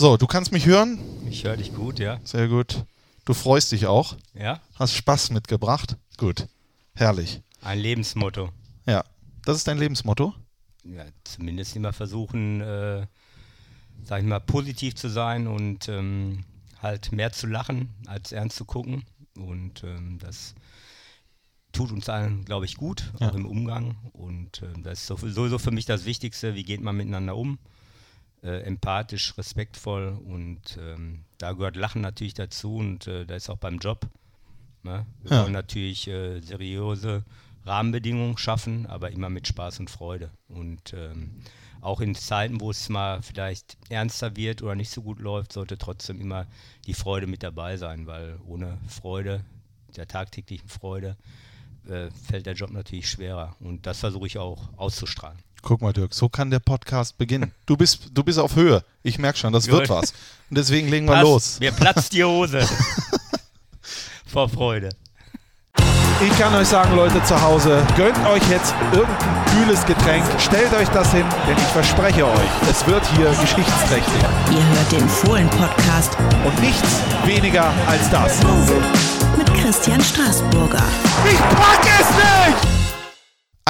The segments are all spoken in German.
So, du kannst mich hören? Ich höre dich gut, ja. Sehr gut. Du freust dich auch? Ja. Hast Spaß mitgebracht? Gut. Herrlich. Ein Lebensmotto. Ja. Das ist dein Lebensmotto? Ja, zumindest immer versuchen, äh, sag ich mal, positiv zu sein und ähm, halt mehr zu lachen, als ernst zu gucken. Und ähm, das tut uns allen, glaube ich, gut, Ja. auch im Umgang. Und ähm, das ist so- sowieso für mich das Wichtigste, wie geht man miteinander um. Äh, empathisch, respektvoll und ähm, da gehört Lachen natürlich dazu und äh, da ist auch beim Job. Ne? Wir Ja. wollen natürlich äh, seriöse Rahmenbedingungen schaffen, aber immer mit Spaß und Freude. Und ähm, auch in Zeiten, wo es mal vielleicht ernster wird oder nicht so gut läuft, sollte trotzdem immer die Freude mit dabei sein, weil ohne Freude, der tagtäglichen Freude, äh, fällt der Job natürlich schwerer. Und das versuche ich auch auszustrahlen. Guck mal, Dirk, so kann der Podcast beginnen. Du bist, du bist auf Höhe. Ich merke schon, das wird Gut. was. Und deswegen legen wir Passt, los. Mir platzt die Hose. Vor Freude. Ich kann euch sagen, Leute zu Hause, gönnt euch jetzt irgendein kühles Getränk, stellt euch das hin, denn ich verspreche euch, es wird hier geschichtsträchtig. Ihr hört den Fohlen-Podcast Und nichts weniger als das. mit Christian Straßburger. Ich pack es nicht!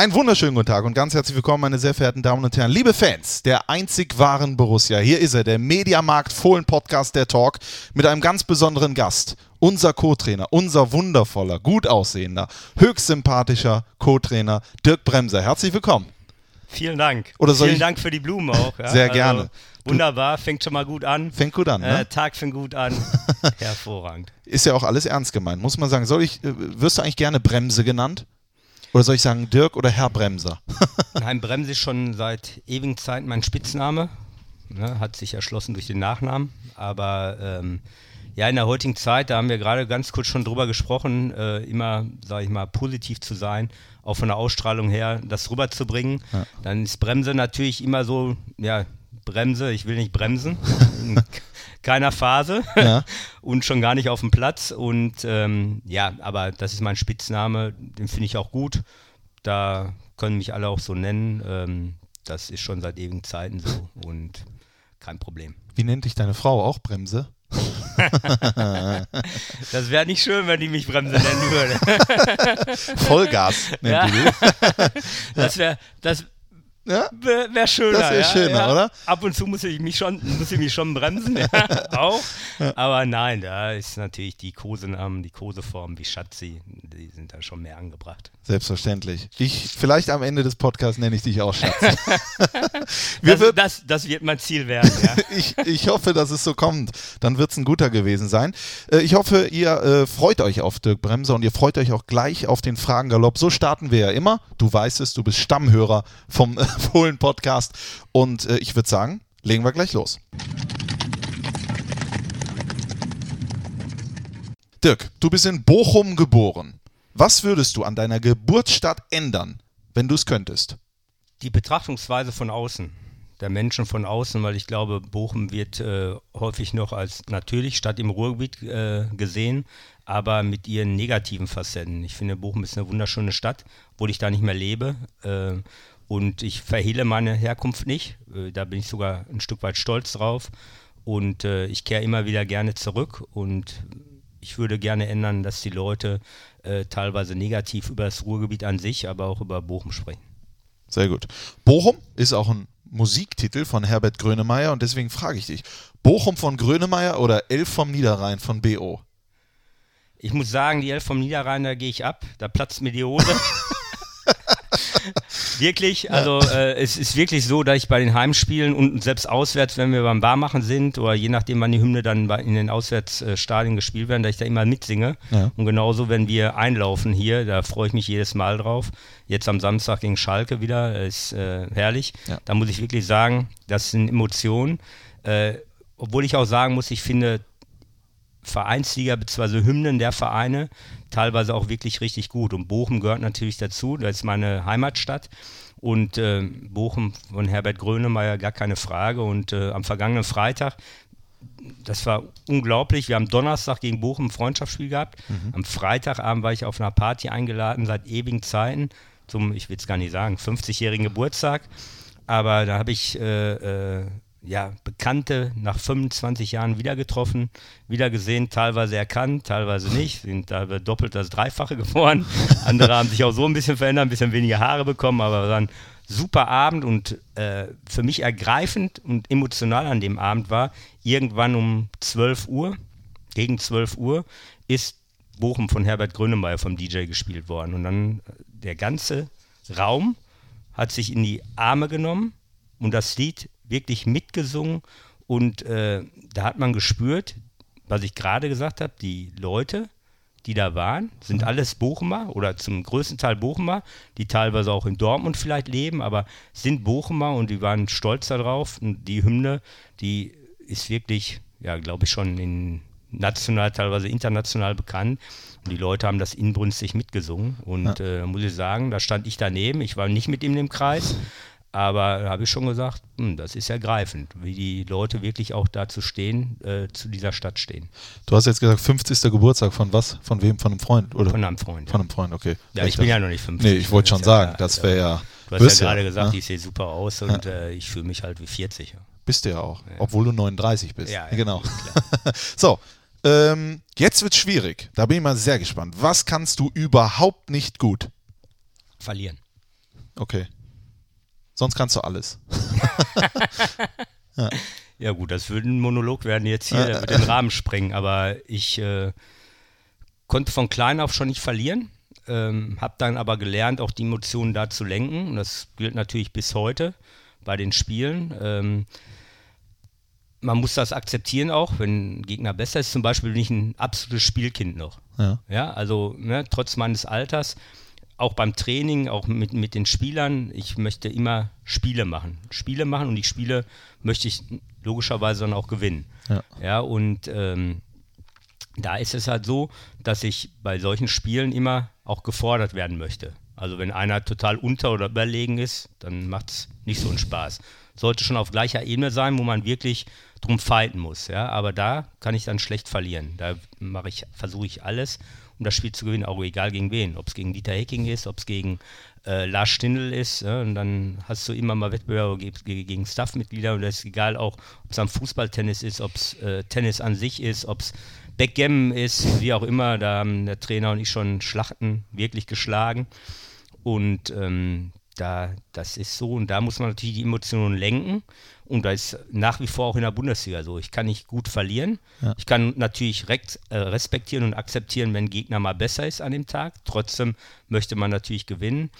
Einen wunderschönen guten Tag und ganz herzlich willkommen, meine sehr verehrten Damen und Herren, liebe Fans der einzig wahren Borussia. Hier ist er, der Mediamarkt Fohlen Podcast der Talk mit einem ganz besonderen Gast. Unser Co-Trainer, unser wundervoller, gut aussehender, höchst sympathischer Co-Trainer Dirk Bremser. Herzlich willkommen. Vielen Dank. Oder soll Vielen ich- Dank für die Blumen auch. Ja. Sehr gerne. Wunderbar, fängt schon mal gut an. Fängt gut an, ne? Äh, Tag fängt gut an. Hervorragend. Ist ja auch alles ernst gemeint, muss man sagen. Soll ich, äh, wirst du eigentlich gerne Bremse genannt? Oder soll ich sagen Dirk oder Herr Bremser? Nein, Bremse ist schon seit ewigen Zeiten mein Spitzname. Ne, hat sich erschlossen durch den Nachnamen. Aber ähm, ja, in der heutigen Zeit, da haben wir gerade ganz kurz schon drüber gesprochen, äh, immer, sage ich mal, positiv zu sein, auch von der Ausstrahlung her, das rüberzubringen. Dann ist Bremse natürlich immer so, ja, Bremse, ich will nicht bremsen. In keiner Phase Ja. und schon gar nicht auf dem Platz. Und ähm, ja, aber das ist mein Spitzname, den finde ich auch gut. Da können mich alle auch so nennen. Ähm, das ist schon seit ewigen Zeiten so und kein Problem. Wie nennt dich deine Frau? Auch Bremse? Das wäre nicht schön, wenn die mich Bremse nennen würde. Vollgas nennt Ja. die. Das wäre das Ja? wäre wär schöner. Das wär ja, schöner, ja. oder? Ab und zu muss ich mich schon, muss ich mich schon bremsen, auch. Aber nein, da ist natürlich die Kosenamen, die Koseform wie Schatzi, die sind da schon mehr angebracht. Selbstverständlich. Ich, vielleicht am Ende des Podcasts nenne ich dich auch Schatz. Wir Das, wird, das, das wird mein Ziel werden, ja. ich, ich hoffe, dass es so kommt. Dann wird es ein guter gewesen sein. Äh, ich hoffe, ihr äh, freut euch auf Dirk Bremser und ihr freut euch auch gleich auf den Fragengalopp. So starten wir ja immer. Du weißt es, du bist Stammhörer vom äh, Fohlen-Podcast. Und äh, ich würde sagen, legen wir gleich los. Dirk, du bist in Bochum geboren. Was würdest du an deiner Geburtsstadt ändern, wenn du es könntest? Die Betrachtungsweise von außen, der Menschen von außen, weil ich glaube, Bochum wird äh, häufig noch als natürlich Stadt im Ruhrgebiet äh, gesehen, aber mit ihren negativen Facetten. Ich finde, Bochum ist eine wunderschöne Stadt, obwohl ich da nicht mehr lebe. Äh, und ich verhehle meine Herkunft nicht. Äh, da bin ich sogar ein Stück weit stolz drauf. Und äh, ich kehre immer wieder gerne zurück und ich würde gerne ändern, dass die Leute äh, teilweise negativ über das Ruhrgebiet an sich, aber auch über Bochum sprechen. Sehr gut. Bochum ist auch ein Musiktitel von Herbert Grönemeyer und deswegen frage ich dich: Bochum von Grönemeyer oder Elf vom Niederrhein von BO? Ich muss sagen, die Elf vom Niederrhein, da gehe ich ab. Da platzt mir die Hose. wirklich, also äh, es ist wirklich so, dass ich bei den Heimspielen und selbst auswärts, wenn wir beim Barmachen sind oder je nachdem, wann die Hymne dann bei, in den Auswärtsstadien gespielt werden, dass ich da immer mitsinge. Ja. Und genauso, wenn wir einlaufen hier, da freue ich mich jedes Mal drauf. Jetzt am Samstag gegen Schalke wieder, äh, ist äh, herrlich. Ja. Da muss ich wirklich sagen, das sind Emotionen. Äh, obwohl ich auch sagen muss, ich finde Vereinsliga bzw. Hymnen der Vereine teilweise auch wirklich richtig gut. Und Bochum gehört natürlich dazu, das ist meine Heimatstadt. Und äh, Bochum von Herbert Grönemeyer, gar keine Frage. Und äh, am vergangenen Freitag, das war unglaublich, wir haben Donnerstag gegen Bochum ein Freundschaftsspiel gehabt. Am Freitagabend war ich auf einer Party eingeladen, seit ewigen Zeiten, zum, ich will es gar nicht sagen, 50-jährigen Geburtstag. Aber da habe ich äh, äh, ja, Bekannte nach 25 Jahren wieder getroffen, wieder gesehen, teilweise erkannt, teilweise nicht, sind teilweise doppelt das Dreifache geworden. Andere haben sich auch so ein bisschen verändert, ein bisschen weniger Haare bekommen, aber ein super Abend und äh, für mich ergreifend und emotional an dem Abend war, irgendwann um 12 Uhr, gegen 12 Uhr, ist Bochum von Herbert Grönemeyer vom DJ gespielt worden. Und dann äh, der ganze Raum hat sich in die Arme genommen und das Lied wirklich mitgesungen. Und äh, da hat man gespürt, was ich gerade gesagt habe, die Leute, die da waren, sind alles Bochumer oder zum größten Teil Bochumer, die teilweise auch in Dortmund vielleicht leben, aber sind Bochumer und die waren stolz darauf. Und die Hymne, die ist wirklich, ja, glaube ich, schon in national, teilweise international bekannt. Und die Leute haben das inbrünstig mitgesungen. Und ja. äh, muss ich sagen, da stand ich daneben. Ich war nicht mit ihm im Kreis. Aber da habe ich schon gesagt, hm, das ist ergreifend, wie die Leute wirklich auch dazu stehen, äh, zu dieser Stadt stehen. Du hast jetzt gesagt, 50. Geburtstag von was? Von wem? Von einem Freund? Oder? Von einem Freund. Von einem Freund, okay. Ja, ich bin ja noch nicht 50. Nee, ich wollte schon sagen, das wäre ja. Du hast ja gerade gesagt, ja. ich sehe super aus und ja. äh, ich fühle mich halt wie 40. Bist du ja auch, obwohl du 39 bist. Ja, genau. so, ähm, jetzt wird es schwierig. Da bin ich mal sehr gespannt. Was kannst du überhaupt nicht gut? Verlieren. Okay. Sonst kannst du alles. ja. ja. gut, das würde ein Monolog werden jetzt hier, der wird den Rahmen sprengen, aber ich äh, konnte von klein auf schon nicht verlieren, ähm, habe dann aber gelernt, auch die Emotionen da zu lenken und das gilt natürlich bis heute bei den Spielen. Ähm, man muss das akzeptieren auch, wenn ein Gegner besser ist. Zum Beispiel bin ich ein absolutes Spielkind noch. Ja, ja also ne, trotz meines Alters auch beim Training, auch mit, mit den Spielern, ich möchte immer Spiele machen. Spiele machen und die Spiele möchte ich logischerweise dann auch gewinnen. Ja, ja und ähm, da ist es halt so, dass ich bei solchen Spielen immer auch gefordert werden möchte. Also wenn einer total unter- oder überlegen ist, dann macht es nicht so einen Spaß. Sollte schon auf gleicher Ebene sein, wo man wirklich drum fighten muss. Ja? Aber da kann ich dann schlecht verlieren. Da mache ich, versuche ich alles um das Spiel zu gewinnen, auch egal gegen wen. Ob es gegen Dieter Hecking ist, ob es gegen äh, Lars Stindl ist. Ja, und dann hast du immer mal Wettbewerbe gegen, gegen Staffmitglieder und das ist egal auch, ob es am Fußballtennis ist, ob es äh, Tennis an sich ist, ob es Backgammon ist, wie auch immer. Da haben der Trainer und ich schon Schlachten wirklich geschlagen. Und ähm, da, das ist so und da muss man natürlich die Emotionen lenken und da ist nach wie vor auch in der Bundesliga so. Ich kann nicht gut verlieren. Ja. Ich kann natürlich äh, respektieren und akzeptieren, wenn ein Gegner mal besser ist an dem Tag. Trotzdem möchte man natürlich gewinnen.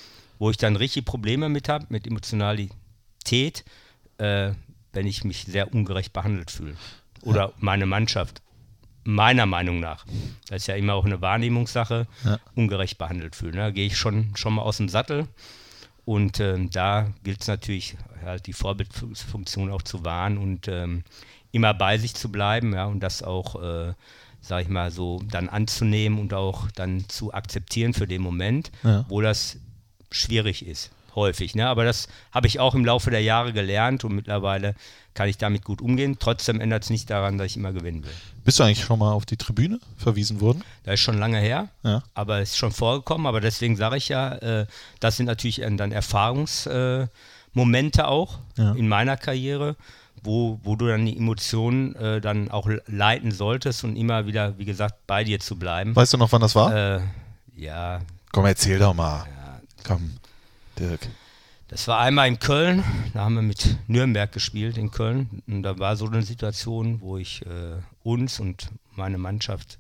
Wo ich dann richtig Probleme mit habe, mit Emotionalität, äh, wenn ich mich sehr ungerecht behandelt fühle. Oder ja. meine Mannschaft meiner Meinung nach, das ist ja immer auch eine Wahrnehmungssache, ja. ungerecht behandelt fühlen. Da gehe ich schon, schon mal aus dem Sattel und ähm, da gilt es natürlich, halt die Vorbildfunktion auch zu wahren und ähm, immer bei sich zu bleiben, ja, und das auch, äh, sag ich mal, so dann anzunehmen und auch dann zu akzeptieren für den Moment, ja. wo das schwierig ist häufig. Ne? Aber das habe ich auch im Laufe der Jahre gelernt und mittlerweile kann ich damit gut umgehen. Trotzdem ändert es nicht daran, dass ich immer gewinnen will. Bist du eigentlich schon mal auf die Tribüne verwiesen worden? Das ist schon lange her, ja. aber es ist schon vorgekommen. Aber deswegen sage ich ja, äh, das sind natürlich dann Erfahrungsmomente äh, auch ja. in meiner Karriere. Wo, wo du dann die Emotionen äh, dann auch leiten solltest und immer wieder, wie gesagt, bei dir zu bleiben. Weißt du noch, wann das war? Äh, ja. Komm, erzähl doch mal. Ja. Komm. Dirk? Das war einmal in Köln, da haben wir mit Nürnberg gespielt in Köln. Und da war so eine Situation, wo ich äh, uns und meine Mannschaft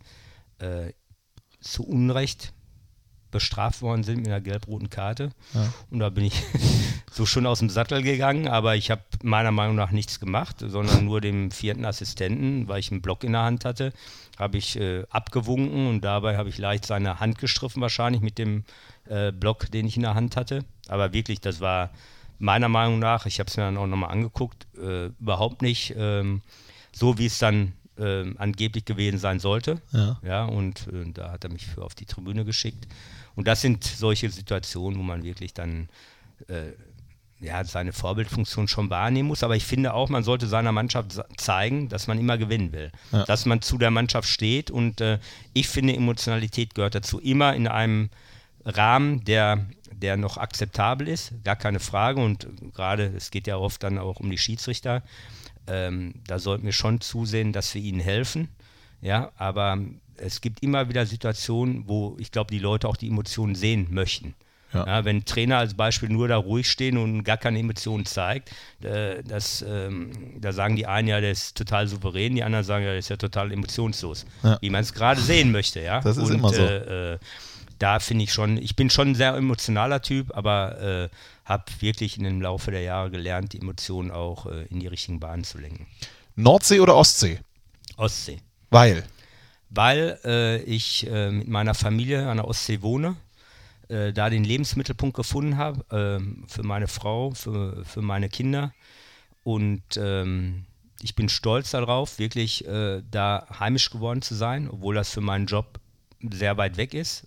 äh, zu Unrecht bestraft worden sind mit einer gelb-roten Karte. Ja. Und da bin ich so schon aus dem Sattel gegangen, aber ich habe meiner Meinung nach nichts gemacht, sondern nur dem vierten Assistenten, weil ich einen Block in der Hand hatte, habe ich äh, abgewunken und dabei habe ich leicht seine Hand gestriffen, wahrscheinlich mit dem äh, Block, den ich in der Hand hatte. Aber wirklich, das war meiner Meinung nach, ich habe es mir dann auch nochmal angeguckt, äh, überhaupt nicht ähm, so, wie es dann äh, angeblich gewesen sein sollte. Ja. ja und äh, da hat er mich für auf die Tribüne geschickt. Und das sind solche Situationen, wo man wirklich dann äh, ja, seine Vorbildfunktion schon wahrnehmen muss. Aber ich finde auch, man sollte seiner Mannschaft zeigen, dass man immer gewinnen will. Ja. Dass man zu der Mannschaft steht. Und äh, ich finde, Emotionalität gehört dazu. Immer in einem Rahmen, der, der noch akzeptabel ist, gar keine Frage. Und gerade, es geht ja oft dann auch um die Schiedsrichter. ähm, da sollten wir schon zusehen, dass wir ihnen helfen. Ja, aber es gibt immer wieder Situationen, wo ich glaube, die Leute auch die Emotionen sehen möchten. Ja. Ja, wenn ein Trainer als Beispiel nur da ruhig stehen und gar keine Emotionen zeigt, äh, das, ähm, da sagen die einen ja, der ist total souverän, die anderen sagen ja, der ist ja total emotionslos. Ja. Wie man es gerade sehen möchte, ja. Das ist und, immer so. Äh, äh, da finde ich schon, ich bin schon ein sehr emotionaler Typ, aber äh, habe wirklich in dem Laufe der Jahre gelernt, die Emotionen auch äh, in die richtigen Bahnen zu lenken. Nordsee oder Ostsee? Ostsee. Weil. Weil äh, ich äh, mit meiner Familie an der Ostsee wohne, äh, da den Lebensmittelpunkt gefunden habe ähm, für meine Frau, für, für meine Kinder. Und ähm, ich bin stolz darauf, wirklich äh, da heimisch geworden zu sein, obwohl das für meinen Job sehr weit weg ist.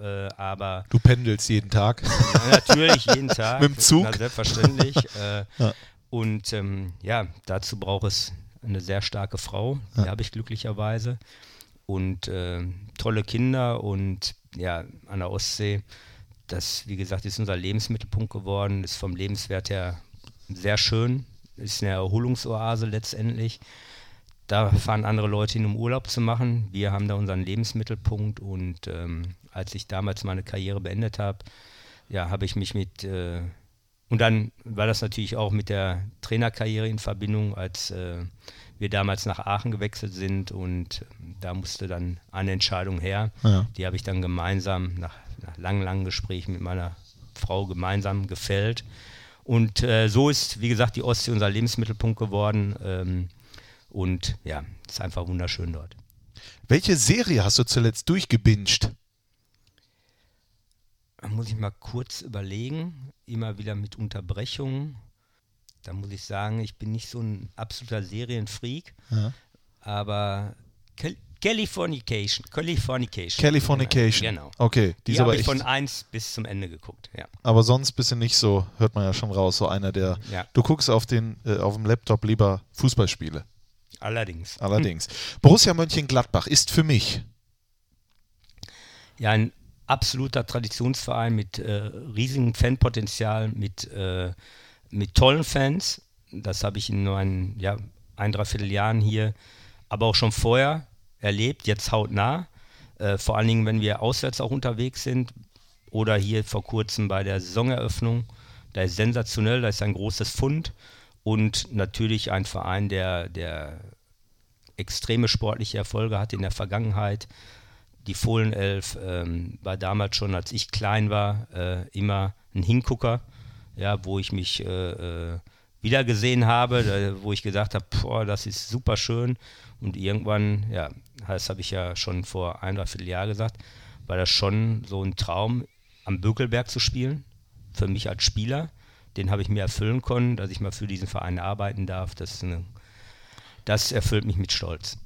Äh, aber Du pendelst jeden Tag. ja, natürlich jeden Tag. Mit dem Zug? Na, selbstverständlich. äh, Ja. Und ähm, ja, dazu braucht es eine sehr starke Frau. Die Ja. habe ich glücklicherweise. Und äh, tolle Kinder und ja, an der Ostsee. Das, wie gesagt, ist unser Lebensmittelpunkt geworden. Ist vom Lebenswert her sehr schön. Ist eine Erholungsoase letztendlich. Da fahren andere Leute hin, um Urlaub zu machen. Wir haben da unseren Lebensmittelpunkt und ähm, als ich damals meine Karriere beendet habe, ja, habe ich mich mit äh, und dann war das natürlich auch mit der Trainerkarriere in Verbindung, als äh, wir damals nach Aachen gewechselt sind und da musste dann eine Entscheidung her. Ja. Die habe ich dann gemeinsam nach, nach langen, langen Gesprächen mit meiner Frau gemeinsam gefällt. Und äh, so ist, wie gesagt, die Ostsee unser Lebensmittelpunkt geworden. Ähm, und ja, ist einfach wunderschön dort. Welche Serie hast du zuletzt durchgebinged? Da muss ich mal kurz überlegen, immer wieder mit Unterbrechungen. Da muss ich sagen, ich bin nicht so ein absoluter Serienfreak, Ja. aber Cal Californication, Californication. Californication. Genau. Okay, die, Die, habe ich von 1 bis zum Ende geguckt, ja. Aber sonst bist du nicht so, hört man ja schon raus, so einer der. Ja. Du guckst auf, den, äh, auf dem Laptop lieber Fußballspiele. Allerdings. Allerdings. Borussia Mönchengladbach ist für mich. Ja, ein absoluter Traditionsverein mit äh, riesigem Fanpotenzial, mit, äh, mit tollen Fans. Das habe ich in nur ein, ja, ein, dreiviertel Jahren hier, aber auch schon vorher erlebt, jetzt hautnah. Äh, vor allen Dingen, wenn wir auswärts auch unterwegs sind oder hier vor kurzem bei der Saisoneröffnung. Da ist sensationell, da ist ein großes Fund und natürlich ein Verein, der, der extreme sportliche Erfolge hat in der Vergangenheit. Die Fohlenelf ähm, war damals schon, als ich klein war, äh, immer ein Hingucker, ja, wo ich mich äh, äh, wiedergesehen habe, wo ich gesagt habe, boah, das ist super schön. Und irgendwann, ja, das habe ich ja schon vor ein, dreiviertel Jahr gesagt, war das schon so ein Traum, am Bökelberg zu spielen, für mich als Spieler. Den habe ich mir erfüllen können, dass ich mal für diesen Verein arbeiten darf. Das, eine, das erfüllt mich mit Stolz.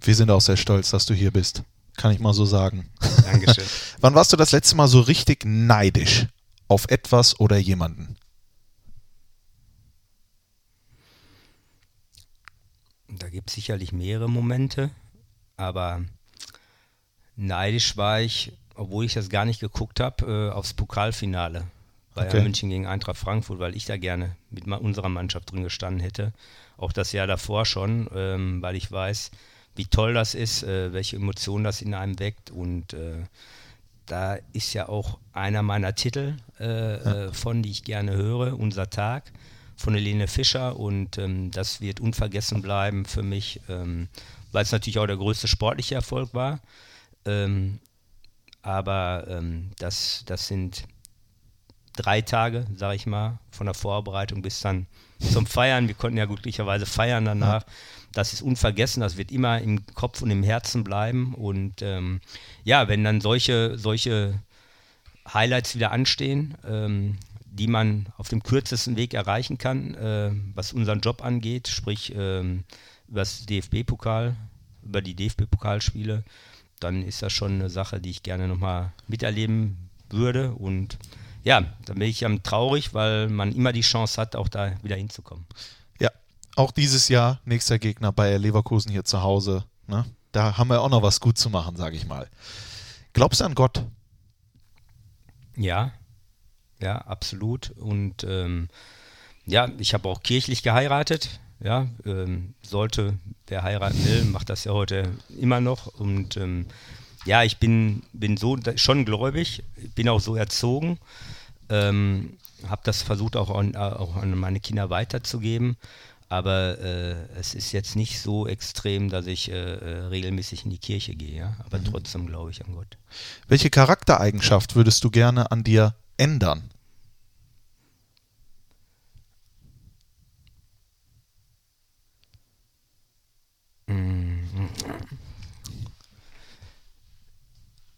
Wir sind auch sehr stolz, dass du hier bist. Kann ich mal so sagen. Dankeschön. Wann warst du das letzte Mal so richtig neidisch auf etwas oder jemanden? Da gibt es sicherlich mehrere Momente, aber neidisch war ich, obwohl ich das gar nicht geguckt habe, äh, aufs Pokalfinale. Bayern Okay. München gegen Eintracht Frankfurt, weil ich da gerne mit unserer Mannschaft drin gestanden hätte. Auch das Jahr davor schon, ähm, weil ich weiß, wie toll das ist, äh, welche Emotionen das in einem weckt. Und äh, da ist ja auch einer meiner Titel äh, äh, von, die ich gerne höre, Unser Tag von Helene Fischer. Und ähm, das wird unvergessen bleiben für mich, ähm, weil es natürlich auch der größte sportliche Erfolg war. Ähm, aber ähm, das, das sind drei Tage, sage ich mal, von der Vorbereitung bis dann zum Feiern. Wir konnten ja glücklicherweise feiern danach. Das ist unvergessen, das wird immer im Kopf und im Herzen bleiben. Und ähm, ja, wenn dann solche, solche Highlights wieder anstehen, ähm, die man auf dem kürzesten Weg erreichen kann, äh, was unseren Job angeht, sprich ähm, über das DFB-Pokal, über die DFB-Pokalspiele, dann ist das schon eine Sache, die ich gerne nochmal miterleben würde. Und ja, da bin ich am traurig, weil man immer die Chance hat, auch da wieder hinzukommen. Auch dieses Jahr, nächster Gegner Bayer Leverkusen hier zu Hause. Ne? Da haben wir auch noch was gut zu machen, sage ich mal. Glaubst du an Gott? Ja, ja, absolut. Und ähm, ja, ich habe auch kirchlich geheiratet. Ja, ähm, sollte wer heiraten will, macht das ja heute immer noch. Und ähm, ja, ich bin, bin so schon gläubig, bin auch so erzogen. Ähm, habe das versucht auch an, auch an meine Kinder weiterzugeben. Aber äh, es ist jetzt nicht so extrem, dass ich äh, äh regelmäßig in die Kirche gehe. Ja? Aber mhm. trotzdem glaube ich an Gott. Welche Charaktereigenschaft würdest du gerne an dir ändern? Mhm.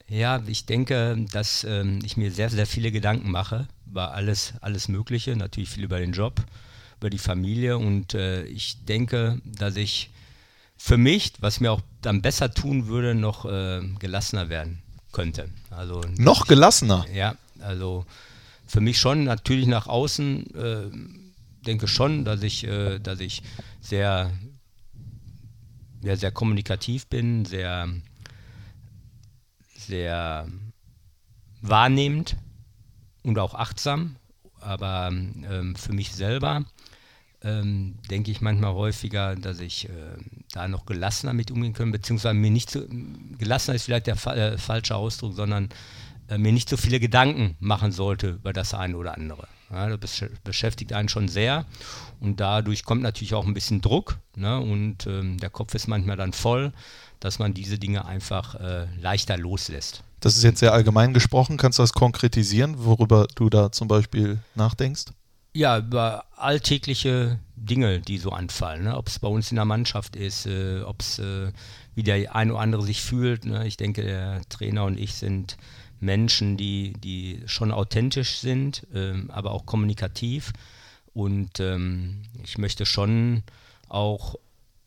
Ja, ich denke, dass ähm, ich mir sehr, sehr viele Gedanken mache über alles, alles Mögliche, natürlich viel über den Job, über die Familie und äh, ich denke, dass ich für mich, was mir auch dann besser tun würde, noch äh, gelassener werden könnte. Also noch gelassener? Ja, also für mich schon natürlich nach außen äh, denke schon, dass ich, äh, dass ich sehr, sehr, sehr kommunikativ bin, sehr, sehr wahrnehmend und auch achtsam. Aber ähm, für mich selber ähm, denke ich manchmal häufiger, dass ich äh, da noch gelassener mit umgehen kann, beziehungsweise mir nicht so, gelassener ist vielleicht der äh, falsche Ausdruck, sondern äh, mir nicht so viele Gedanken machen sollte über das eine oder andere. Ja, das beschäftigt einen schon sehr und dadurch kommt natürlich auch ein bisschen Druck ne? und ähm, der Kopf ist manchmal dann voll, dass man diese Dinge einfach äh, leichter loslässt. Das ist jetzt sehr allgemein gesprochen. Kannst du das konkretisieren, worüber du da zum Beispiel nachdenkst? Ja, über alltägliche Dinge, die so anfallen. Ne? Ob es bei uns in der Mannschaft ist, äh, ob es äh, wie der ein oder andere sich fühlt. Ne? Ich denke, der Trainer und ich sind Menschen, die, die schon authentisch sind, ähm, aber auch kommunikativ. Und ähm, ich möchte schon auch,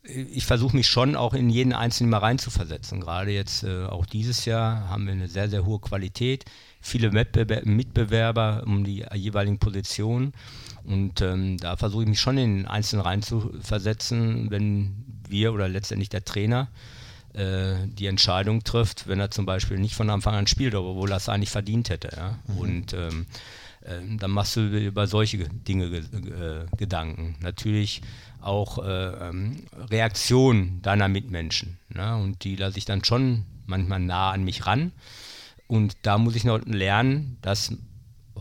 ich versuche mich schon auch in jeden Einzelnen mal reinzuversetzen. Gerade jetzt, äh, auch dieses Jahr, haben wir eine sehr, sehr hohe Qualität, viele Mitbewerber um die jeweiligen Positionen. Und ähm, da versuche ich mich schon in den Einzelnen reinzuversetzen, wenn wir oder letztendlich der Trainer äh, die Entscheidung trifft, wenn er zum Beispiel nicht von Anfang an spielt, obwohl er es eigentlich verdient hätte. Ja? Mhm. Und ähm, äh, dann machst du über solche Dinge äh, Gedanken. Natürlich auch äh, ähm, Reaktionen deiner Mitmenschen. Ne? Und die lasse ich dann schon manchmal nah an mich ran. Und da muss ich noch lernen, dass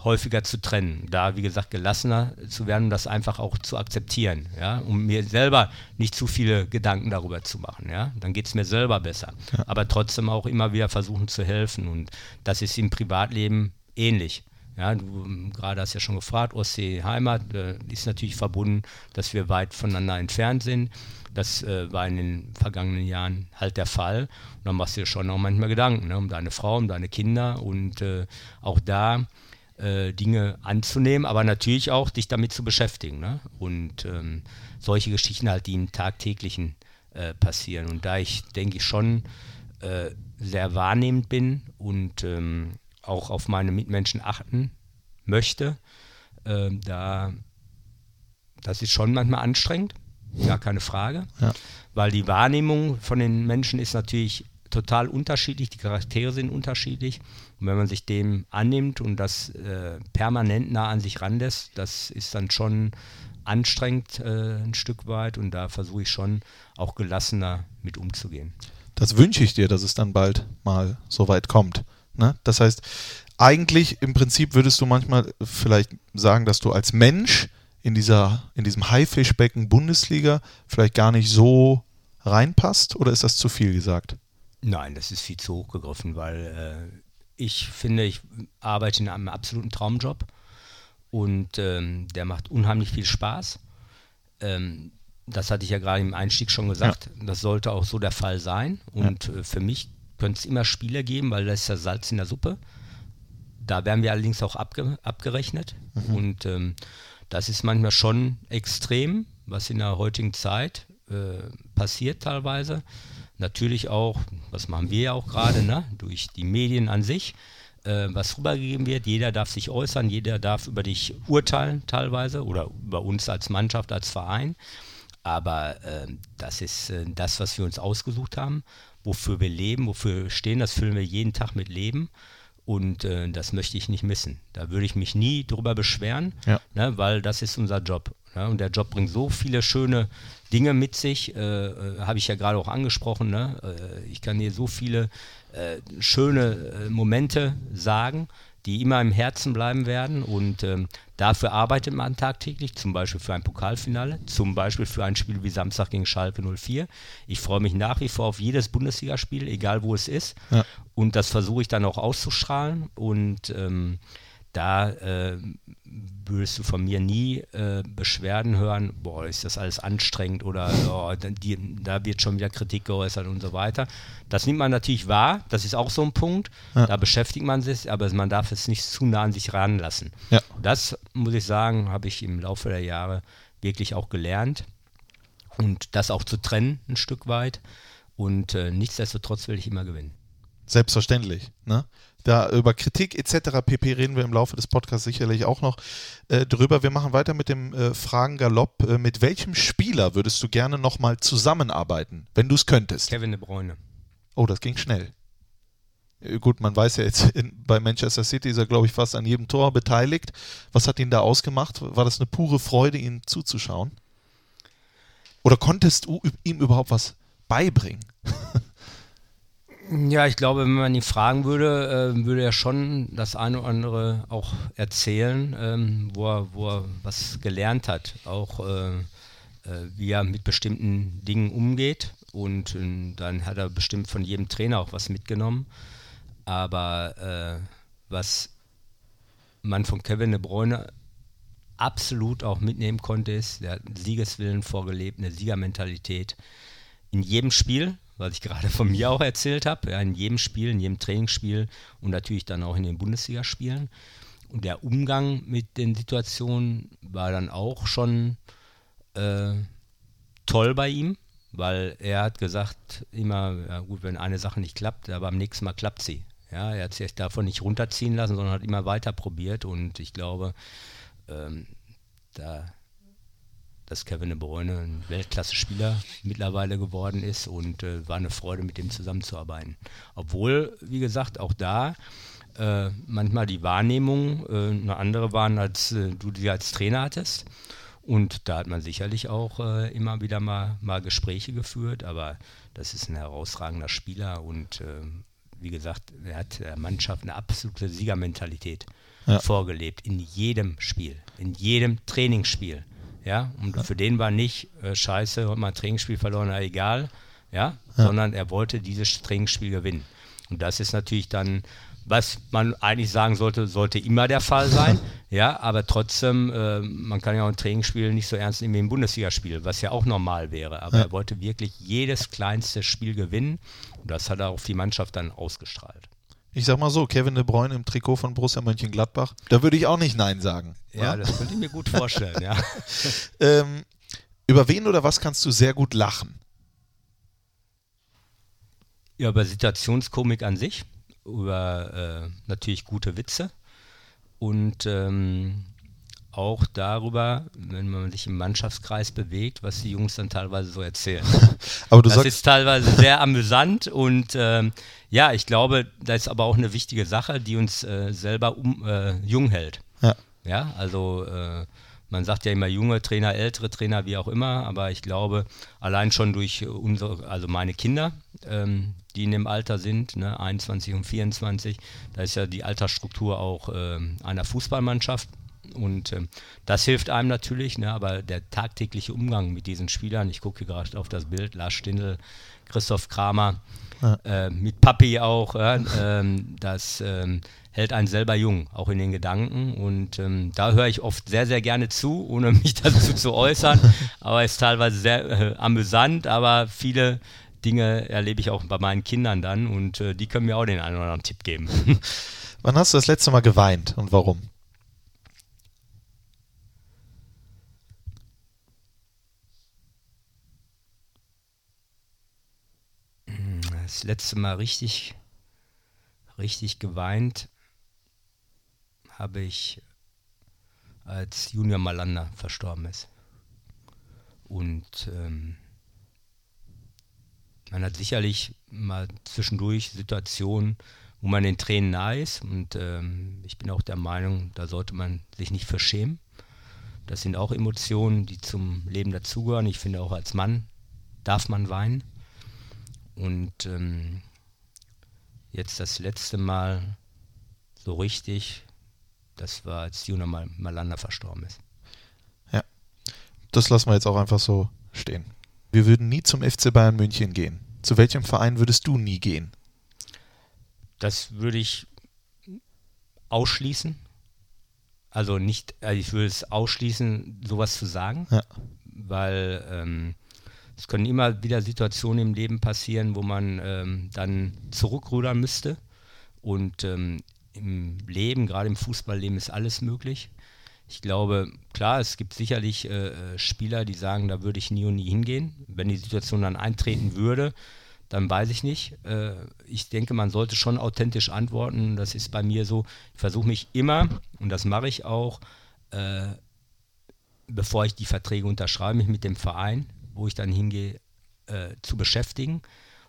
häufiger zu trennen, da wie gesagt gelassener zu werden und das einfach auch zu akzeptieren, ja, um mir selber nicht zu viele Gedanken darüber zu machen, ja, dann geht es mir selber besser, aber trotzdem auch immer wieder versuchen zu helfen. Und das ist im Privatleben ähnlich. Ja, du ähm, gerade hast ja schon gefragt, Ostsee Heimat äh, ist natürlich verbunden, dass wir weit voneinander entfernt sind. Das äh, war in den vergangenen Jahren halt der Fall. Und dann machst du dir schon auch manchmal Gedanken ne, um deine Frau, um deine Kinder und äh, auch da äh, Dinge anzunehmen, aber natürlich auch dich damit zu beschäftigen. Ne? Und ähm, solche Geschichten halt, die im tagtäglichen äh, passieren. Und da ich, denke ich, schon äh, sehr wahrnehmend bin und ähm, auch auf meine Mitmenschen achten möchte, ähm, da das ist schon manchmal anstrengend, gar keine Frage, ja. weil die Wahrnehmung von den Menschen ist natürlich total unterschiedlich, die Charaktere sind unterschiedlich. Und wenn man sich dem annimmt und das äh, permanent nah an sich ranlässt, das ist dann schon anstrengend äh, ein Stück weit und da versuche ich schon auch gelassener mit umzugehen. Das wünsche ich dir, dass es dann bald mal so weit kommt. Ne? Das heißt, eigentlich im Prinzip würdest du manchmal vielleicht sagen, dass du als Mensch in, dieser, in diesem Haifischbecken Bundesliga vielleicht gar nicht so reinpasst oder ist das zu viel gesagt? Nein, das ist viel zu hoch gegriffen, weil äh, ich finde, ich arbeite in einem absoluten Traumjob und ähm, der macht unheimlich viel Spaß. Ähm, das hatte ich ja gerade im Einstieg schon gesagt. Ja. Das sollte auch so der Fall sein. Und ja. äh, für mich könnte es immer Spieler geben, weil das ist ja Salz in der Suppe. Da werden wir allerdings auch abge abgerechnet. Mhm. Und ähm, das ist manchmal schon extrem, was in der heutigen Zeit äh, passiert teilweise natürlich auch, was machen wir ja auch gerade, ne, durch die Medien an sich, äh, was rübergegeben wird. Jeder darf sich äußern, jeder darf über dich urteilen teilweise oder über uns als Mannschaft, als Verein. Aber äh, das ist äh, das, was wir uns ausgesucht haben, wofür wir leben, wofür wir stehen, das füllen wir jeden Tag mit Leben. Und äh, das möchte ich nicht missen. Da würde ich mich nie drüber beschweren, ja. ne, weil das ist unser Job. Ja, und der Job bringt so viele schöne Dinge mit sich, äh, äh, habe ich ja gerade auch angesprochen. Ne? Äh, ich kann dir so viele äh, schöne äh, Momente sagen, die immer im Herzen bleiben werden. Und ähm, dafür arbeitet man tagtäglich, zum Beispiel für ein Pokalfinale, zum Beispiel für ein Spiel wie Samstag gegen Schalke 04. Ich freue mich nach wie vor auf jedes Bundesligaspiel, egal wo es ist. Ja. Und das versuche ich dann auch auszustrahlen. Und ähm, da äh, würdest du von mir nie äh, Beschwerden hören, boah, ist das alles anstrengend oder oh, die, da wird schon wieder Kritik geäußert und so weiter. Das nimmt man natürlich wahr, das ist auch so ein Punkt, ja. da beschäftigt man sich, aber man darf es nicht zu nah an sich ranlassen. Ja. Das, muss ich sagen, habe ich im Laufe der Jahre wirklich auch gelernt und das auch zu trennen ein Stück weit und äh, nichtsdestotrotz will ich immer gewinnen. Selbstverständlich. Ne? Da über Kritik etc. pp. reden wir im Laufe des Podcasts sicherlich auch noch äh, drüber. Wir machen weiter mit dem äh, Fragengalopp. Äh, mit welchem Spieler würdest du gerne nochmal zusammenarbeiten, wenn du es könntest? Kevin de Bruyne. Oh, das ging schnell. Äh, gut, man weiß ja jetzt, in, bei Manchester City ist er, glaube ich, fast an jedem Tor beteiligt. Was hat ihn da ausgemacht? War das eine pure Freude, ihm zuzuschauen? Oder konntest du ihm überhaupt was beibringen? Ja, ich glaube, wenn man ihn fragen würde, äh, würde er schon das eine oder andere auch erzählen, ähm, wo, er, wo er was gelernt hat, auch äh, äh, wie er mit bestimmten Dingen umgeht. Und äh, dann hat er bestimmt von jedem Trainer auch was mitgenommen. Aber äh, was man von Kevin de Bruyne absolut auch mitnehmen konnte, ist, der hat Siegeswillen vorgelebt, eine Siegermentalität in jedem Spiel was ich gerade von mir auch erzählt habe, in jedem Spiel, in jedem Trainingsspiel und natürlich dann auch in den Bundesligaspielen. Und der Umgang mit den Situationen war dann auch schon äh, toll bei ihm, weil er hat gesagt immer, ja gut, wenn eine Sache nicht klappt, aber am nächsten Mal klappt sie. Ja, er hat sich davon nicht runterziehen lassen, sondern hat immer weiter probiert und ich glaube, ähm, da dass Kevin De Bruyne ein Weltklasse-Spieler mittlerweile geworden ist und äh, war eine Freude, mit dem zusammenzuarbeiten. Obwohl, wie gesagt, auch da äh, manchmal die Wahrnehmung äh, eine andere waren, als äh, du die als Trainer hattest. Und da hat man sicherlich auch äh, immer wieder mal, mal Gespräche geführt, aber das ist ein herausragender Spieler und äh, wie gesagt, er hat der Mannschaft eine absolute Siegermentalität ja. vorgelebt in jedem Spiel, in jedem Trainingsspiel. Ja, und für den war nicht äh, scheiße, hat mal ein Trainingsspiel verloren, na, egal, ja? ja, sondern er wollte dieses Trainingsspiel gewinnen. Und das ist natürlich dann, was man eigentlich sagen sollte, sollte immer der Fall sein. ja, aber trotzdem, äh, man kann ja auch ein Trainingsspiel nicht so ernst nehmen wie ein Bundesligaspiel, was ja auch normal wäre. Aber ja. er wollte wirklich jedes kleinste Spiel gewinnen. Und das hat er auf die Mannschaft dann ausgestrahlt ich sag mal so, Kevin De Bruyne im Trikot von Borussia Mönchengladbach, da würde ich auch nicht Nein sagen. Ja, ja? das könnte ich mir gut vorstellen, ja. ähm, über wen oder was kannst du sehr gut lachen? Ja, über Situationskomik an sich, über äh, natürlich gute Witze und ähm, auch darüber, wenn man sich im Mannschaftskreis bewegt, was die Jungs dann teilweise so erzählen. aber du das ist teilweise sehr amüsant und ähm, ja, ich glaube, das ist aber auch eine wichtige Sache, die uns äh, selber um, äh, jung hält. Ja. Ja, also äh, man sagt ja immer junge Trainer, ältere Trainer, wie auch immer, aber ich glaube, allein schon durch unsere, also meine Kinder, ähm, die in dem Alter sind, ne, 21 und 24, da ist ja die Altersstruktur auch äh, einer Fußballmannschaft und äh, das hilft einem natürlich, ne, aber der tagtägliche Umgang mit diesen Spielern, ich gucke gerade auf das Bild, Lars Stindl, Christoph Kramer, ja. äh, mit Papi auch, äh, das ähm, hält einen selber jung, auch in den Gedanken. Und ähm, da höre ich oft sehr, sehr gerne zu, ohne mich dazu zu äußern. Aber es ist teilweise sehr äh, amüsant, aber viele Dinge erlebe ich auch bei meinen Kindern dann und äh, die können mir auch den einen oder anderen Tipp geben. Wann hast du das letzte Mal geweint und warum? Das letzte Mal richtig, richtig geweint habe ich, als Junior Malander verstorben ist. Und ähm, man hat sicherlich mal zwischendurch Situationen, wo man den Tränen nahe ist. Und ähm, ich bin auch der Meinung, da sollte man sich nicht verschämen. Das sind auch Emotionen, die zum Leben dazugehören. Ich finde auch als Mann darf man weinen. Und ähm, jetzt das letzte Mal so richtig, das war, als Juna Mal Malanda verstorben ist. Ja, das lassen wir jetzt auch einfach so stehen. Wir würden nie zum FC Bayern München gehen. Zu welchem Verein würdest du nie gehen? Das würde ich ausschließen. Also nicht, also ich würde es ausschließen, sowas zu sagen, Ja. weil ähm, es können immer wieder Situationen im Leben passieren, wo man ähm, dann zurückrudern müsste. Und ähm, im Leben, gerade im Fußballleben, ist alles möglich. Ich glaube, klar, es gibt sicherlich äh, äh, Spieler, die sagen, da würde ich nie und nie hingehen. Wenn die Situation dann eintreten würde, dann weiß ich nicht. Äh, ich denke, man sollte schon authentisch antworten. Das ist bei mir so. Ich versuche mich immer, und das mache ich auch, äh, bevor ich die Verträge unterschreibe, mich mit dem Verein, wo ich dann hingehe, äh, zu beschäftigen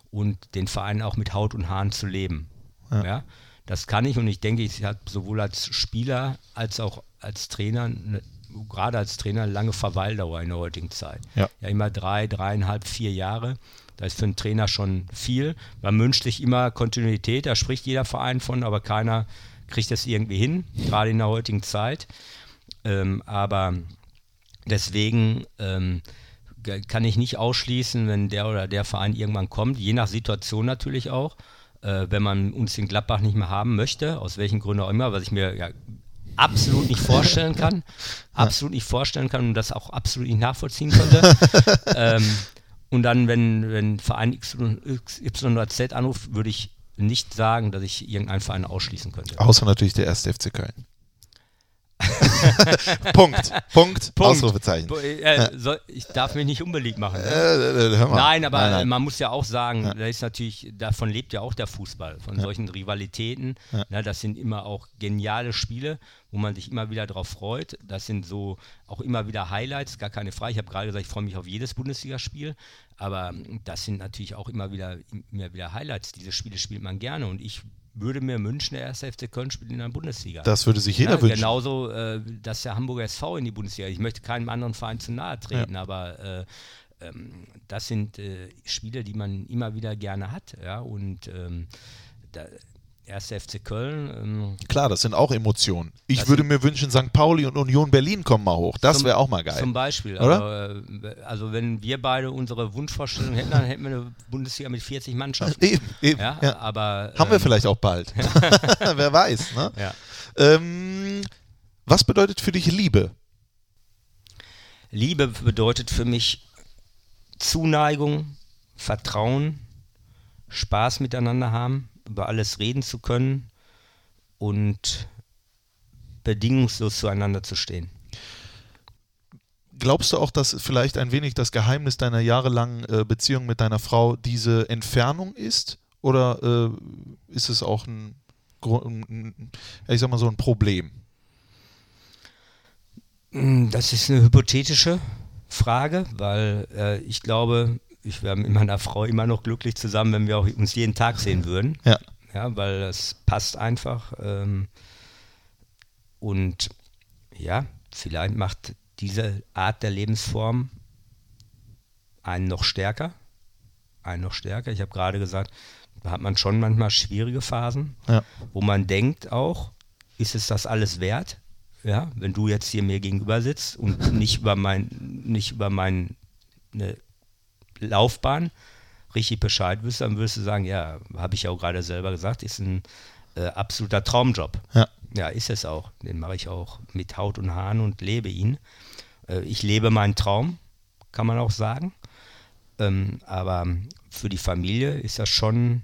und den Verein auch mit Haut und Haaren zu leben. Ja. das kann ich und ich denke, ich habe sowohl als Spieler als auch als Trainer, ne, gerade als Trainer, lange Verweildauer in der heutigen Zeit. Ja. ja, immer drei, dreieinhalb, vier Jahre. Das ist für einen Trainer schon viel. Man wünscht sich immer Kontinuität, da spricht jeder Verein von, aber keiner kriegt das irgendwie hin, gerade in der heutigen Zeit. Ähm, aber deswegen ähm, kann ich nicht ausschließen, wenn der oder der Verein irgendwann kommt, je nach Situation natürlich auch, äh, wenn man uns in Gladbach nicht mehr haben möchte, aus welchen Gründen auch immer, was ich mir ja absolut nicht vorstellen kann, absolut nicht vorstellen kann und das auch absolut nicht nachvollziehen könnte. ähm, und dann, wenn, wenn Verein X, X, Y oder Z anruft, würde ich nicht sagen, dass ich irgendeinen Verein ausschließen könnte. Außer natürlich der erste FC Köln. Punkt. Punkt. Ausrufezeichen. Bo- äh, soll, ich darf mich nicht unbeliebt machen. Ne? Äh, äh. Nein, aber Nein, nein. man muss ja auch sagen, da ist natürlich, davon lebt ja auch der Fußball, von solchen Rivalitäten. Na, das sind immer auch geniale Spiele, wo man sich immer wieder drauf freut. Das sind so auch immer wieder Highlights, gar keine Frage. Ich habe gerade gesagt, ich freue mich auf jedes Bundesligaspiel, aber das sind natürlich auch immer wieder, immer wieder Highlights. Diese Spiele spielt man gerne und ich würde mir wünschen, der erste FC Köln spielt in der Bundesliga. Das würde sich jeder Ja, wünschen. Genauso, äh, dass der Hamburger SV in die Bundesliga. Ich möchte keinem anderen Verein zu nahe treten, aber äh, ähm, das sind äh, Spiele, die man immer wieder gerne hat. Ja, und ähm, der erste FC Köln. Ähm, Klar, das sind auch Emotionen. Ich würde mir wünschen, St. Pauli und Union Berlin kommen mal hoch. Das wäre auch mal geil. Zum Beispiel. Oder? Aber, äh, also wenn wir beide unsere Wunschvorstellung hätten, dann hätten wir eine Bundesliga mit 40 Mannschaften. Eben, eben. Ja, Ja, aber Haben wir ähm, vielleicht auch bald. Wer weiß. Ne? Ja. Ähm, was bedeutet für dich Liebe? Liebe bedeutet für mich Zuneigung, Vertrauen, Spaß miteinander haben, über alles reden zu können und bedingungslos zueinander zu stehen. Glaubst du auch, dass vielleicht ein wenig das Geheimnis deiner jahrelangen äh, Beziehung mit deiner Frau diese Entfernung ist? Oder äh, ist es auch ein, ein, ich sag mal so ein Problem? Mm, Das ist eine hypothetische Frage, weil äh, ich glaube, ich wäre mit meiner Frau immer noch glücklich zusammen, wenn wir auch uns jeden Tag sehen würden. Ja. Ja, weil das passt einfach. Ähm, und ja, vielleicht macht diese Art der Lebensform einen noch stärker. Einen noch stärker. Ich habe gerade gesagt, da hat man schon manchmal schwierige Phasen, Ja. wo man denkt auch, ist es das alles wert? Ja, wenn du jetzt hier mir gegenüber sitzt und nicht über mein, nicht über meine Laufbahn richtig Bescheid wüsste, dann würdest du sagen, ja, habe ich ja auch gerade selber gesagt, ist ein äh, absoluter Traumjob. Ja. Ja, ist es auch. Den mache ich auch mit Haut und Haaren und lebe ihn. Äh, ich lebe meinen Traum, kann man auch sagen. Ähm, aber für die Familie ist das schon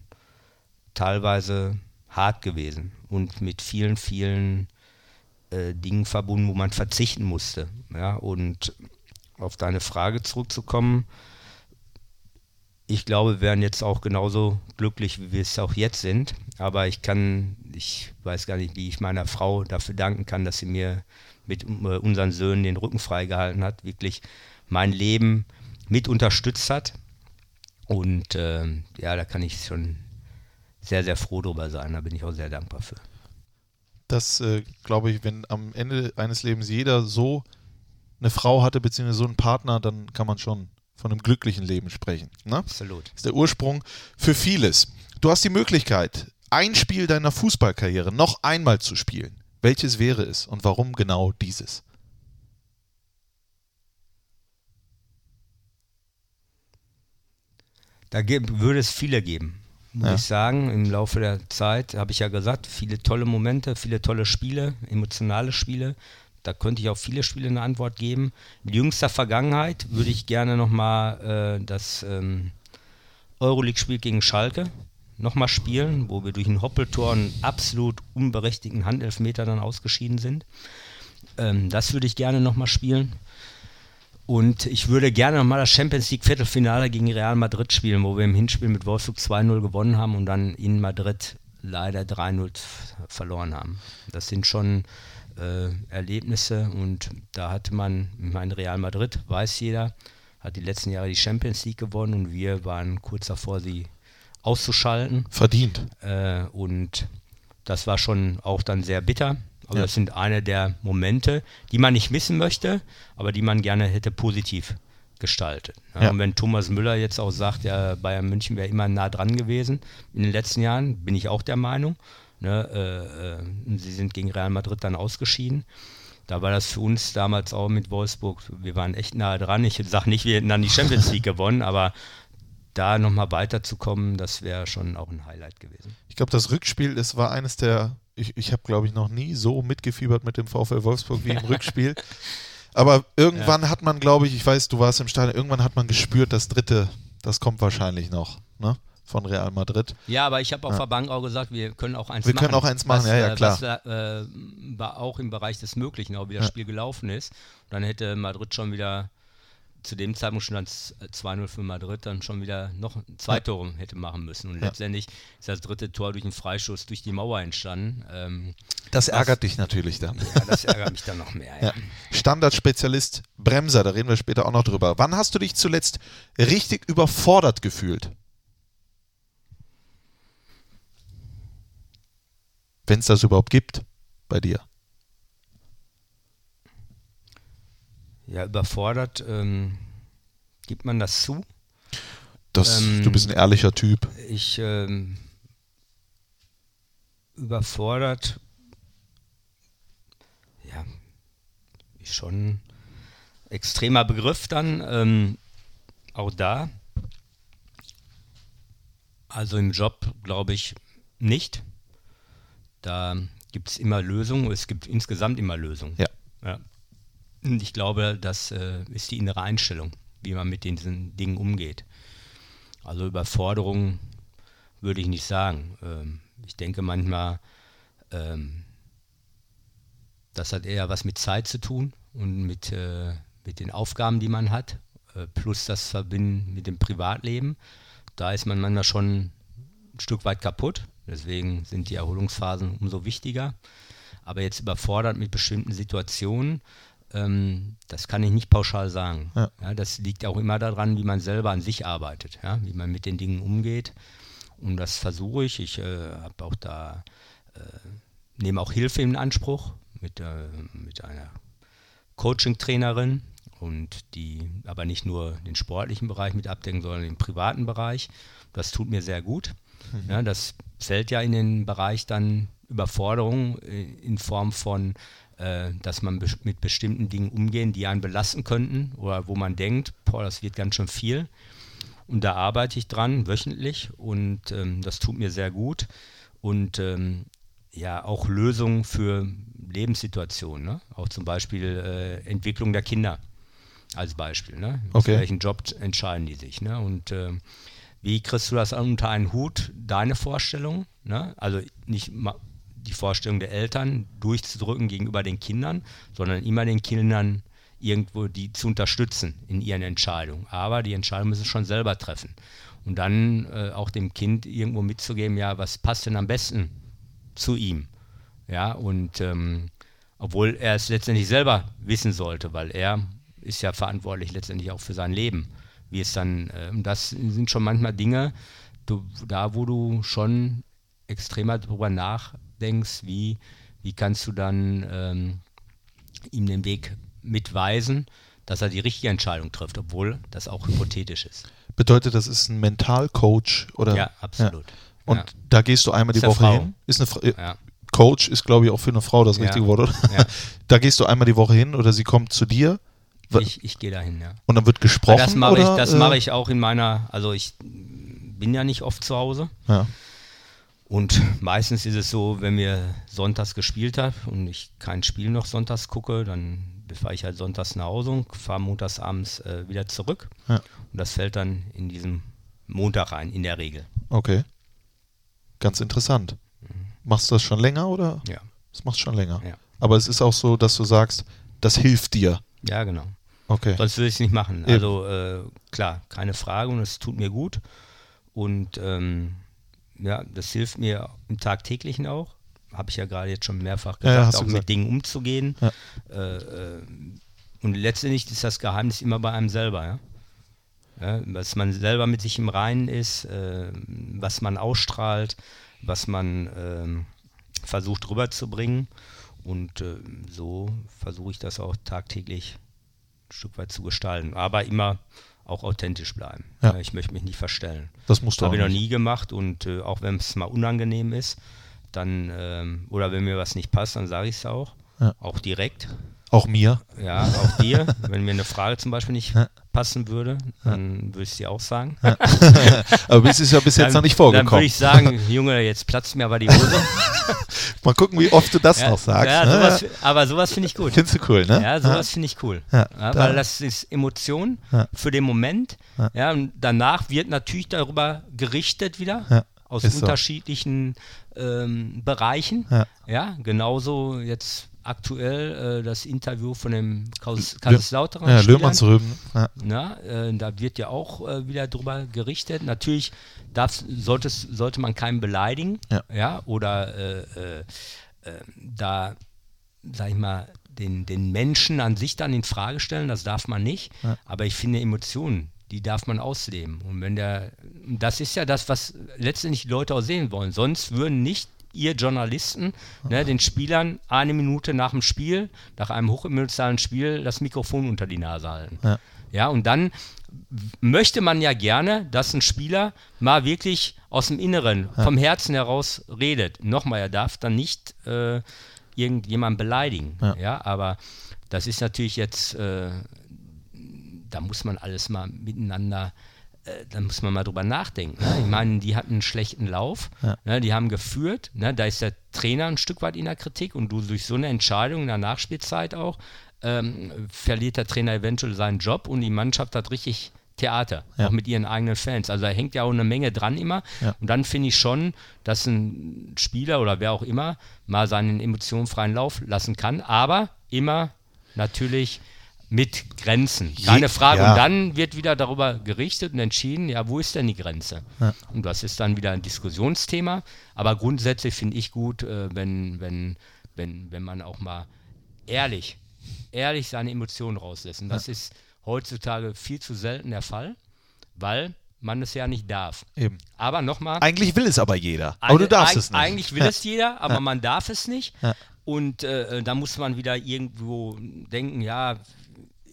teilweise hart gewesen und mit vielen, vielen äh, Dingen verbunden, wo man verzichten musste. Ja, und auf deine Frage zurückzukommen, ich glaube, wir wären jetzt auch genauso glücklich, wie wir es auch jetzt sind. Aber ich kann, ich weiß gar nicht, wie ich meiner Frau dafür danken kann, dass sie mir mit äh, unseren Söhnen den Rücken freigehalten hat, wirklich mein Leben mit unterstützt hat. Und ähm, ja, da kann ich schon sehr, sehr froh drüber sein. Da bin ich auch sehr dankbar für. Das äh, glaube ich, wenn am Ende eines Lebens jeder so eine Frau hatte, beziehungsweise so einen Partner, dann kann man schon von einem glücklichen Leben sprechen. Ne? Absolut. Das ist der Ursprung für vieles. Du hast die Möglichkeit, ein Spiel deiner Fußballkarriere noch einmal zu spielen. Welches wäre es und warum genau dieses? Da würde es viele geben, muss Ja. ich sagen. Im Laufe der Zeit habe ich ja gesagt, viele tolle Momente, viele tolle Spiele, emotionale Spiele. Da könnte ich auf viele Spiele eine Antwort geben. In jüngster Vergangenheit würde ich gerne nochmal äh, das ähm, Euroleague-Spiel gegen Schalke nochmal spielen, wo wir durch ein Hoppeltor einen absolut unberechtigten Handelfmeter dann ausgeschieden sind. Ähm, das würde ich gerne nochmal spielen. Und ich würde gerne nochmal das Champions League Viertelfinale gegen Real Madrid spielen, wo wir im Hinspiel mit Wolfsburg 2-0 gewonnen haben und dann in Madrid leider 3-0 verloren haben. Das sind schon äh, Erlebnisse und da hatte man, ich meine, Real Madrid, weiß jeder, hat die letzten Jahre die Champions League gewonnen und wir waren kurz davor, sie auszuschalten. Verdient. Äh, und das war schon auch dann sehr bitter. Aber Ja. das sind eine der Momente, die man nicht missen möchte, aber die man gerne hätte positiv gestaltet. Ja, Ja. Und wenn Thomas Müller jetzt auch sagt, ja, Bayern München wäre immer nah dran gewesen in den letzten Jahren, bin ich auch der Meinung. Ne, äh, äh, sie sind gegen Real Madrid dann ausgeschieden. Da war das für uns damals auch mit Wolfsburg, wir waren echt nah dran. Ich sage nicht, wir hätten dann die Champions League gewonnen, aber da nochmal weiterzukommen, das wäre schon auch ein Highlight gewesen. Ich glaube, das Rückspiel, das war eines der, ich, ich habe, glaube ich, noch nie so mitgefiebert mit dem VfL Wolfsburg wie im Rückspiel. Aber irgendwann hat man, glaube ich, ich weiß, du warst im Stadion, irgendwann hat man gespürt, das dritte, das kommt wahrscheinlich noch, ne? Von Real Madrid. Ja, aber ich habe auf Ja. der Bank auch gesagt, wir können auch eins Wir machen. können auch eins machen, was, ja, ja, äh, klar. Was äh, war auch im Bereich des Möglichen, auch wie das Ja. Spiel gelaufen ist. Und dann hätte Madrid schon wieder, zu dem Zeitpunkt schon dann 2-0 für Madrid, dann schon wieder noch zwei. Tore hätte machen müssen. Und Ja. letztendlich ist das dritte Tor durch einen Freistoß durch die Mauer entstanden. Ähm, Das ärgert dich natürlich dann. ja, das ärgert mich dann noch mehr. Ja. Ja. Standardspezialist Bremser, da reden wir später auch noch drüber. Wann hast du dich zuletzt richtig überfordert gefühlt? Wenn es das überhaupt gibt bei dir. ja, überfordert, ähm, gibt man das zu? Das, Ähm, du bist ein ehrlicher Typ. ich ähm, überfordert, ja, schon ein extremer Begriff dann, ähm, auch da. Also im Job glaube ich nicht. Da gibt es immer Lösungen, es gibt insgesamt immer Lösungen. Ja. ja. Und ich glaube, das äh, ist die innere Einstellung, wie man mit diesen Dingen umgeht. Also Überforderung würde ich nicht sagen. Ähm, ich denke manchmal, ähm, das hat eher was mit Zeit zu tun und mit, äh, mit den Aufgaben, die man hat, äh, plus das Verbinden mit dem Privatleben. Da ist man manchmal schon ein Stück weit kaputt. Deswegen sind die Erholungsphasen umso wichtiger. Aber jetzt überfordert mit bestimmten Situationen, ähm, das kann ich nicht pauschal sagen. Ja. Ja, das liegt auch immer daran, wie man selber an sich arbeitet, ja, wie man mit den Dingen umgeht. Und das versuche ich. Ich äh, habe auch da, äh, nehme auch Hilfe in Anspruch mit, äh, mit einer Coaching-Trainerin und die aber nicht nur den sportlichen Bereich mit abdecken, sondern den privaten Bereich. Das tut mir sehr gut. Ja, das fällt ja in den Bereich dann Überforderung äh, in Form von, äh, dass man bes- mit bestimmten Dingen umgehen, die einen belasten könnten oder wo man denkt, boah, das wird ganz schön viel. Und da arbeite ich dran, wöchentlich, und ähm, das tut mir sehr gut. Und ähm, ja, auch Lösungen für Lebenssituationen, ne? auch zum Beispiel äh, Entwicklung der Kinder als Beispiel. Ne? Für Okay. welchen Job entscheiden die sich? Ne? Und ähm, wie kriegst du das unter einen Hut, deine Vorstellung? Ne? Also nicht die Vorstellung der Eltern durchzudrücken gegenüber den Kindern, sondern immer den Kindern irgendwo die zu unterstützen in ihren Entscheidungen. Aber die Entscheidung müssen sie schon selber treffen. Und dann äh, auch dem Kind irgendwo mitzugeben, ja, was passt denn am besten zu ihm? Ja, und ähm, obwohl er es letztendlich selber wissen sollte, weil er ist ja verantwortlich letztendlich auch für sein Leben. Wie es dann, äh, das sind schon manchmal Dinge, du, da wo du schon extremer darüber nachdenkst, wie, wie kannst du dann ähm, ihm den Weg mitweisen, dass er die richtige Entscheidung trifft, obwohl das auch hypothetisch ist. Bedeutet, das ist ein Mentalcoach oder? Ja, absolut. Und Ja. da gehst du einmal die Ist eine Woche Frau. hin? Ist eine Fra äh, Ja. Coach ist, glaube ich, auch für eine Frau das Ja. richtige Wort, oder? Ja. Da gehst du einmal die Woche hin oder sie kommt zu dir Ich, ich gehe dahin, ja. und dann wird gesprochen. das mache ich, das äh, mache ich auch in meiner, also ich bin ja nicht oft zu Hause. Ja. Und meistens ist es so, wenn wir sonntags gespielt haben und ich kein Spiel noch sonntags gucke, dann fahre ich halt sonntags nach Hause und fahre montags abends äh, wieder zurück. Ja. Und das fällt dann in diesen Montag rein, in der Regel. Okay. Ganz interessant. Machst du das schon länger oder? Ja, Das machst du schon länger. ja. Aber es ist auch so, dass du sagst, das hilft dir. Ja, genau. Okay. Sonst würde ich es nicht machen. Eben. Also äh, klar, keine Frage und es tut mir gut. Und ähm, ja, das hilft mir im Tagtäglichen auch. Habe ich ja gerade jetzt schon mehrfach Ja, ja, gesagt, du auch gesagt. mit Dingen umzugehen. Ja. Äh, äh, und letztendlich ist das Geheimnis immer bei einem selber. Ja? Ja, dass man selber mit sich im Reinen ist, äh, was man ausstrahlt, was man ähm, versucht rüberzubringen. Und äh, so versuche ich das auch tagtäglich ein Stück weit zu gestalten. Aber immer auch authentisch bleiben. Ja. Ja, ich möchte mich nicht verstellen. Das musst du habe ich noch nie gemacht und äh, auch wenn es mal unangenehm ist, dann ähm, oder wenn mir was nicht passt, dann sage ich es auch. Ja. Auch direkt. Auch mir. Ja, auch dir. wenn mir eine Frage zum Beispiel nicht passen würde, dann würde ich dir auch sagen. Aber es ist ja bis jetzt dann, noch nicht Dann würde vorgekommen. ich sagen, Junge, jetzt platzt mir aber die Hose. Mal gucken, wie oft du das noch sagst. ja, ne? sowas, aber sowas finde ich gut. Findest du cool, ne? Ja, sowas finde ich cool. Ja, Ja, da- weil das ist Emotion Ja. für den Moment. Ja. Ja. und danach wird natürlich darüber gerichtet wieder. Ja, Aus ist so. unterschiedlichen ähm, Bereichen. Ja. Ja. genauso jetzt aktuell äh, das Interview von dem Kaiserslautern. Ja. Löhmann zu Rüben. Ja. Na, äh, da wird ja auch äh, wieder drüber gerichtet. Natürlich darf, sollte, man keinen beleidigen Ja. oder äh, äh, äh, da, sag ich mal, den, den Menschen an sich dann in Frage stellen, das darf man nicht. Aber ich finde Emotionen, die darf man ausleben. Und wenn der, das ist ja das, was letztendlich die Leute auch sehen wollen. Sonst würden nicht ihr Journalisten ne, den Spielern eine Minute nach dem Spiel, nach einem hochemotionalen Spiel, das Mikrofon unter die Nase halten. Ja. Ja, und dann möchte man ja gerne, dass ein Spieler mal wirklich aus dem Inneren, vom Herzen heraus redet. Nochmal, er darf dann nicht äh, irgendjemanden beleidigen. Ja. Ja. aber das ist natürlich jetzt, äh, da muss man alles mal miteinander, da muss man mal drüber nachdenken. Ne? Ich meine, die hatten einen schlechten Lauf, ne? die haben geführt, ne? da ist der Trainer ein Stück weit in der Kritik und du durch so eine Entscheidung in der Nachspielzeit auch, ähm, verliert der Trainer eventuell seinen Job und die Mannschaft hat richtig Theater, Ja. auch mit ihren eigenen Fans. Also da hängt ja auch eine Menge dran immer. Ja. Und dann finde ich schon, dass ein Spieler oder wer auch immer mal seinen Emotionen freien Lauf lassen kann, aber immer natürlich mit Grenzen. Keine Frage. ja. Und dann wird wieder darüber gerichtet und entschieden, ja, wo ist denn die Grenze? Und das ist dann wieder ein Diskussionsthema. Aber grundsätzlich finde ich gut, äh, wenn, wenn, wenn, wenn man auch mal ehrlich, ehrlich seine Emotionen rauslässt. Und das ist heutzutage viel zu selten der Fall, weil man es ja nicht darf. Eben. Aber nochmal, Eigentlich will es aber jeder. Aber du darfst eig- es nicht. Eigentlich will ja. es jeder, aber man darf es nicht. Ja. Und äh, da muss man wieder irgendwo denken, ja,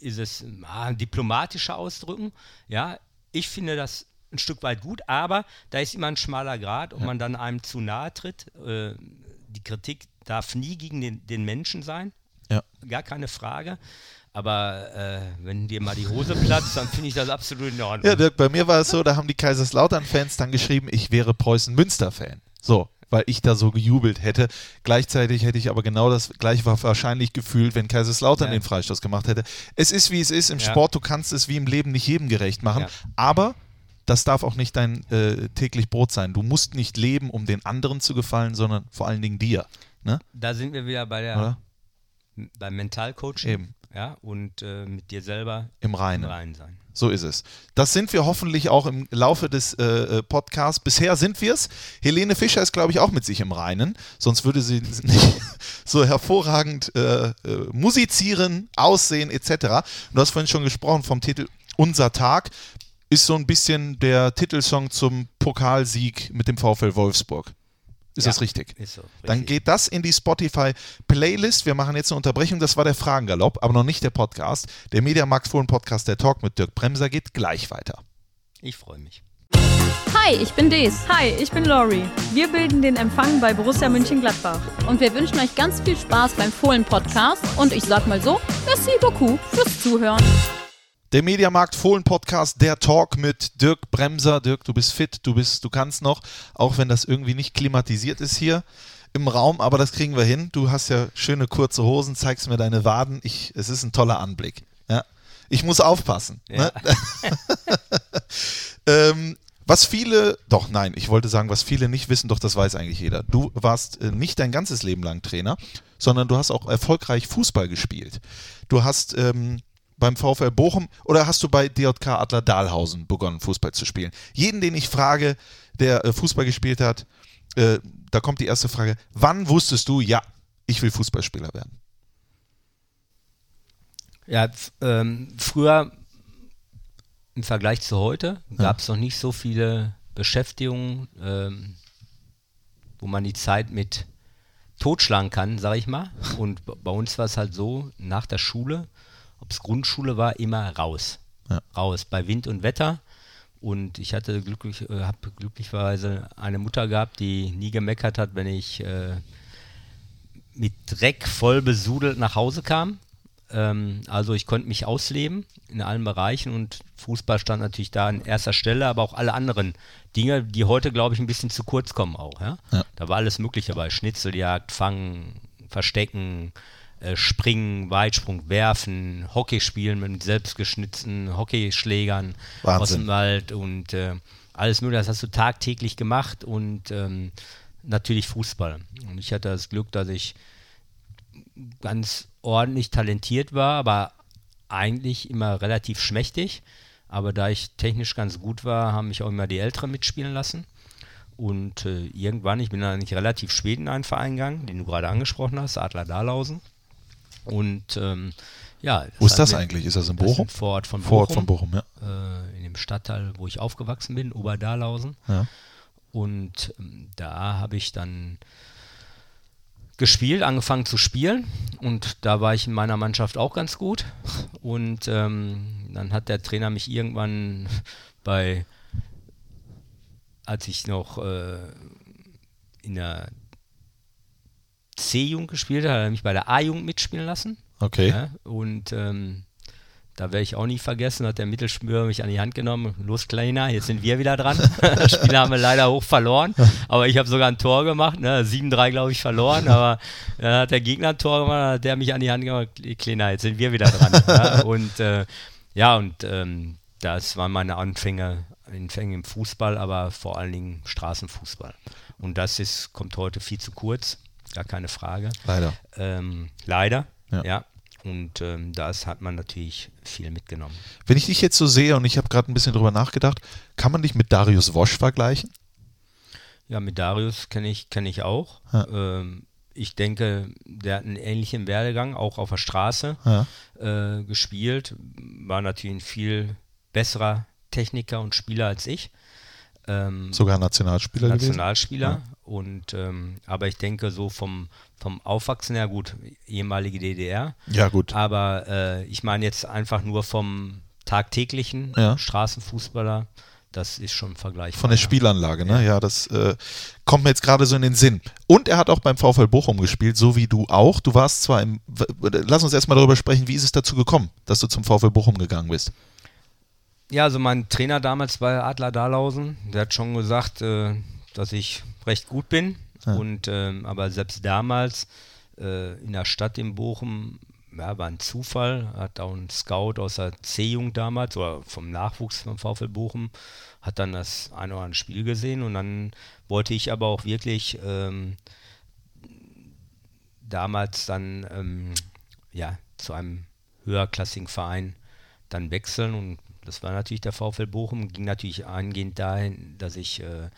ist es ah, diplomatischer ausdrücken? Ja, ich finde das ein Stück weit gut, aber da ist immer ein schmaler Grad, ob man dann einem zu nahe tritt. Äh, die Kritik darf nie gegen den, den Menschen sein, Ja. gar keine Frage. Aber äh, wenn dir mal die Hose platzt, dann finde ich das absolut in Ordnung. Ja, Dirk, bei mir war es so, da haben die Kaiserslautern-Fans dann geschrieben, ich wäre Preußen-Münster-Fan. So, weil ich da so gejubelt hätte. Gleichzeitig hätte ich aber genau das gleiche wahrscheinlich gefühlt, wenn Kaiserslautern Ja. den Freistoß gemacht hätte. Es ist, wie es ist. Im Ja. Sport, du kannst es wie im Leben nicht jedem gerecht machen. Ja. Aber das darf auch nicht dein äh, täglich Brot sein. Du musst nicht leben, um den anderen zu gefallen, sondern vor allen Dingen dir. Ne? Da sind wir wieder bei der Oder? beim Mentalcoaching. Eben. Ja, und äh, mit dir selber Im Reinen. Reinen sein. So ist es. Das sind wir hoffentlich auch im Laufe des äh, äh, Podcasts. Bisher sind wir es. Helene Fischer ist, glaube ich, auch mit sich im Reinen. Sonst würde sie nicht so hervorragend äh, äh, musizieren, aussehen etc. Du hast vorhin schon gesprochen vom Titel Unser Tag. Ist so ein bisschen der Titelsong zum Pokalsieg mit dem VfL Wolfsburg. Ist Ja, das richtig? Ist so. Dann richtig. geht das in die Spotify-Playlist. Wir machen jetzt eine Unterbrechung. Das war der Fragengalopp, aber noch nicht der Podcast. Der Mediamarkt Fohlen Podcast, der Talk mit Dirk Bremser geht gleich weiter. Ich freue mich. Hi, ich bin Des. Hi, ich bin Lori. Wir bilden den Empfang bei Borussia Mönchengladbach. Und wir wünschen euch ganz viel Spaß beim Fohlen-Podcast. Und ich sag mal so, merci beaucoup fürs Zuhören. Der Mediamarkt Fohlen Podcast, der Talk mit Dirk Bremser. Dirk, du bist fit, du bist, du kannst noch, auch wenn das irgendwie nicht klimatisiert ist hier im Raum, aber das kriegen wir hin. Du hast ja schöne kurze Hosen, zeigst mir deine Waden. Ich, es ist ein toller Anblick. Ja. Ich muss aufpassen. Ne? ähm, was viele, doch nein, ich wollte sagen, was viele nicht wissen, doch das weiß eigentlich jeder. Du warst äh, nicht dein ganzes Leben lang Trainer, sondern du hast auch erfolgreich Fußball gespielt. Du hast ähm, beim VfL Bochum oder hast du bei DJK Adler Dahlhausen begonnen, Fußball zu spielen? Jeden, den ich frage, der äh, Fußball gespielt hat, äh, da kommt die erste Frage: Wann wusstest du, ja, ich will Fußballspieler werden? Ja, ähm, früher im Vergleich zu heute gab es noch nicht so viele Beschäftigungen, ähm, wo man die Zeit mit totschlagen kann, sage ich mal. Und bei uns war es halt so, nach der Schule, ob es Grundschule war, immer raus. Ja. Raus, bei Wind und Wetter. Und ich hatte glücklich, äh, habe glücklicherweise eine Mutter gehabt, die nie gemeckert hat, wenn ich äh, mit Dreck voll besudelt nach Hause kam. Ähm, also ich konnte mich ausleben in allen Bereichen und Fußball stand natürlich da an erster Stelle, aber auch alle anderen Dinge, die heute, glaube ich, ein bisschen zu kurz kommen auch. Ja? Ja. Da war alles Mögliche dabei. Schnitzeljagd, Fangen, Verstecken, äh, Springen, Weitsprung, Werfen, Hockey spielen mit selbstgeschnitzten Hockeyschlägern aus Wahnsinn. dem Wald und äh, alles Mögliche. Das hast du tagtäglich gemacht und ähm, natürlich Fußball. Und ich hatte das Glück, dass ich ganz ordentlich talentiert war, aber eigentlich immer relativ schmächtig. Aber da ich technisch ganz gut war, haben mich auch immer die Älteren mitspielen lassen. Und äh, irgendwann, ich bin dann eigentlich relativ spät in einen Verein gegangen, den du gerade angesprochen hast, Adler Dahlhausen. Und ähm, ja. Wo ist das eigentlich? Ist das in Das Bochum? ein Vorort von Vorort Bochum. von Bochum, ja. Äh, in dem Stadtteil, wo ich aufgewachsen bin, Oberdahlhausen. ja. Und ähm, da habe ich dann gespielt, angefangen zu spielen. Und da war ich in meiner Mannschaft auch ganz gut. Und ähm, dann hat der Trainer mich irgendwann bei, als ich noch äh, in der C-Jugend gespielt habe, hat er mich bei der A-Jugend mitspielen lassen. Okay. Ja, und ähm, da werde ich auch nie vergessen, hat der Mittelspieler mich an die Hand genommen. Los, Kleiner, jetzt sind wir wieder dran. das Spiel haben wir leider hoch verloren, aber ich habe sogar ein Tor gemacht. Ne? 7-3, glaube ich, verloren, aber dann hat der Gegner ein Tor gemacht, hat der mich an die Hand genommen. Kleiner, jetzt sind wir wieder dran. ja? Und äh, ja, und ähm, das waren meine Anfänge, Anfänge im Fußball, aber vor allen Dingen Straßenfußball. Und das ist, kommt heute viel zu kurz, gar keine Frage. Leider. Ähm, leider, Ja. ja. Und ähm, das hat man natürlich viel mitgenommen. Wenn ich dich jetzt so sehe und ich habe gerade ein bisschen drüber nachgedacht, kann man dich mit Darius Wosch vergleichen? Ja, mit Darius kenne ich, kenn ich auch. Ja. Ähm, ich denke, der hat einen ähnlichen Werdegang, auch auf der Straße Ja. äh, gespielt. War natürlich ein viel besserer Techniker und Spieler als ich. Ähm, Sogar Nationalspieler gewesen? Nationalspieler. Und ähm, aber ich denke, so vom, vom Aufwachsen her, gut, ehemalige DDR, Ja, gut. Aber äh, ich meine jetzt einfach nur vom tagtäglichen Ja. Straßenfußballer, das ist schon vergleichbar. Von der. Spielanlage, ne? Ja, das äh, kommt mir jetzt gerade so in den Sinn. Und er hat auch beim VfL Bochum gespielt, so wie du auch. Du warst zwar im. Lass uns erstmal darüber sprechen, wie ist es dazu gekommen, dass du zum VfL Bochum gegangen bist? Ja, also mein Trainer damals bei Adler Dahlhausen, der hat schon gesagt, äh, dass ich recht gut bin. Und ähm, aber selbst damals äh, in der Stadt in Bochum, ja, war ein Zufall, hat auch ein Scout aus der C-Jugend damals oder vom Nachwuchs vom VfL Bochum, hat dann das ein oder andere Spiel gesehen. Und dann wollte ich aber auch wirklich ähm, damals dann ähm, ja, zu einem höherklassigen Verein dann wechseln. Und das war natürlich der VfL Bochum, ging natürlich eingehend dahin, dass ich äh,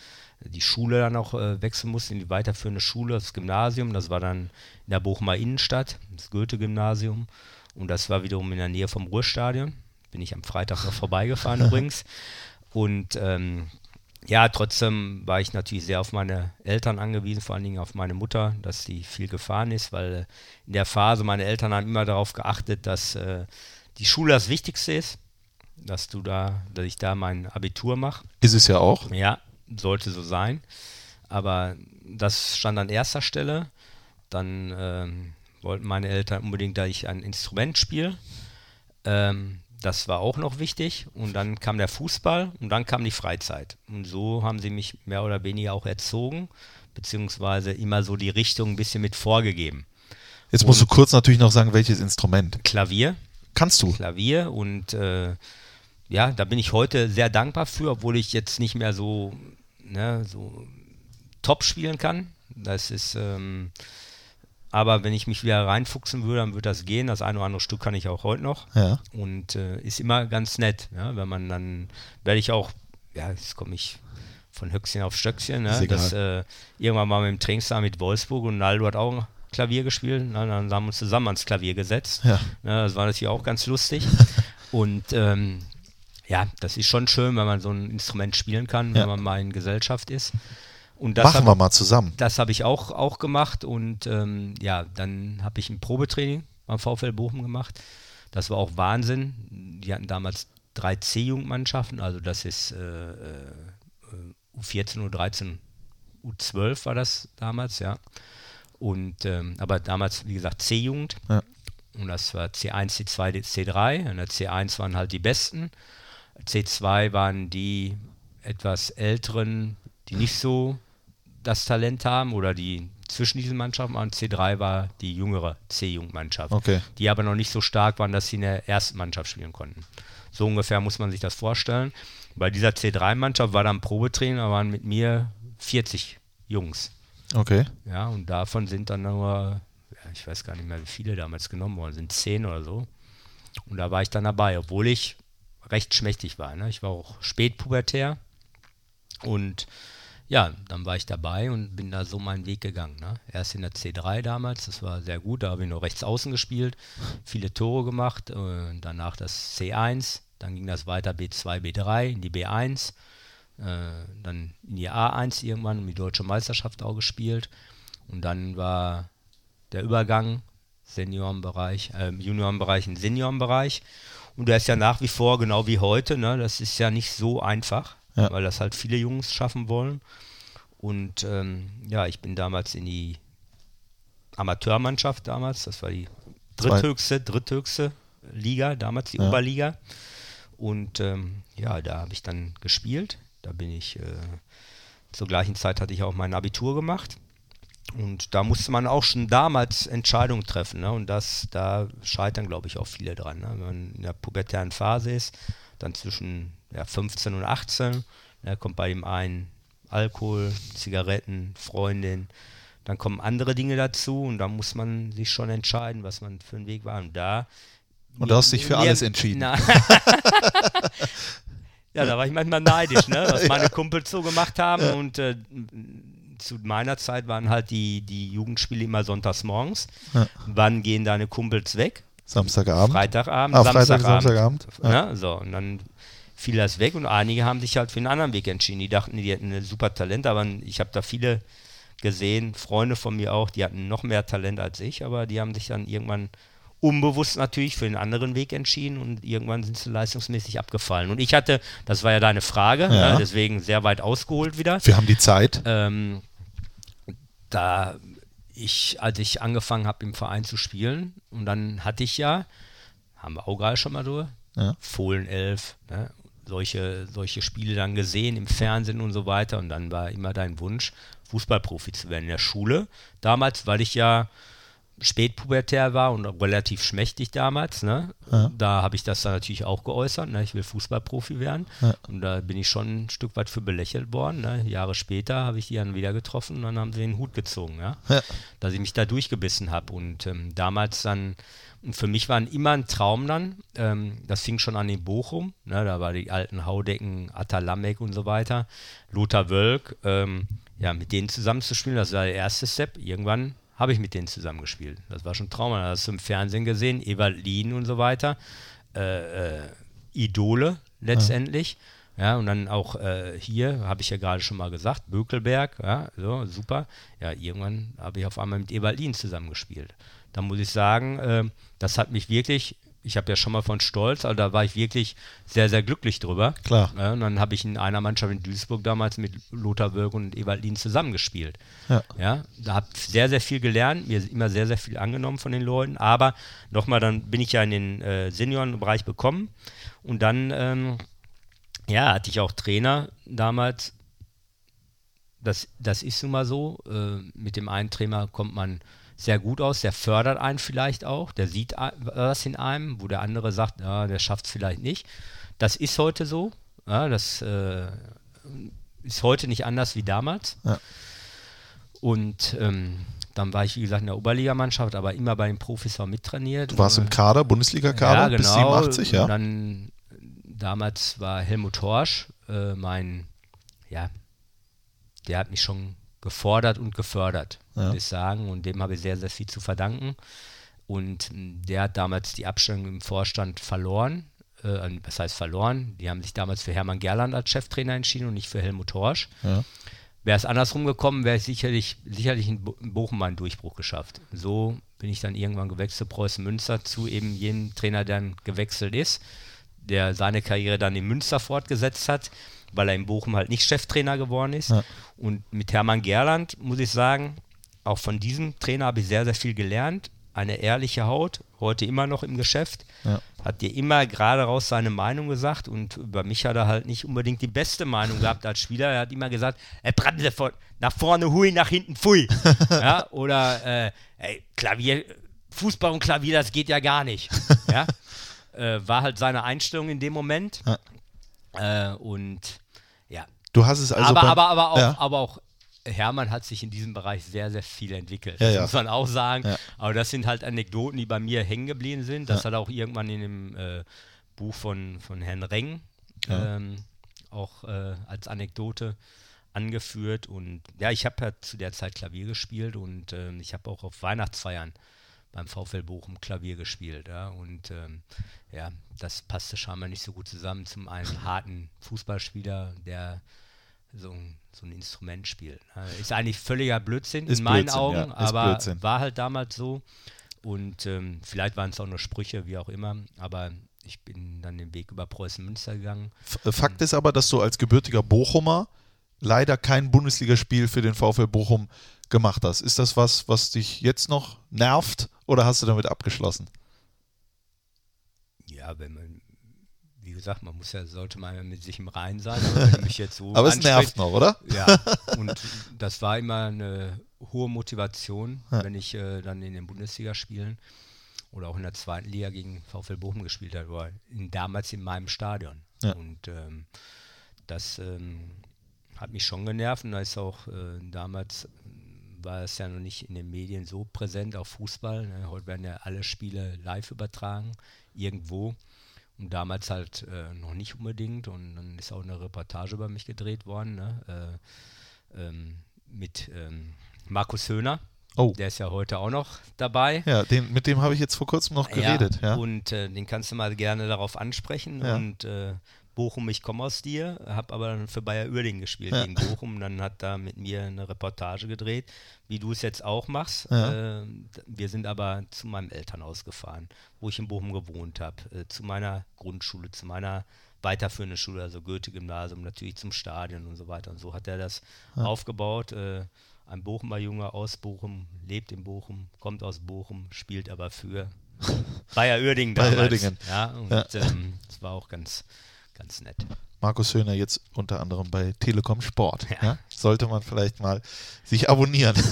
die Schule dann auch äh, wechseln musste, in die weiterführende Schule, das Gymnasium, das war dann in der Bochumer Innenstadt, das Goethe-Gymnasium. Und das war wiederum in der Nähe vom Ruhrstadion, bin ich am Freitag noch vorbeigefahren übrigens. Und ähm, ja, trotzdem war ich natürlich sehr auf meine Eltern angewiesen, vor allen Dingen auf meine Mutter, dass sie viel gefahren ist, weil in der Phase meine Eltern haben immer darauf geachtet, dass äh, die Schule das Wichtigste ist, dass du da, dass ich da mein Abitur mache. Ist es ja auch. Ja, sollte so sein. Aber das stand an erster Stelle. Dann ähm, wollten meine Eltern unbedingt, dass ich ein Instrument spiele. Ähm, das war auch noch wichtig. Und dann kam der Fußball und dann kam die Freizeit. Und so haben sie mich mehr oder weniger auch erzogen, beziehungsweise immer so die Richtung ein bisschen mit vorgegeben. Jetzt musst du kurz natürlich noch sagen, welches Instrument. Klavier. Kannst du? Klavier und äh, ja, da bin ich heute sehr dankbar für, obwohl ich jetzt nicht mehr so, ne, so top spielen kann. Das ist, ähm, aber wenn ich mich wieder reinfuchsen würde, dann würde das gehen. Das eine oder andere Stück kann ich auch heute noch. Ja. Und äh, ist immer ganz nett, ja, wenn man dann, werde ich auch, ja, jetzt komme ich von Höchstchen auf Stöckchen, ne, egal. das äh, irgendwann mal mit dem Trainingstag mit Wolfsburg und Naldo hat auch Klavier gespielt. Ne, dann haben wir uns zusammen ans Klavier gesetzt. Ja. Ne, das war natürlich auch ganz lustig. und ähm, ja, das ist schon schön, wenn man so ein Instrument spielen kann, wenn Ja. man mal in Gesellschaft ist. Und das Machen hab- wir mal zusammen. das habe ich auch, auch gemacht und ähm, ja, dann habe ich ein Probetraining beim VfL Bochum gemacht. Das war auch Wahnsinn. Die hatten damals drei C-Jugendmannschaften, also das ist äh, äh, U14, U13, U12 war das damals, ja. Und ähm, aber damals, wie gesagt, C-Jugend. Ja. Und das war C1, C2, C3. Und der C1 waren halt die Besten. C2 waren die etwas älteren, die nicht so das Talent haben oder die zwischen diesen Mannschaften waren. C3 war die jüngere C-Jugendmannschaft, Okay. die aber noch nicht so stark waren, dass sie in der ersten Mannschaft spielen konnten. So ungefähr muss man sich das vorstellen. Bei dieser C3-Mannschaft war dann Probetraining, da waren mit mir 40 Jungs. Okay. Ja, und davon sind dann nur, ich weiß gar nicht mehr, wie viele damals genommen worden sind, zehn oder so. Und da war ich dann dabei, obwohl ich recht schmächtig war. Ne? Ich war auch spätpubertär. Und ja, dann war ich dabei und bin da so meinen Weg gegangen. Ne? Erst in der C3 damals, das war sehr gut, da habe ich nur rechts außen gespielt, viele Tore gemacht. Äh, danach das C1, dann ging das weiter B2, B3, in die B1 äh, dann in die A1 irgendwann um die deutsche Meisterschaft auch gespielt. Und dann war der Übergang Seniorenbereich, äh, Juniorenbereich in Seniorenbereich. Und der ist ja nach wie vor genau wie heute. Ne? Das ist ja nicht so einfach, Ja. weil das halt viele Jungs schaffen wollen. Und ähm, ja, ich bin damals in die Amateurmannschaft damals, das war die dritthöchste, dritthöchste Liga, damals die Ja. Oberliga. Und ähm, ja, da habe ich dann gespielt. Da bin ich, äh, zur gleichen Zeit hatte ich auch mein Abitur gemacht. Und da musste man auch schon damals Entscheidungen treffen. Ne? Und das, da scheitern, glaube ich, auch viele dran. Ne? Wenn man in der pubertären Phase ist, dann zwischen ja, 15 und 18, da kommt bei dem einen Alkohol, Zigaretten, Freundin, dann kommen andere Dinge dazu und da muss man sich schon entscheiden, was man für einen Weg war. Und da Und du hast dich für alles entschieden. Ja, da war ich manchmal neidisch, ne? was meine Kumpels so gemacht haben. Und äh, zu meiner Zeit waren halt die, die Jugendspiele immer sonntags morgens. Ja. Wann gehen deine Kumpels weg? Samstagabend. Freitagabend, Ah, Freitag, Samstagabend. Samstagabend. Ja. Ne? So, und dann fiel das weg und einige haben sich halt für einen anderen Weg entschieden. Die dachten, die hätten ein super Talent, aber ich habe da viele gesehen, Freunde von mir auch, die hatten noch mehr Talent als ich, aber die haben sich dann irgendwann unbewusst natürlich für einen anderen Weg entschieden und irgendwann sind sie leistungsmäßig abgefallen. Und ich hatte, das war ja deine Frage, Ja. ne, deswegen sehr weit ausgeholt wieder. Wir haben die Zeit. Ähm, da ich, als ich angefangen habe im Verein zu spielen, und dann hatte ich ja, haben wir auch gerade schon mal durch, Ja. Fohlen 11, ne, solche, solche Spiele dann gesehen im Fernsehen und so weiter. Und dann war immer dein Wunsch, Fußballprofi zu werden in der Schule. Damals, weil ich ja spätpubertär war und relativ schmächtig damals, ne? da habe ich das dann natürlich auch geäußert, ne? ich will Fußballprofi werden und da bin ich schon ein Stück weit für belächelt worden. Ne? Jahre später habe ich die dann wieder getroffen und dann haben sie den Hut gezogen, ja? Ja. dass ich mich da durchgebissen habe und ähm, damals dann, und für mich war immer ein Traum dann, ähm, das fing schon an in Bochum, ne? da war die alten Haudecken, Atalamek und so weiter, Lothar Wölk, ähm, ja, mit denen zusammenzuspielen, das war der erste Step. Irgendwann habe ich mit denen zusammengespielt. Das war schon Trauma. Da hast du im Fernsehen gesehen, Ewald Lien und so weiter. Äh, äh, Idole letztendlich. Ja, und dann auch äh, hier, habe ich ja gerade schon mal gesagt, Bökelberg, ja, so, super. Ja, irgendwann habe ich auf einmal mit Eberlin zusammengespielt. Da muss ich sagen, äh, das hat mich wirklich, ich habe ja schon mal von Stolz, also da war ich wirklich sehr, sehr glücklich drüber. Klar. Ja, und dann habe ich in einer Mannschaft in Duisburg damals mit Lothar Wirk und Eberlin zusammengespielt. Ja. Ja, da habe ich sehr, sehr viel gelernt, mir immer sehr, sehr viel angenommen von den Leuten. Aber nochmal, dann bin ich ja in den äh, Seniorenbereich bekommen und dann, ähm, ja, hatte ich auch Trainer damals. Das, das ist nun mal so. Äh, mit dem einen Trainer kommt man sehr gut aus, der fördert einen vielleicht auch, der sieht was in einem, wo der andere sagt, ja, der schafft es vielleicht nicht. Das ist heute so. Ja, das äh, ist heute nicht anders wie damals. Ja. Und ähm, dann war ich, wie gesagt, in der Oberligamannschaft, aber immer bei den Profis auch mittrainiert. Du warst im Kader, Bundesliga-Kader ja, genau. bis 87, ja. Und dann, damals war Helmut Horsch äh, mein, ja, der hat mich schon gefordert und gefördert, Ja. würde ich sagen. Und dem habe ich sehr, sehr viel zu verdanken. Und mh, der hat damals die Abstimmung im Vorstand verloren. Äh, was heißt verloren? Die haben sich damals für Hermann Gerland als Cheftrainer entschieden und nicht für Helmut Horsch. Ja. Wäre es andersrum gekommen, wäre ich sicherlich, sicherlich in, Bo in Bochum meinen Durchbruch geschafft. So bin ich dann irgendwann gewechselt Preußen Münster zu eben jenem Trainer, der dann gewechselt ist, der seine Karriere dann in Münster fortgesetzt hat, weil er in Bochum halt nicht Cheftrainer geworden ist. Ja. Und mit Hermann Gerland muss ich sagen, auch von diesem Trainer habe ich sehr, sehr viel gelernt. Eine ehrliche Haut, heute immer noch im Geschäft. Ja. Hat dir immer gerade raus seine Meinung gesagt und über mich hat er halt nicht unbedingt die beste Meinung gehabt als Spieler. Er hat immer gesagt, er brannte von, nach vorne hui, nach hinten pfui. ja, oder äh, ey, Klavier, Fußball und Klavier, das geht ja gar nicht. ja, äh, war halt seine Einstellung in dem Moment. Äh, und ja, Du hast es also aber, aber, aber, auch, ja. aber auch Hermann hat sich in diesem Bereich sehr, sehr viel entwickelt. Ja, das ja. muss man auch sagen. Ja. Aber das sind halt Anekdoten, die bei mir hängen geblieben sind. Das hat auch irgendwann in dem äh, Buch von, von Herrn Reng ähm, auch äh, als Anekdote angeführt. Und ja, ich habe ja zu der Zeit Klavier gespielt und ähm, ich habe auch auf Weihnachtsfeiern beim VfL Bochum Klavier gespielt. Ja, und ähm, ja, das passte scheinbar nicht so gut zusammen zum einen harten Fußballspieler, der so ein, so ein Instrument spielt. Ja, Ist eigentlich völliger Blödsinn Ist in meinen Blödsinn, Augen, ja, aber Blödsinn. war halt damals so. Und ähm, vielleicht waren es auch nur Sprüche, wie auch immer, aber ich bin dann den Weg über Preußen Münster gegangen. Äh, Fakt ist aber, dass du als gebürtiger Bochumer leider kein Bundesligaspiel für den VfL Bochum gemacht hast. Ist das was, was dich jetzt noch nervt oder hast du damit abgeschlossen? Ja, wenn man, wie gesagt, man muss ja, sollte man ja mit sich im Reinen sein, aber wenn mich jetzt so Aber es nervt noch, oder? Ja, und das war immer eine hohe Motivation, wenn ich äh, dann in den Bundesligaspielen oder auch in der zweiten Liga gegen VfL Bochum gespielt habe, war in, damals in meinem Stadion. Ja. Und ähm, das ähm, hat mich schon genervt und da ist auch äh, damals war es ja noch nicht in den Medien so präsent, auch Fußball. Ne? Heute werden ja alle Spiele live übertragen, irgendwo. Und damals halt äh, noch nicht unbedingt. Und dann ist auch eine Reportage über mich gedreht worden, ne? äh, ähm, mit ähm, Markus Höhner. Oh. Der ist ja heute auch noch dabei. Ja, den, mit dem habe ich jetzt vor kurzem noch geredet. Ja, Und äh, den kannst du mal gerne darauf ansprechen. Ja. Und äh, Bochum, ich komme aus dir, habe aber dann für Bayer Uerdingen gespielt Ja. gegen Bochum. Dann hat da mit mir eine Reportage gedreht, wie du es jetzt auch machst. Ja. Äh, wir sind aber zu meinem Elternhaus gefahren, wo ich in Bochum gewohnt habe, äh, zu meiner Grundschule, zu meiner weiterführenden Schule, also Goethe-Gymnasium, natürlich zum Stadion und so weiter. Und so hat er das aufgebaut. Äh, ein Bochumer Junge aus Bochum, lebt in Bochum, kommt aus Bochum, spielt aber für Bayer Uerdingen Bayer damals. Uerdingen. Ja, und Ja. Ähm, das war auch ganz, ganz nett. Markus Höhner jetzt unter anderem bei Telekom Sport. Ja. Sollte man vielleicht mal sich abonnieren.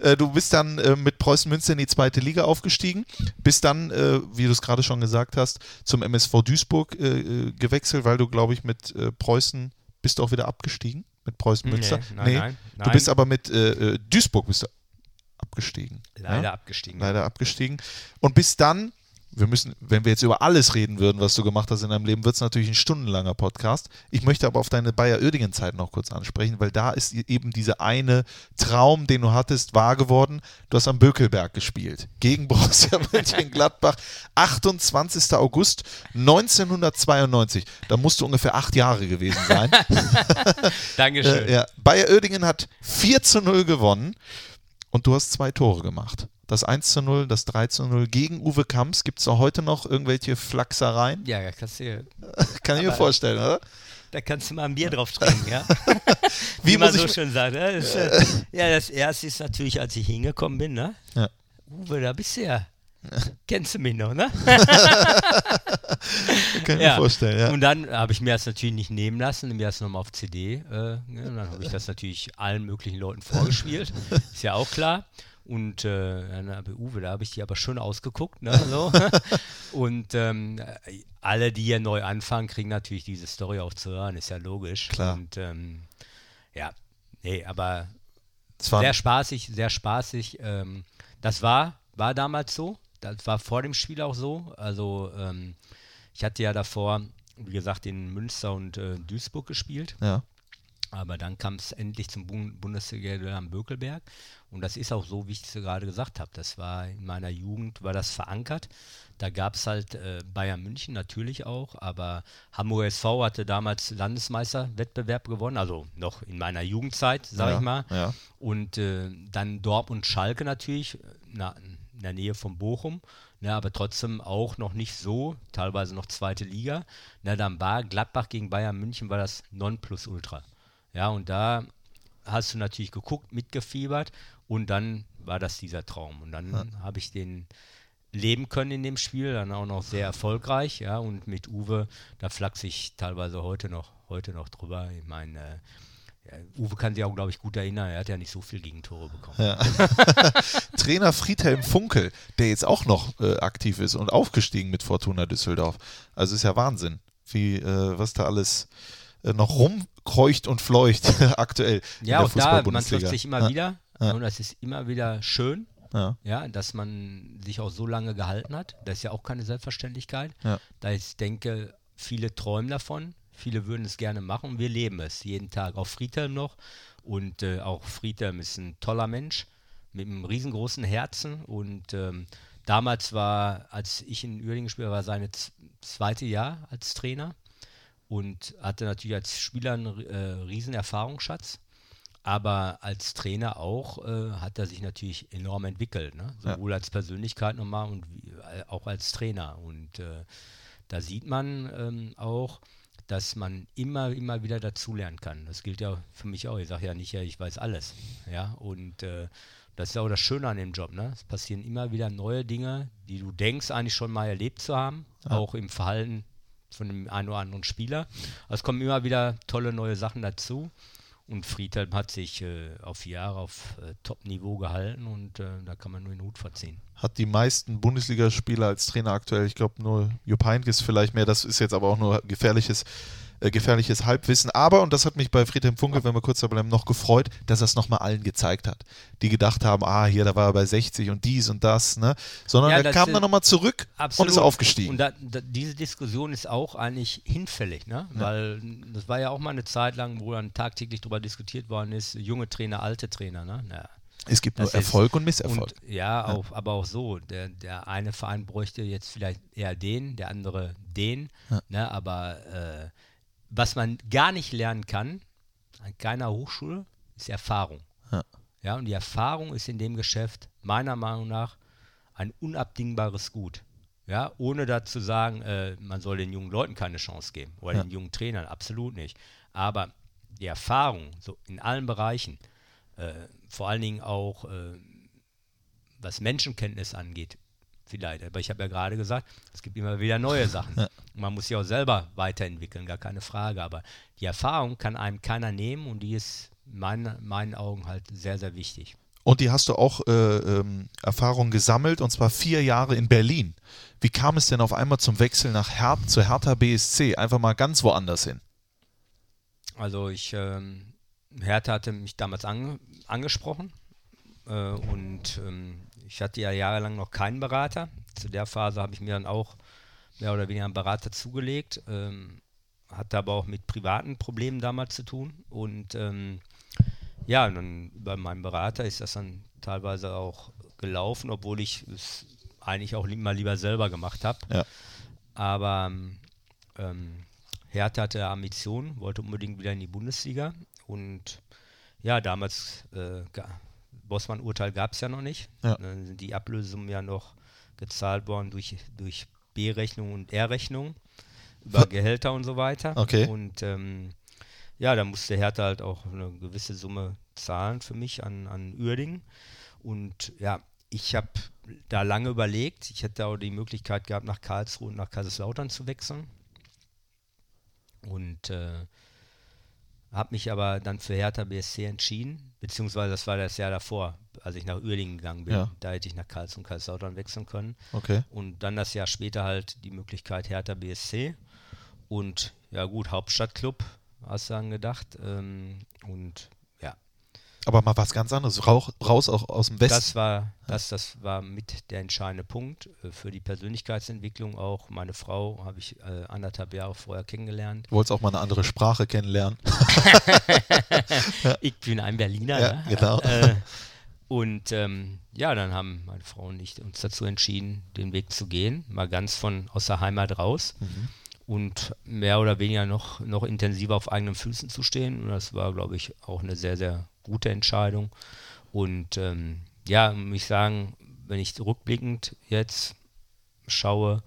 Äh, du bist dann äh, mit Preußen Münster in die zweite Liga aufgestiegen, bist dann, äh, wie du es gerade schon gesagt hast, zum MSV Duisburg äh, gewechselt, weil du, glaube ich, mit Preußen bist du auch wieder abgestiegen mit Preußen Nee, Münster. nein, nein, Du nein. bist aber mit Duisburg bist du abgestiegen. Leider ja? abgestiegen. Leider abgestiegen. Und bist dann wir müssen, wenn wir jetzt über alles reden würden, was du gemacht hast in deinem Leben, wird es natürlich ein stundenlanger Podcast. Ich möchte aber auf deine Bayer Oerdingen-Zeit noch kurz ansprechen, weil da ist eben dieser eine Traum, den du hattest, wahr geworden. Du hast am Bökelberg gespielt gegen Borussia Mönchengladbach, 28. August 1992. Da musst du ungefähr acht Jahre gewesen sein. Dankeschön. Äh, ja. Bayer Oerdingen hat 4 zu 0 gewonnen und du hast zwei Tore gemacht. Das 1 zu 0, das 3 zu 0 gegen Uwe Kamps. Gibt es auch heute noch irgendwelche Flachsereien? Ja, da kannst du, Kann ich mir vorstellen, oder? da kannst du mal ein Bier drauf trinken, ja? Wie Wie man so schön sagt. Ja das, äh, ja, das erste ist natürlich, als ich hingekommen bin, ne? Ja. Uwe, da bist du ja. Kennst du mich noch, ne? Kann ich Ja. mir vorstellen, ja. Und dann habe ich mir das natürlich nicht nehmen lassen, mir das nochmal auf CD. Äh, ne? Und dann habe ich das natürlich allen möglichen Leuten vorgespielt. Ist ja auch klar. Und äh, habe Uwe, da habe ich die aber schön ausgeguckt. Ne? So. Und ähm, alle, die hier neu anfangen, kriegen natürlich diese Story auch zu hören, ist ja logisch. Klar. Und ähm, ja, nee, aber sehr spaßig, sehr spaßig. Ähm, das war, war damals so. Das war vor dem Spiel auch so. Also ähm, ich hatte ja davor, wie gesagt, in Münster und äh, Duisburg gespielt. ja. Aber dann kam es endlich zum Bund Bundesliga am Bökelberg. Und das ist auch so, wie ich es gerade gesagt habe. Das war in meiner Jugend, war das verankert. Da gab es halt äh, Bayern München natürlich auch, aber Hamburg SV hatte damals Landesmeisterwettbewerb gewonnen, also noch in meiner Jugendzeit, sage Ja, ich mal. ja. Und äh, dann Dortmund Schalke natürlich, na, in der Nähe von Bochum, ne, aber trotzdem auch noch nicht so, teilweise noch zweite Liga. Na, dann war Gladbach gegen Bayern München, war das Nonplusultra. Ja, und da hast du natürlich geguckt, mitgefiebert und dann war das dieser Traum. Und dann habe ich den leben können in dem Spiel, dann auch noch sehr erfolgreich, ja, und mit Uwe, da flachse ich teilweise heute noch, heute noch drüber. Ich meine, äh, ja, Uwe kann sich auch, glaube ich, gut erinnern, er hat ja nicht so viel Gegentore bekommen. Trainer Friedhelm Funkel, der jetzt auch noch äh, aktiv ist und aufgestiegen mit Fortuna Düsseldorf. Also ist ja Wahnsinn, wie äh, was da alles noch rumkreucht und fleucht aktuell Ja, auch da, man trifft sich immer ja, wieder Ja. und das ist immer wieder schön, Ja. ja, dass man sich auch so lange gehalten hat. Das ist ja auch keine Selbstverständlichkeit. Da ich denke, viele träumen davon, viele würden es gerne machen und wir leben es jeden Tag. Auch Friedhelm noch und äh, auch Friedhelm ist ein toller Mensch mit einem riesengroßen Herzen und ähm, damals war, als ich in Uerdingen gespielt habe, war seine z- zweite Jahr als Trainer und hatte natürlich als Spieler einen äh, riesen Erfahrungsschatz. Aber als Trainer auch äh, hat er sich natürlich enorm entwickelt, ne? sowohl als Persönlichkeit nochmal und wie, äh, auch als Trainer. Und äh, da sieht man ähm, auch, dass man immer, immer wieder dazulernen kann. Das gilt ja für mich auch. Ich sage ja nicht, ja, ich weiß alles. Ja, und äh, das ist auch das Schöne an dem Job. Ne? Es passieren immer wieder neue Dinge, die du denkst, eigentlich schon mal erlebt zu haben, auch im Verhalten von dem einen oder anderen Spieler. Es kommen immer wieder tolle neue Sachen dazu. Und Friedhelm hat sich äh, auf Jahre auf äh, Top-Niveau gehalten und äh, da kann man nur den Hut verziehen. Hat die meisten Bundesligaspieler als Trainer aktuell, ich glaube nur Jupp Heynckes vielleicht mehr, das ist jetzt aber auch nur gefährliches äh, gefährliches Halbwissen. Aber, und das hat mich bei Friedhelm Funkel, wenn wir kurz da bleiben, noch gefreut, dass er es nochmal allen gezeigt hat. Die gedacht haben, ah, hier, da war er bei 60 und dies und das, ne? Sondern Ja, er kam dann nochmal zurück und ist aufgestiegen. Und da, da, diese Diskussion ist auch eigentlich hinfällig, ne? Weil das war ja auch mal eine Zeit lang, wo dann tagtäglich darüber diskutiert worden ist, junge Trainer, alte Trainer, ne? Ja. es gibt nur Das ist- Erfolg und Misserfolg. Und ja, Auch, aber auch so. Der, der eine Verein bräuchte jetzt vielleicht eher den, der andere den. Ne, aber äh, was man gar nicht lernen kann an keiner Hochschule, ist Erfahrung. Ja. Ja, und die Erfahrung ist in dem Geschäft meiner Meinung nach ein unabdingbares Gut. Ja, ohne dazu zu sagen, äh, man soll den jungen Leuten keine Chance geben oder Ja. den jungen Trainern, absolut nicht. Aber die Erfahrung, so in allen Bereichen, äh, vor allen Dingen auch äh, was Menschenkenntnis angeht, vielleicht. Aber ich habe ja gerade gesagt, es gibt immer wieder neue Sachen. Und Man muss sich auch selber weiterentwickeln, gar keine Frage. Aber die Erfahrung kann einem keiner nehmen und die ist in meinen, meinen Augen halt sehr, sehr wichtig. Und die hast du auch äh, ähm, Erfahrung gesammelt, und zwar vier Jahre in Berlin. Wie kam es denn auf einmal zum Wechsel nach Her zu Hertha BSC? Einfach mal ganz woanders hin. Also ich, ähm, Hertha hatte mich damals ange angesprochen äh, und ähm, ich hatte ja jahrelang noch keinen Berater. zu der Phase habe ich mir dann auch mehr oder weniger einen Berater zugelegt. Ähm, hatte aber auch mit privaten Problemen damals zu tun. Und ähm, ja, und dann bei meinem Berater ist das dann teilweise auch gelaufen, obwohl ich es eigentlich auch mal lieber selber gemacht habe. Ja. Aber ähm, Hertha hatte Ambitionen, wollte unbedingt wieder in die Bundesliga. Und ja, damals, äh, Bossmann-Urteil gab es ja noch nicht. Ja. Dann sind die Ablösungen ja noch gezahlt worden durch, durch B-Rechnung und R-Rechnung über Gehälter und so weiter. Okay. Und ähm, ja, da musste Hertha halt auch eine gewisse Summe zahlen für mich an, an Uerdingen. Und ja, ich habe da lange überlegt. Ich hätte auch die Möglichkeit gehabt, nach Karlsruhe und nach Kaiserslautern zu wechseln. Und äh, habe mich aber dann für Hertha BSC entschieden, beziehungsweise das war das Jahr davor, als ich nach Uerdingen gegangen bin. Ja. Da hätte ich nach Karlsruhe und Kaiserslautern wechseln können. Okay. Und dann das Jahr später halt die Möglichkeit Hertha BSC. Und ja gut, Hauptstadtclub, hast du dann gedacht. Ähm, und Aber mal was ganz anderes. Rauch, raus auch aus dem Westen. das war, das, das war mit der entscheidende Punkt äh, für die Persönlichkeitsentwicklung auch. Meine Frau habe ich äh, anderthalb Jahre vorher kennengelernt. Du wolltest auch mal eine andere Sprache kennenlernen. Ich bin ein Berliner. Ja, ne? genau. Äh, und ähm, ja, dann haben meine Frau und ich uns dazu entschieden, den Weg zu gehen, mal ganz von aus der Heimat raus Mhm. und mehr oder weniger noch, noch intensiver auf eigenen Füßen zu stehen. Und das war, glaube ich, auch eine sehr, sehr gute Entscheidung. Und ähm, ja, muss ich sagen, wenn ich rückblickend jetzt schaue,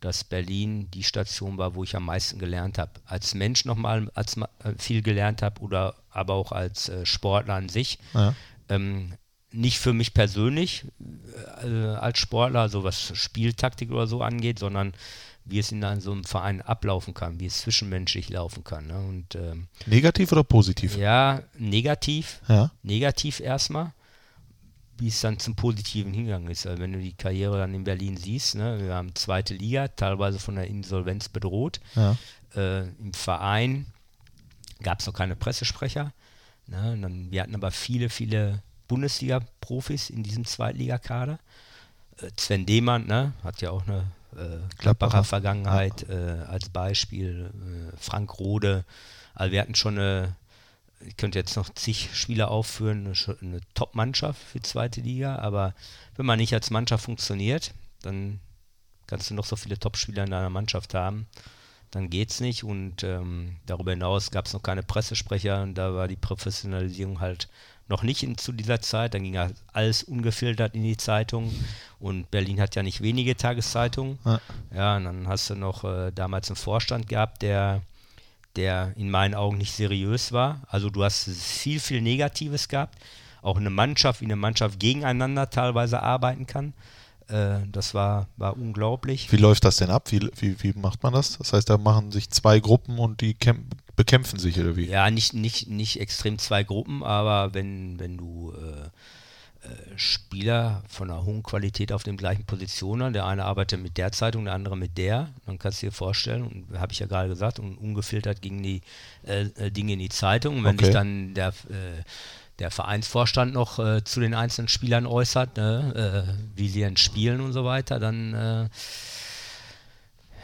dass Berlin die Station war, wo ich am meisten gelernt habe. Als Mensch nochmal als äh, viel gelernt habe oder aber auch als äh, Sportler an sich. Ja. Ähm, nicht für mich persönlich äh, als Sportler, also was Spieltaktik oder so angeht, sondern wie es in einem- so einem Verein ablaufen kann, wie es zwischenmenschlich laufen kann. Ne? Und ähm, Negativ oder positiv? ja, negativ, Ja. negativ erstmal, wie es dann zum Positiven hingegangen ist. Also wenn du die Karriere dann in Berlin siehst, ne, wir haben zweite Liga, teilweise von der Insolvenz bedroht. Ja. Äh, Im Verein gab es noch keine Pressesprecher. Ne, dann, wir hatten aber viele, viele Bundesliga-Profis in diesem Zweitligakader. Äh, Sven Demann ne, hat ja auch eine äh, Gladbacher. Vergangenheit äh, als Beispiel. Äh, Frank Rode. Also wir hatten schon eine, ich könnte jetzt noch zig Spieler aufführen, eine, eine Top-Mannschaft für zweite Liga, aber wenn man nicht als Mannschaft funktioniert, dann kannst du noch so viele Top-Spieler in deiner Mannschaft haben, dann geht's nicht. Und ähm, darüber hinaus gab es noch keine Pressesprecher und da war die Professionalisierung halt noch nicht in, zu dieser Zeit. Dann ging alles ungefiltert in die Zeitung und Berlin hat ja nicht wenige Tageszeitungen. Ja. Ja, und dann hast du noch äh, damals einen Vorstand gehabt, der der in meinen Augen nicht seriös war. Also du hast viel, viel Negatives gehabt. Auch eine Mannschaft, wie eine Mannschaft gegeneinander teilweise arbeiten kann. Äh, das war, war unglaublich. Wie läuft das denn ab? Wie, wie, wie macht man das? Das heißt, da machen sich zwei Gruppen und die kämp bekämpfen sich oder wie? Ja, nicht, nicht, nicht extrem zwei Gruppen, aber wenn, wenn du äh, äh, Spieler von einer hohen Qualität auf den gleichen Positionen, der eine arbeitet mit der Zeitung, der andere mit der, dann kannst du dir vorstellen, und habe ich ja gerade gesagt, und ungefiltert gingen die äh, äh, Dinge in die Zeitung. Und wenn Okay. sich dann der, äh, der Vereinsvorstand noch äh, zu den einzelnen Spielern äußert, ne, äh, wie sie denn spielen und so weiter, dann äh,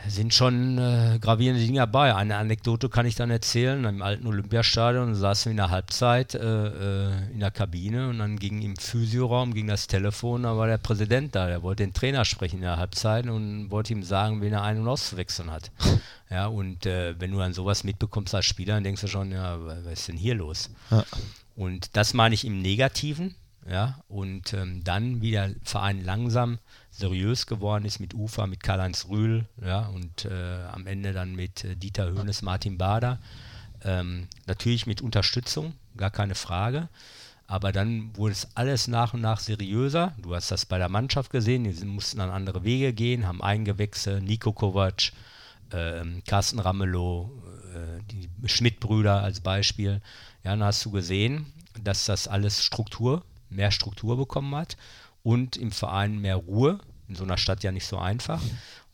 sind schon äh, gravierende Dinge dabei. Eine Anekdote kann ich dann erzählen. Im alten Olympiastadion saßen wir in der Halbzeit äh, äh, in der Kabine und dann ging im Physioraum ging das Telefon, da war der Präsident da, der wollte den Trainer sprechen in der Halbzeit und wollte ihm sagen, wen er ein- und auszuwechseln hat. Ja, und äh, wenn du dann sowas mitbekommst als Spieler, dann denkst du schon, ja, wa- was ist denn hier los? Ja. Und das meine ich im Negativen, ja, und ähm, dann, wie der Verein langsam seriös geworden ist mit Ufa, mit Karl-Heinz Rühl, ja, und äh, am Ende dann mit äh, Dieter Höhnes, Martin Bader. Ähm, natürlich mit Unterstützung, gar keine Frage. Aber dann wurde es alles nach und nach seriöser. Du hast das bei der Mannschaft gesehen, die mussten dann andere Wege gehen, haben eingewechselt, Nico Kovac, ähm, Carsten Ramelow, äh, die Schmidt-Brüder als Beispiel. Ja, dann hast du gesehen, dass das alles Struktur, mehr Struktur bekommen hat und im Verein mehr Ruhe. In so einer Stadt ja nicht so einfach.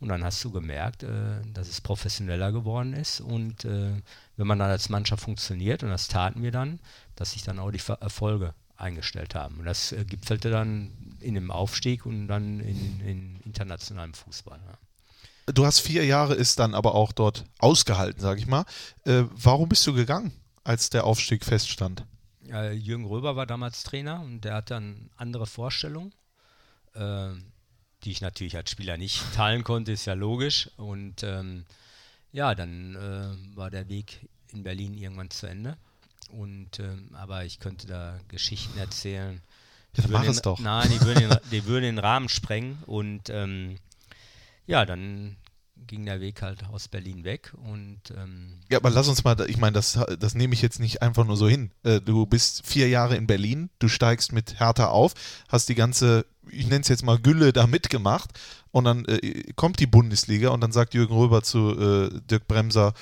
Und dann hast du gemerkt, äh, dass es professioneller geworden ist. Und äh, wenn man dann als Mannschaft funktioniert, und das taten wir dann, dass sich dann auch die Ver Erfolge eingestellt haben. Und das äh, gipfelte dann in dem Aufstieg und dann in, in internationalem Fußball. Ja. Du hast vier Jahre ist dann aber auch dort ausgehalten, sag ich mal. Äh, warum bist du gegangen, als der Aufstieg feststand? Äh, Jürgen Röber war damals Trainer und der hat dann andere Vorstellungen, äh, die ich natürlich als Spieler nicht teilen konnte, ist ja logisch. Und ähm, ja, dann äh, war der Weg in Berlin irgendwann zu Ende. Und ähm, aber ich könnte da Geschichten erzählen. Ja, mach den, es doch. Nein, die würden den, die würden den Rahmen sprengen. Und ähm, ja, dann ging der Weg halt aus Berlin weg und ähm, Ja, aber lass uns mal, ich meine, das, das nehme ich jetzt nicht einfach nur so hin. Äh, Du bist vier Jahre in Berlin, du steigst mit Hertha auf, hast die ganze, ich nenne es jetzt mal Gülle da mitgemacht und dann äh, kommt die Bundesliga und dann sagt Jürgen Röber zu äh, Dirk Bremser,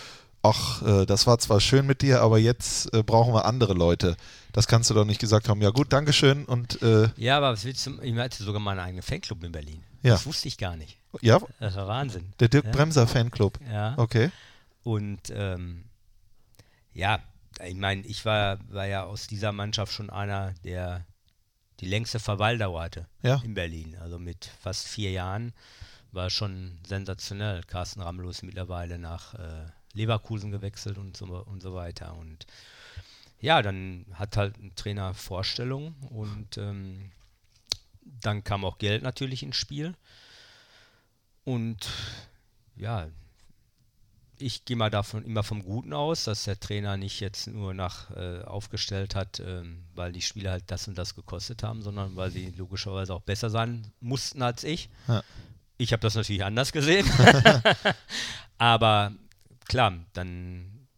ach, äh, das war zwar schön mit dir, aber jetzt äh, brauchen wir andere Leute. Das kannst du doch nicht gesagt haben. Ja gut, Dankeschön und äh, ja, aber was willst du, ich hatte sogar meinen eigenen Fanclub in Berlin. Ja. Das wusste ich gar nicht. Ja, Das war Wahnsinn. der Dirk ja? Bremser Fanclub. Ja. Okay. Und ähm, ja, ich meine, ich war, war ja aus dieser Mannschaft schon einer, der die längste Verweildauer hatte Ja. in Berlin. Also mit fast vier Jahren war schon sensationell. Carsten Ramelow ist mittlerweile nach äh, Leverkusen gewechselt und so, und so weiter. Und ja, dann hat halt ein Trainer Vorstellungen und ähm, dann kam auch Geld natürlich ins Spiel. Und ja, ich gehe mal davon immer vom Guten aus, dass der Trainer nicht jetzt nur nach äh, aufgestellt hat, ähm, weil die Spieler halt das und das gekostet haben, sondern weil sie logischerweise auch besser sein mussten als ich. Ja. Ich habe das natürlich anders gesehen. aber klar, dann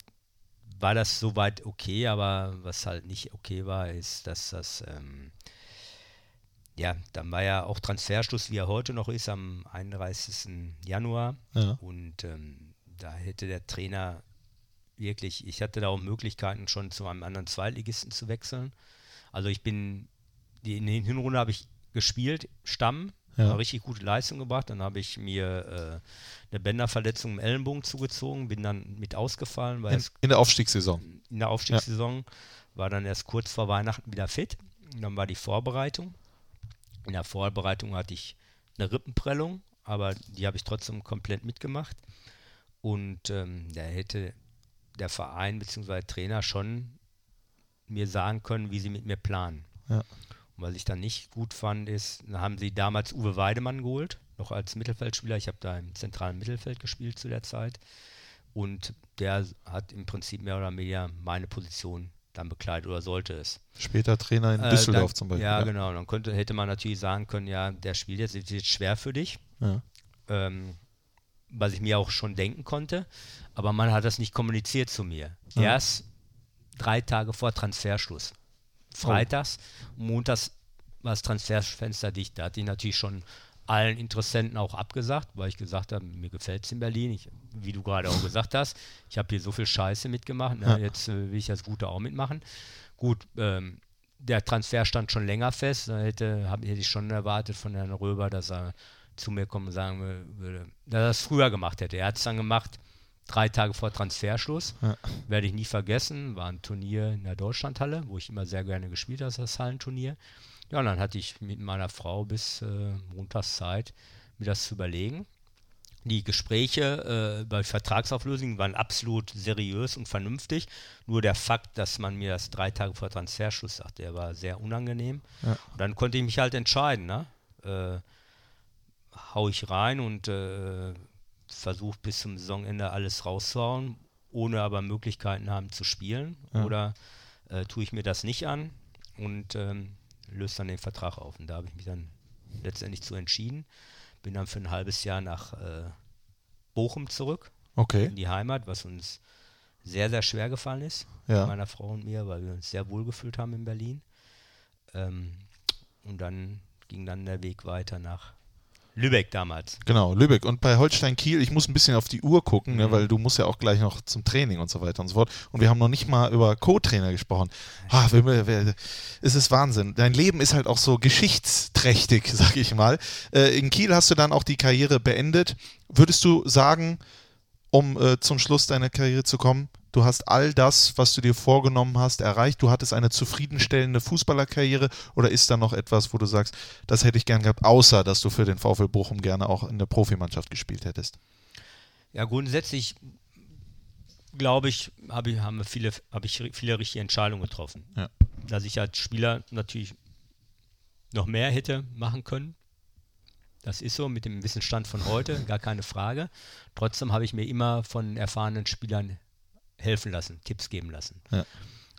war das soweit okay, aber was halt nicht okay war, ist, dass das ähm, ja, dann war ja auch Transferschluss, wie er heute noch ist, am 31. Januar. Ja. Und ähm, da hätte der Trainer wirklich, ich hatte da auch Möglichkeiten, schon zu einem anderen Zweitligisten zu wechseln. Also ich bin, in der Hinrunde habe ich gespielt, Stamm, Ja. richtig gute Leistung gebracht. Dann habe ich mir äh, eine Bänderverletzung im Ellenbogen zugezogen, bin dann mit ausgefallen, weil In, in der Aufstiegssaison. in der Aufstiegssaison war dann erst kurz vor Weihnachten wieder fit. Und dann war die Vorbereitung. In der Vorbereitung hatte ich eine Rippenprellung, aber die habe ich trotzdem komplett mitgemacht. Und ähm, da hätte der Verein bzw. Trainer schon mir sagen können, wie sie mit mir planen. Ja. Und was ich dann nicht gut fand, ist, da haben sie damals Uwe Weidemann geholt, noch als Mittelfeldspieler. Ich habe da im zentralen Mittelfeld gespielt zu der Zeit. Und der hat im Prinzip mehr oder weniger meine Position dann bekleidet oder sollte es. Später Trainer in Äh, Düsseldorf dann, zum Beispiel. Ja, genau. Dann könnte, hätte man natürlich sagen können, ja, der spielt jetzt, ist jetzt schwer für dich. Ja. Ähm, was ich mir auch schon denken konnte. Aber man hat das nicht kommuniziert zu mir. Ja. Erst drei Tage vor Transferschluss. Freitags, montags war das Transferfenster dicht. Da hatte ich natürlich schon allen Interessenten auch abgesagt, weil ich gesagt habe, mir gefällt es in Berlin. Ich, wie du gerade auch gesagt hast, ich habe hier so viel Scheiße mitgemacht. Ne? Jetzt äh, will ich das Gute auch mitmachen. Gut, ähm, der Transfer stand schon länger fest. Da hätte, hab, hätte ich schon erwartet von Herrn Röber, dass er zu mir kommen und sagen wür- würde, dass er es früher gemacht hätte. Er hat es dann gemacht, drei Tage vor Transferschluss. Ja. Werde ich nie vergessen. War ein Turnier in der Deutschlandhalle, wo ich immer sehr gerne gespielt habe, das Hallenturnier. Ja, und dann hatte ich mit meiner Frau bis äh, montags Zeit, mir das zu überlegen. Die Gespräche äh, bei Vertragsauflösungen waren absolut seriös und vernünftig. Nur der Fakt, dass man mir das drei Tage vor Transferschluss sagt, der war sehr unangenehm. Ja. Und dann konnte ich mich halt entscheiden, ne? Äh, hau ich rein und äh, versuche bis zum Saisonende alles rauszuhauen, ohne aber Möglichkeiten haben zu spielen. Ja. Oder äh, tue ich mir das nicht an und ähm, löse dann den Vertrag auf. Und da habe ich mich dann letztendlich zu entschieden. Bin dann für ein halbes Jahr nach äh, Bochum zurück, Okay. in die Heimat, was uns sehr, sehr schwer gefallen ist, Ja. meiner Frau und mir, weil wir uns sehr wohl gefühlt haben in Berlin. Ähm, und dann ging dann der Weg weiter nach Lübeck damals. Genau, Lübeck. Und bei Holstein Kiel, ich muss ein bisschen auf die Uhr gucken, ne, Mhm. weil du musst ja auch gleich noch zum Training und so weiter und so fort. Und wir haben noch nicht mal über Co-Trainer gesprochen. Ah, es ist Wahnsinn. Dein Leben ist halt auch so geschichtsträchtig, sag ich mal. Äh, in Kiel hast du dann auch die Karriere beendet. Würdest du sagen, um äh, zum Schluss deiner Karriere zu kommen? Du hast all das, was du dir vorgenommen hast, erreicht. Du hattest eine zufriedenstellende Fußballerkarriere oder ist da noch etwas, wo du sagst, das hätte ich gern gehabt, außer dass du für den VfL Bochum gerne auch in der Profimannschaft gespielt hättest? Ja, grundsätzlich glaube ich, habe ich, haben viele, habe ich viele richtige Entscheidungen getroffen. Ja. Dass ich als Spieler natürlich noch mehr hätte machen können. Das ist so mit dem Wissensstand von heute, gar keine Frage. Trotzdem habe ich mir immer von erfahrenen Spielern helfen lassen, Tipps geben lassen. Ja.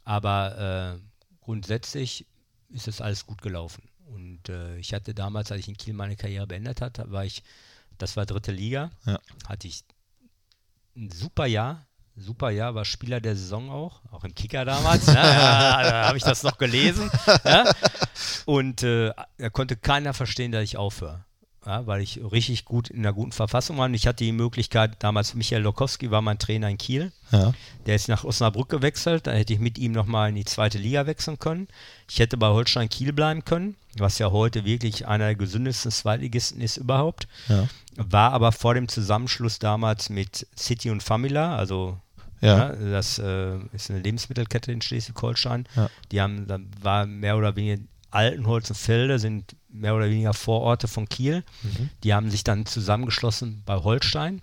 Aber äh, grundsätzlich ist es alles gut gelaufen. Und äh, ich hatte damals, als ich in Kiel meine Karriere beendet hatte, war ich, das war dritte Liga, Ja. hatte ich ein super Jahr. Super Jahr, war Spieler der Saison auch, auch im Kicker damals. ne? ja, da habe ich das noch gelesen. Ja? Und äh, da konnte keiner verstehen, dass ich aufhöre. Ja, weil ich richtig gut in einer guten Verfassung war. Und ich hatte die Möglichkeit, damals Michael Lokowski war mein Trainer in Kiel. Ja. Der ist nach Osnabrück gewechselt. Da hätte ich mit ihm nochmal in die zweite Liga wechseln können. Ich hätte bei Holstein Kiel bleiben können, was ja heute wirklich einer der gesündesten Zweitligisten ist überhaupt. Ja. War aber vor dem Zusammenschluss damals mit City und Famila, also Ja. ja, das äh, ist eine Lebensmittelkette in Schleswig-Holstein. Ja. Die haben, da war mehr oder weniger Altenholz und Felde sind mehr oder weniger Vororte von Kiel. Mhm. Die haben sich dann zusammengeschlossen bei Holstein,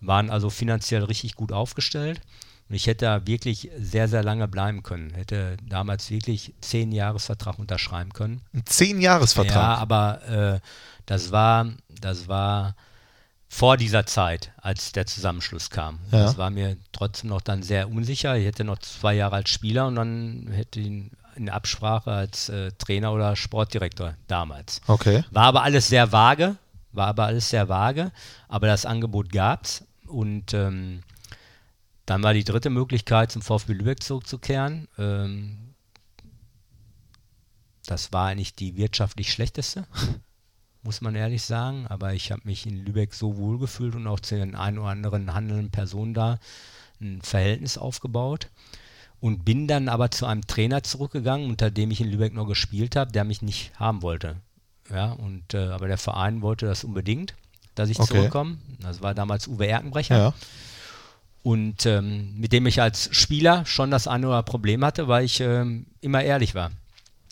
waren also finanziell richtig gut aufgestellt. Und ich hätte da wirklich sehr, sehr lange bleiben können. Hätte damals wirklich zehn Jahresvertrag unterschreiben können. Ein Zehn-Jahres-Vertrag. Ja, aber äh, das war, das war vor dieser Zeit, als der Zusammenschluss kam. Ja. Das war mir trotzdem noch dann sehr unsicher. Ich hätte noch zwei Jahre als Spieler und dann hätte ihn in Absprache als äh, Trainer oder Sportdirektor damals. Okay. War aber alles sehr vage, war aber alles sehr vage, aber das Angebot gab's und ähm, dann war die dritte Möglichkeit, zum VfB Lübeck zurückzukehren. Ähm, das war eigentlich die wirtschaftlich schlechteste, muss man ehrlich sagen, aber ich habe mich in Lübeck so wohl gefühlt und auch zu den ein oder anderen handelnden Personen da ein Verhältnis aufgebaut und bin dann aber zu einem Trainer zurückgegangen, unter dem ich in Lübeck noch gespielt habe, der mich nicht haben wollte. Ja, und äh, aber der Verein wollte das unbedingt, dass ich Okay. zurückkomme. Das war damals Uwe Erkenbrecher. Ja. Und ähm, mit dem ich als Spieler schon das eine oder andere Problem hatte, weil ich ähm, immer ehrlich war.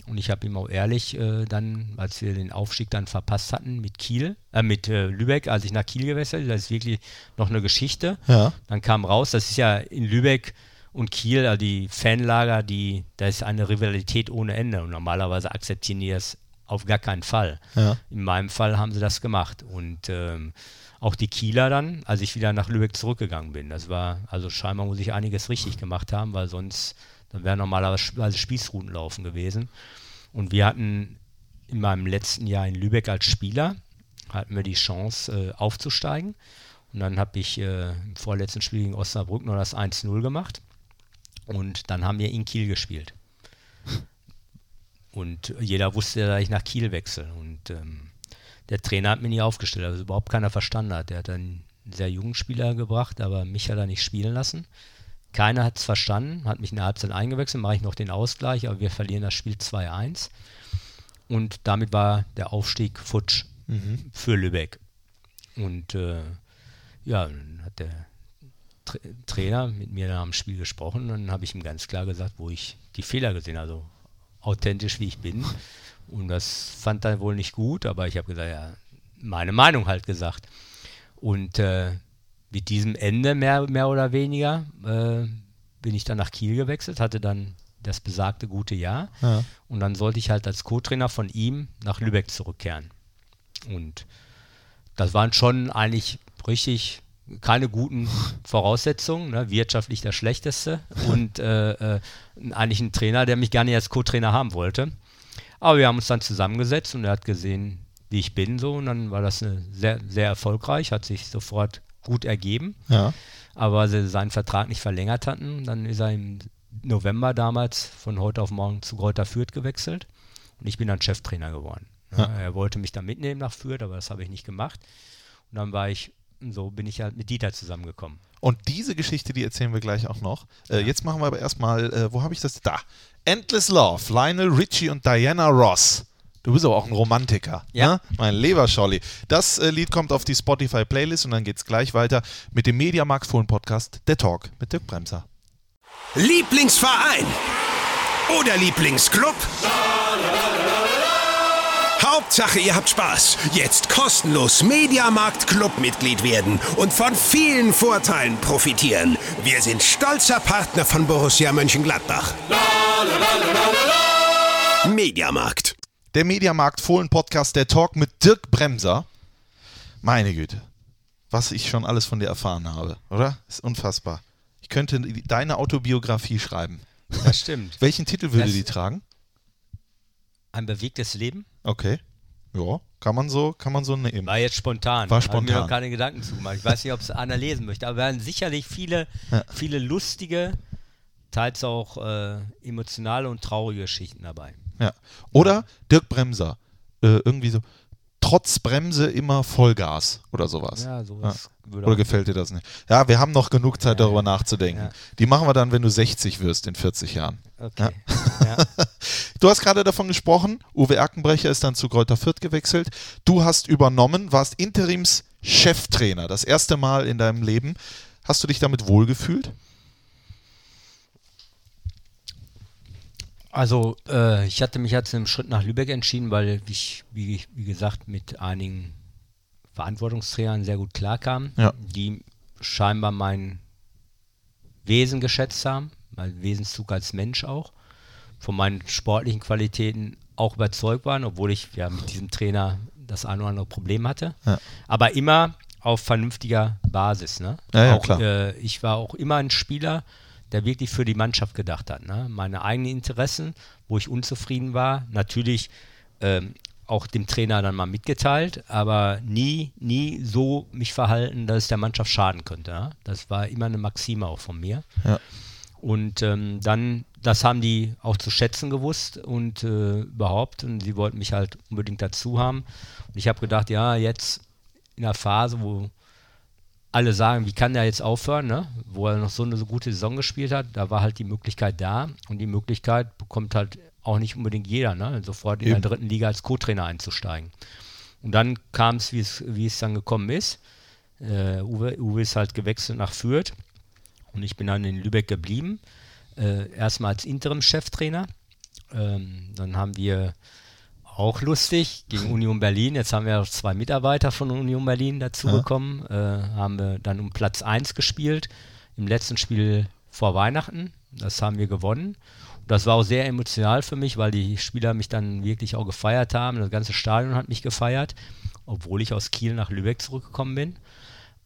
Und ich habe ihm auch ehrlich äh, dann, als wir den Aufstieg dann verpasst hatten mit Kiel, äh, mit äh, Lübeck, als ich nach Kiel gewechselt, das ist wirklich noch eine Geschichte. Ja. Dann kam raus, das ist ja in Lübeck und Kiel, also die Fanlager, die, da ist eine Rivalität ohne Ende. Und normalerweise akzeptieren die das auf gar keinen Fall. Ja. In meinem Fall haben sie das gemacht. Und ähm, auch die Kieler dann, als ich wieder nach Lübeck zurückgegangen bin. Das war, also scheinbar muss ich einiges richtig gemacht haben, weil sonst, dann wäre normalerweise Spießrutenlaufen gewesen. Und wir hatten in meinem letzten Jahr in Lübeck als Spieler, hatten wir die Chance äh, aufzusteigen. Und dann habe ich äh, im vorletzten Spiel gegen Osnabrück noch das 1-0 gemacht. Und dann haben wir in Kiel gespielt. Und jeder wusste, dass ich nach Kiel wechsle. Und ähm, der Trainer hat mir nie aufgestellt, also überhaupt keiner verstanden hat. Der hat einen sehr jungen Spieler gebracht, aber mich hat er nicht spielen lassen. Keiner hat es verstanden, hat mich in der Halbzeit eingewechselt, mache ich noch den Ausgleich, aber wir verlieren das Spiel 2-1. Und damit war der Aufstieg futsch für Lübeck. Und äh, ja, dann hat der Tra Trainer mit mir dann am Spiel gesprochen und dann habe ich ihm ganz klar gesagt, wo ich die Fehler gesehen habe, also authentisch wie ich bin. Und das fand er wohl nicht gut, aber ich habe gesagt, ja, meine Meinung halt gesagt. Und äh, mit diesem Ende mehr, mehr oder weniger äh, bin ich dann nach Kiel gewechselt, hatte dann das besagte gute Jahr. Ja. Und dann sollte ich halt als Co-Trainer von ihm nach Lübeck zurückkehren. Und das waren schon eigentlich richtig keine guten Voraussetzungen, ne? wirtschaftlich das Schlechteste und äh, äh, eigentlich ein Trainer, der mich nicht als Co-Trainer haben wollte. Aber wir haben uns dann zusammengesetzt und er hat gesehen, wie ich bin so und dann war das sehr, sehr erfolgreich, hat sich sofort gut ergeben. Ja. Aber weil sie seinen Vertrag nicht verlängert hatten, dann ist er im November damals von heute auf morgen zu Greuther Fürth gewechselt und ich bin dann Cheftrainer geworden. Ja, Er wollte mich dann mitnehmen nach Fürth, aber das habe ich nicht gemacht. Und dann war ich, so bin ich halt mit Dieter zusammengekommen. Und diese Geschichte, die erzählen wir gleich auch noch. Äh, jetzt machen wir aber erstmal, äh, wo habe ich das? Da. Endless Love, Lionel Richie und Diana Ross. Du bist aber auch ein Romantiker. Ja. Ne? Mein lieber Scholli. Das äh, Lied kommt auf die Spotify-Playlist und dann geht's gleich weiter mit dem Mediamarkt Fohlen Podcast Der Talk mit Dirk Bremser. Lieblingsverein oder Lieblingsclub? Hauptsache, ihr habt Spaß. Jetzt kostenlos Mediamarkt Clubmitglied werden und von vielen Vorteilen profitieren. Wir sind stolzer Partner von Borussia Mönchengladbach. Mediamarkt. Der Mediamarkt Fohlen Podcast Der Talk mit Dirk Bremser. Meine Güte. Was ich schon alles von dir erfahren habe, oder? Ist unfassbar. Ich könnte deine Autobiografie schreiben. Das stimmt. Welchen Titel würde Das- die tragen? Ein bewegtes Leben? Okay. Ja, kann man so, kann man so nehmen. War jetzt spontan. War Hab mir spontan. noch keine Gedanken zu gemacht. Ich weiß nicht, ob es einer lesen möchte, aber wir werden sicherlich viele, viele lustige, teils auch äh, emotionale und traurige Geschichten dabei. Ja. Oder Dirk Bremser. Äh, irgendwie so, trotz Bremse immer Vollgas oder sowas. Ja, sowas würde Oder gefällt dir das nicht? Ja, wir haben noch genug Zeit, darüber nachzudenken. Ja. Die machen wir dann, wenn du 60 wirst in 40 Jahren. Okay. Ja. Du hast gerade davon gesprochen, Uwe Erkenbrecher ist dann zu Kräuter Fürth gewechselt. Du hast übernommen, warst Interims-Cheftrainer, das erste Mal in deinem Leben. Hast du dich damit wohlgefühlt? Also, äh, ich hatte mich jetzt im Schritt nach Lübeck entschieden, weil ich, wie, wie gesagt, mit einigen Verantwortungsträgern sehr gut klarkam, Ja. die scheinbar mein Wesen geschätzt haben, mein Wesenszug als Mensch auch, von meinen sportlichen Qualitäten auch überzeugt waren, obwohl ich ja mit diesem Trainer das ein oder andere Problem hatte. Ja. Aber immer auf vernünftiger Basis. Ne? Ja, auch. Äh, ich war auch immer ein Spieler, der wirklich für die Mannschaft gedacht hat. Ne? Meine eigenen Interessen, wo ich unzufrieden war, natürlich ähm, auch dem Trainer dann mal mitgeteilt, aber nie, nie so mich verhalten, dass es der Mannschaft schaden könnte. Ja? Das war immer eine Maxime auch von mir. Ja. Und ähm, dann, das haben die auch zu schätzen gewusst und äh, überhaupt. Und sie wollten mich halt unbedingt dazu haben. Und ich habe gedacht, ja, jetzt in der Phase, wo alle sagen, wie kann der jetzt aufhören, ne? wo er noch so eine so gute Saison gespielt hat, da war halt die Möglichkeit da. Und die Möglichkeit bekommt halt auch nicht unbedingt jeder, ne? sofort in Eben. der dritten Liga als Co-Trainer einzusteigen. Und dann kam es, wie es, dann gekommen ist. Äh, Uwe, Uwe ist halt gewechselt nach Fürth. Und ich bin dann in Lübeck geblieben. Äh, erstmal als Interim-Cheftrainer. Ähm, dann haben wir auch lustig gegen Union Berlin. Jetzt haben wir zwei Mitarbeiter von Union Berlin dazu bekommen. Äh, haben wir dann um Platz 1 gespielt. Im letzten Spiel vor Weihnachten. Das haben wir gewonnen. Und das war auch sehr emotional für mich, weil die Spieler mich dann wirklich auch gefeiert haben. Das ganze Stadion hat mich gefeiert, obwohl ich aus Kiel nach Lübeck zurückgekommen bin.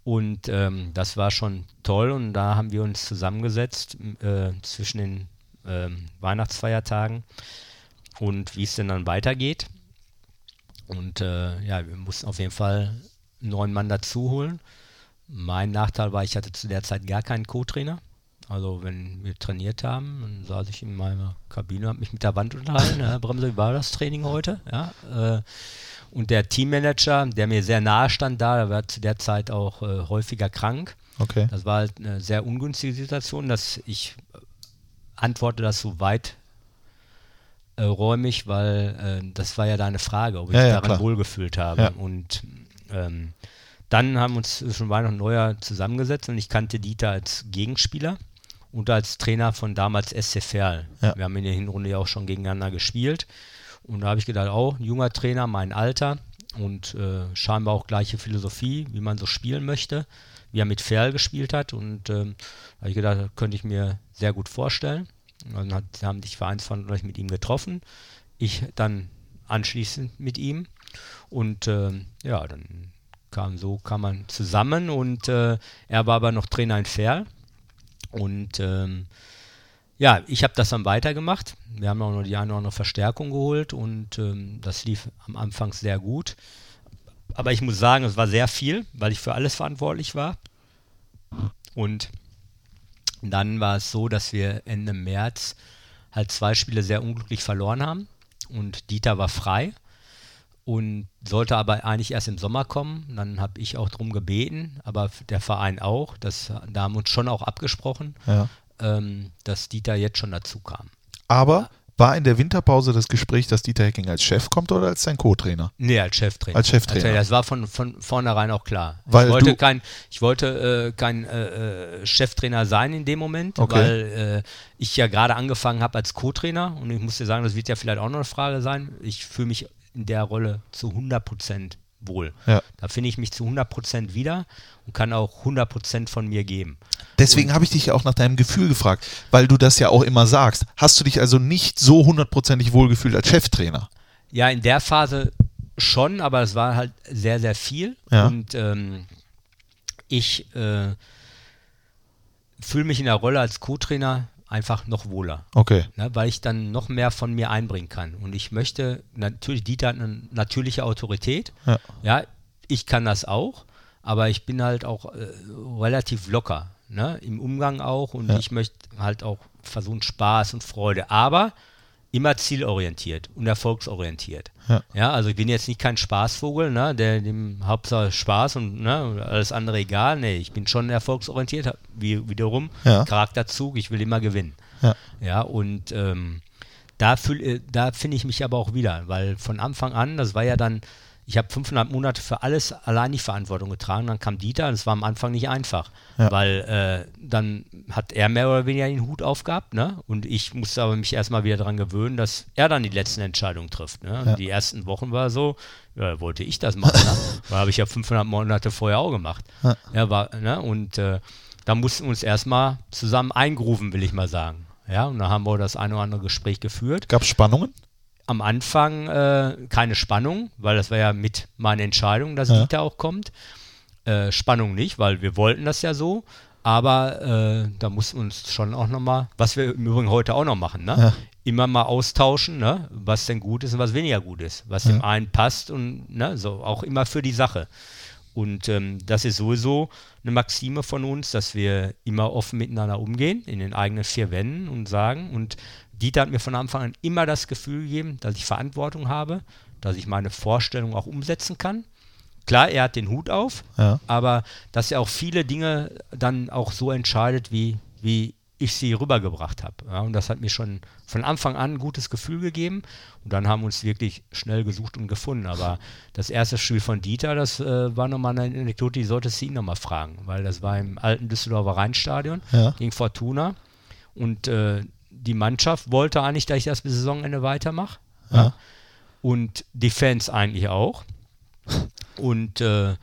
Und ähm, das war schon toll und da haben wir uns zusammengesetzt äh, zwischen den ähm, Weihnachtsfeiertagen und wie es denn dann weitergeht. Und äh, ja, wir mussten auf jeden Fall einen neuen Mann dazu holen. Mein Nachteil war, ich hatte zu der Zeit gar keinen Co-Trainer. Also wenn wir trainiert haben, dann saß ich in meiner Kabine, habe mich mit der Wand unterhalten. Herr Bremse, wie war das Training heute? Ja, äh, und der Teammanager, der mir sehr nahe stand da, der war zu der Zeit auch äh, häufiger krank. Okay. Das war halt eine sehr ungünstige Situation, dass ich äh, antworte das so weit äh, räumig, weil äh, das war ja deine Frage, ob ich Ja, ja, daran klar. wohlgefühlt habe. Ja. Und ähm, dann haben wir uns schon Weihnachten und Neujahr zusammengesetzt und ich kannte Dieter als Gegenspieler und als Trainer von damals SC Verl. Ja. Wir haben in der Hinrunde ja auch schon gegeneinander gespielt. Und da habe ich gedacht, oh, ein junger Trainer, mein Alter und äh, scheinbar auch gleiche Philosophie, wie man so spielen möchte, wie er mit Ferl gespielt hat. Und ähm, da habe ich gedacht, das könnte ich mir sehr gut vorstellen. Und dann haben sich Vereinsverantwortlich mit ihm getroffen. Ich dann anschließend mit ihm. Und ähm, ja, dann kam so, kam man zusammen und äh, er war aber noch Trainer in Ferl. Und ähm, ja, ich habe das dann weitergemacht. Wir haben auch noch die eine oder andere Verstärkung geholt und ähm, das lief am Anfang sehr gut. Aber ich muss sagen, es war sehr viel, weil ich für alles verantwortlich war. Und dann war es so, dass wir Ende März halt zwei Spiele sehr unglücklich verloren haben. Und Dieter war frei und sollte aber eigentlich erst im Sommer kommen. Dann habe ich auch darum gebeten, aber der Verein auch. Das, da haben wir uns schon auch abgesprochen, Ja. ähm, dass Dieter jetzt schon dazu kam. Aber War in der Winterpause das Gespräch, dass Dieter Hecking als Chef kommt oder als sein Co-Trainer? Nee, als Cheftrainer. Als Cheftrainer. Das war von, von vornherein auch klar. Weil ich wollte kein, ich wollte, äh, kein äh, äh, Cheftrainer sein in dem Moment, Okay. weil äh, ich ja gerade angefangen habe als Co-Trainer und ich muss dir sagen, das wird ja vielleicht auch noch eine Frage sein. Ich fühle mich in der Rolle zu 100% wohl. Ja. Da finde ich mich zu 100% wieder und kann auch 100% von mir geben. Deswegen habe ich dich ja auch nach deinem Gefühl gefragt, weil du das ja auch immer sagst. Hast du dich also nicht so hundertprozentig wohlgefühlt als Cheftrainer? Ja, in der Phase schon, aber es war halt sehr, sehr viel. Ja. Und ähm, ich äh, fühle mich in der Rolle als Co-Trainer einfach noch wohler. Okay. Ne, weil ich dann noch mehr von mir einbringen kann. Und ich möchte, natürlich, Dieter hat eine natürliche Autorität. Ja. Ja, ich kann das auch, aber ich bin halt auch äh, relativ locker. Ne, Im Umgang auch. Und Ja. ich möchte halt auch versuchen, Spaß und Freude. Aber immer zielorientiert und erfolgsorientiert. Ja. Ja, also ich bin jetzt nicht kein Spaßvogel, ne, der dem Hauptsache Spaß und ne, alles andere egal. Nee, ich bin schon erfolgsorientiert, wie wiederum Ja. Charakterzug, ich will immer gewinnen. Ja. Ja, und ähm, da, fühl- äh, da finde ich mich aber auch wieder, weil von Anfang an, das war ja dann, ich habe fünfeinhalb Monate für alles allein die Verantwortung getragen, dann kam Dieter, das war am Anfang nicht einfach, Ja. weil äh, dann hat er mehr oder weniger den Hut aufgehabt, ne? Und ich musste aber mich erstmal wieder daran gewöhnen, dass er dann die letzten Entscheidungen trifft. Ne? Und Ja. Die ersten Wochen war so, ja, wollte ich das machen, ne? weil habe ich ja fünfeinhalb Monate vorher auch gemacht. Ja. Ja, war, ne? Und äh, da mussten wir uns erstmal zusammen eingrufen, will ich mal sagen. Ja, und da haben wir das eine oder andere Gespräch geführt. Gab es Spannungen? Am Anfang äh, keine Spannung, weil das war ja mit meiner Entscheidung, dass Ja. Dieter auch kommt. Äh, Spannung nicht, weil wir wollten das ja so. Aber äh, da mussten wir uns schon auch nochmal, was wir im Übrigen heute auch noch machen, ne? Ja. immer mal austauschen, ne? was denn gut ist und was weniger gut ist, was dem einen passt und ne? so auch immer für die Sache. Und ähm, das ist sowieso eine Maxime von uns, dass wir immer offen miteinander umgehen, in den eigenen vier Wänden und sagen. Und Dieter hat mir von Anfang an immer das Gefühl gegeben, dass ich Verantwortung habe, dass ich meine Vorstellung auch umsetzen kann. Klar, er hat den Hut auf, Ja. aber dass er auch viele Dinge dann auch so entscheidet, wie, wie ich sie rübergebracht habe. Ja, und das hat mir schon von Anfang an ein gutes Gefühl gegeben. Und dann haben wir uns wirklich schnell gesucht und gefunden. Aber das erste Spiel von Dieter, das äh, war nochmal eine Anekdote, die solltest du ihn nochmal fragen, weil das war im alten Düsseldorfer Rheinstadion Ja. gegen Fortuna. Und äh, die Mannschaft wollte eigentlich, dass ich das bis Saisonende weitermache. Ja. Und die Fans eigentlich auch. Und äh,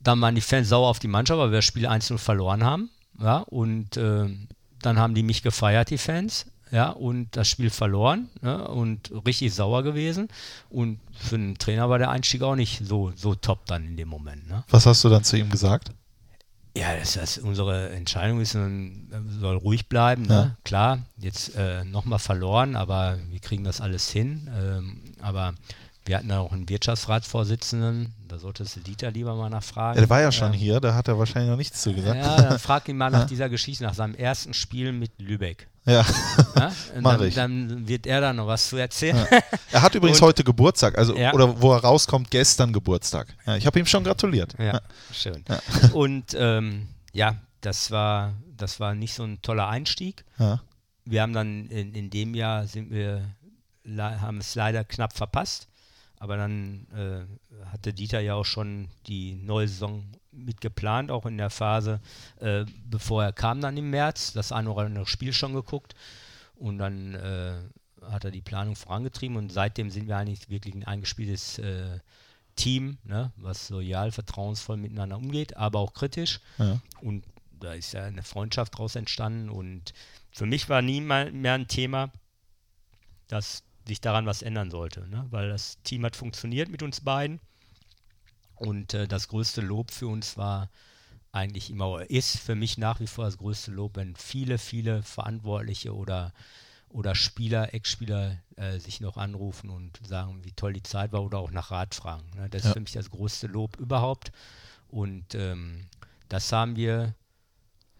dann waren die Fans sauer auf die Mannschaft, weil wir das Spiel 1-0 verloren haben. Ja, und äh, dann haben die mich gefeiert, die Fans. Ja, und das Spiel verloren ne, und richtig sauer gewesen. Und für einen Trainer war der Einstieg auch nicht so, so top dann in dem Moment. Ne? Was hast du dann zu ihm gesagt? Ja, dass das unsere Entscheidung ist, und soll ruhig bleiben. Ja. Ne? Klar, jetzt äh, nochmal verloren, aber wir kriegen das alles hin. Ähm, aber wir hatten da auch einen Wirtschaftsratsvorsitzenden, da solltest du Dieter lieber mal nachfragen. Ja, der war ja schon hier, da hat er wahrscheinlich noch nichts zu gesagt. Ja, dann frag ihn mal nach dieser Geschichte, nach seinem ersten Spiel mit Lübeck. Ja. Ja? Dann, ich. dann wird er da noch was zu erzählen. Er hat übrigens Und- heute Geburtstag, also Ja. oder wo er rauskommt, gestern Geburtstag. Ja, ich habe ihm schon gratuliert. Ja, schön. Und ähm, ja, das war, das war nicht so ein toller Einstieg. Ja. Wir haben dann in, in dem Jahr sind wir haben es leider knapp verpasst. Aber dann äh, hatte Dieter ja auch schon die neue Saison mitgeplant, auch in der Phase, äh, bevor er kam dann im März, das eine oder andere Spiel schon geguckt. Und dann äh, hat er die Planung vorangetrieben und seitdem sind wir eigentlich wirklich ein eingespieltes äh, Team, ne, was loyal, vertrauensvoll miteinander umgeht, aber auch kritisch. Ja. Und da ist ja eine Freundschaft daraus entstanden. Und für mich war nie mehr ein Thema, dass sich daran was ändern sollte, ne? weil das Team hat funktioniert mit uns beiden. Und äh, das größte Lob für uns war eigentlich immer, oder ist für mich nach wie vor das größte Lob, wenn viele, viele Verantwortliche oder, oder Spieler, Ex-Spieler äh, sich noch anrufen und sagen, wie toll die Zeit war oder auch nach Rat fragen. Ne? Das Ja. ist für mich das größte Lob überhaupt. Und ähm, das haben wir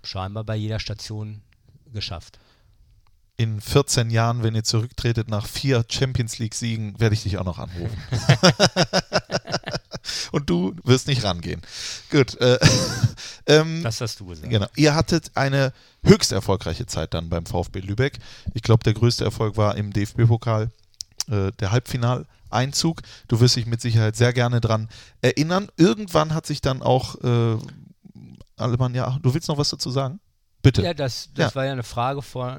scheinbar bei jeder Station geschafft. In 14 Jahren, wenn ihr zurücktretet nach vier Champions League Siegen, werde ich dich auch noch anrufen. und du wirst nicht rangehen. Gut. Äh, ähm, Das hast du gesagt. Genau. Ihr hattet eine höchst erfolgreiche Zeit dann beim VfB Lübeck. Ich glaube, der größte Erfolg war im DFB-Pokal äh, der Halbfinaleinzug. Du wirst dich mit Sicherheit sehr gerne dran erinnern. Irgendwann hat sich dann auch äh, Alemannia. Du willst noch was dazu sagen? Bitte. Ja, das, das Ja. war ja eine Frage vor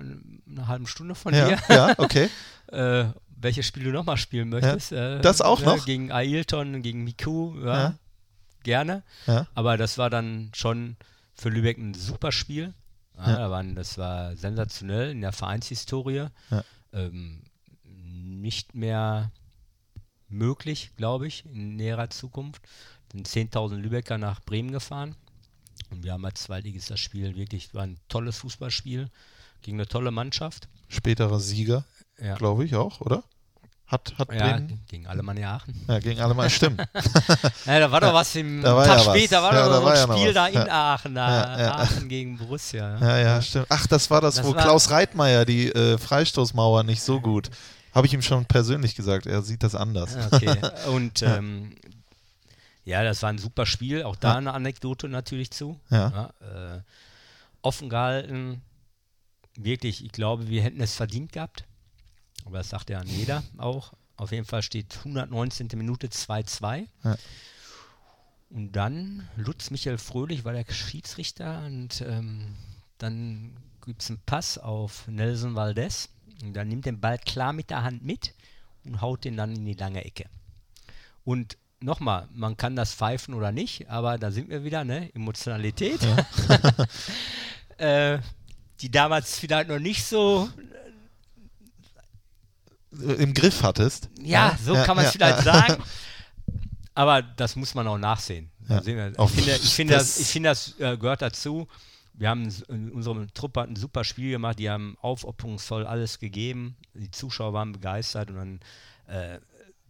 einer halben Stunde von ja, dir. ja, okay. äh, welches Spiel du nochmal spielen möchtest. Äh, Das auch äh, noch? Gegen Ailton, gegen Miku, ja, Ja. gerne. Ja. Aber das war dann schon für Lübeck ein super Spiel. Ja, Ja. da waren, das war sensationell in der Vereinshistorie. Ja. Ähm, nicht mehr möglich, glaube ich, in näherer Zukunft. Sind 10.000 Lübecker nach Bremen gefahren. Und wir haben als Zweitliges das Spiel wirklich, war ein tolles Fußballspiel gegen eine tolle Mannschaft. Späterer Sieger, Ja. glaube ich auch, oder? Hat, hat Ja, Bremen. gegen Alemannia Aachen. Ja, gegen alle mal stimmt. Ja, da war doch was im Da Tag später, war Ja, doch da war ein Spiel da in. Aachen, da. Aachen gegen Borussia. Ja, ja, stimmt. Ach, das war das, Das wo war- Klaus Reitmeier die äh, Freistoßmauer nicht so gut. Habe ich ihm schon persönlich gesagt, er sieht das anders. Ja, Okay. Und ähm, ja, das war ein super Spiel. Auch da Ja. eine Anekdote natürlich zu. Ja. äh, offen gehalten. Wirklich, ich glaube, wir hätten es verdient gehabt. Aber das sagt ja jeder auch. Auf jeden Fall steht 119. Minute 2-2. Ja. Und dann Lutz Michael Fröhlich war der Schiedsrichter und ähm, dann gibt es einen Pass auf Nelson Valdez. Und dann nimmt den Ball klar mit der Hand mit und haut den dann in die lange Ecke. Und nochmal, man kann das pfeifen oder nicht, aber da sind wir wieder, ne? Emotionalität. äh, die damals vielleicht noch nicht so, Äh, Im Griff hattest. ja, so ja, kann man es ja, vielleicht ja. sagen. Aber das muss man auch nachsehen. Ja. ich finde, ich finde, das- ich finde, das äh, gehört dazu. Wir haben in unserem Truppe hat ein super Spiel gemacht, die haben aufopferungsvoll alles gegeben. Die Zuschauer waren begeistert und dann äh,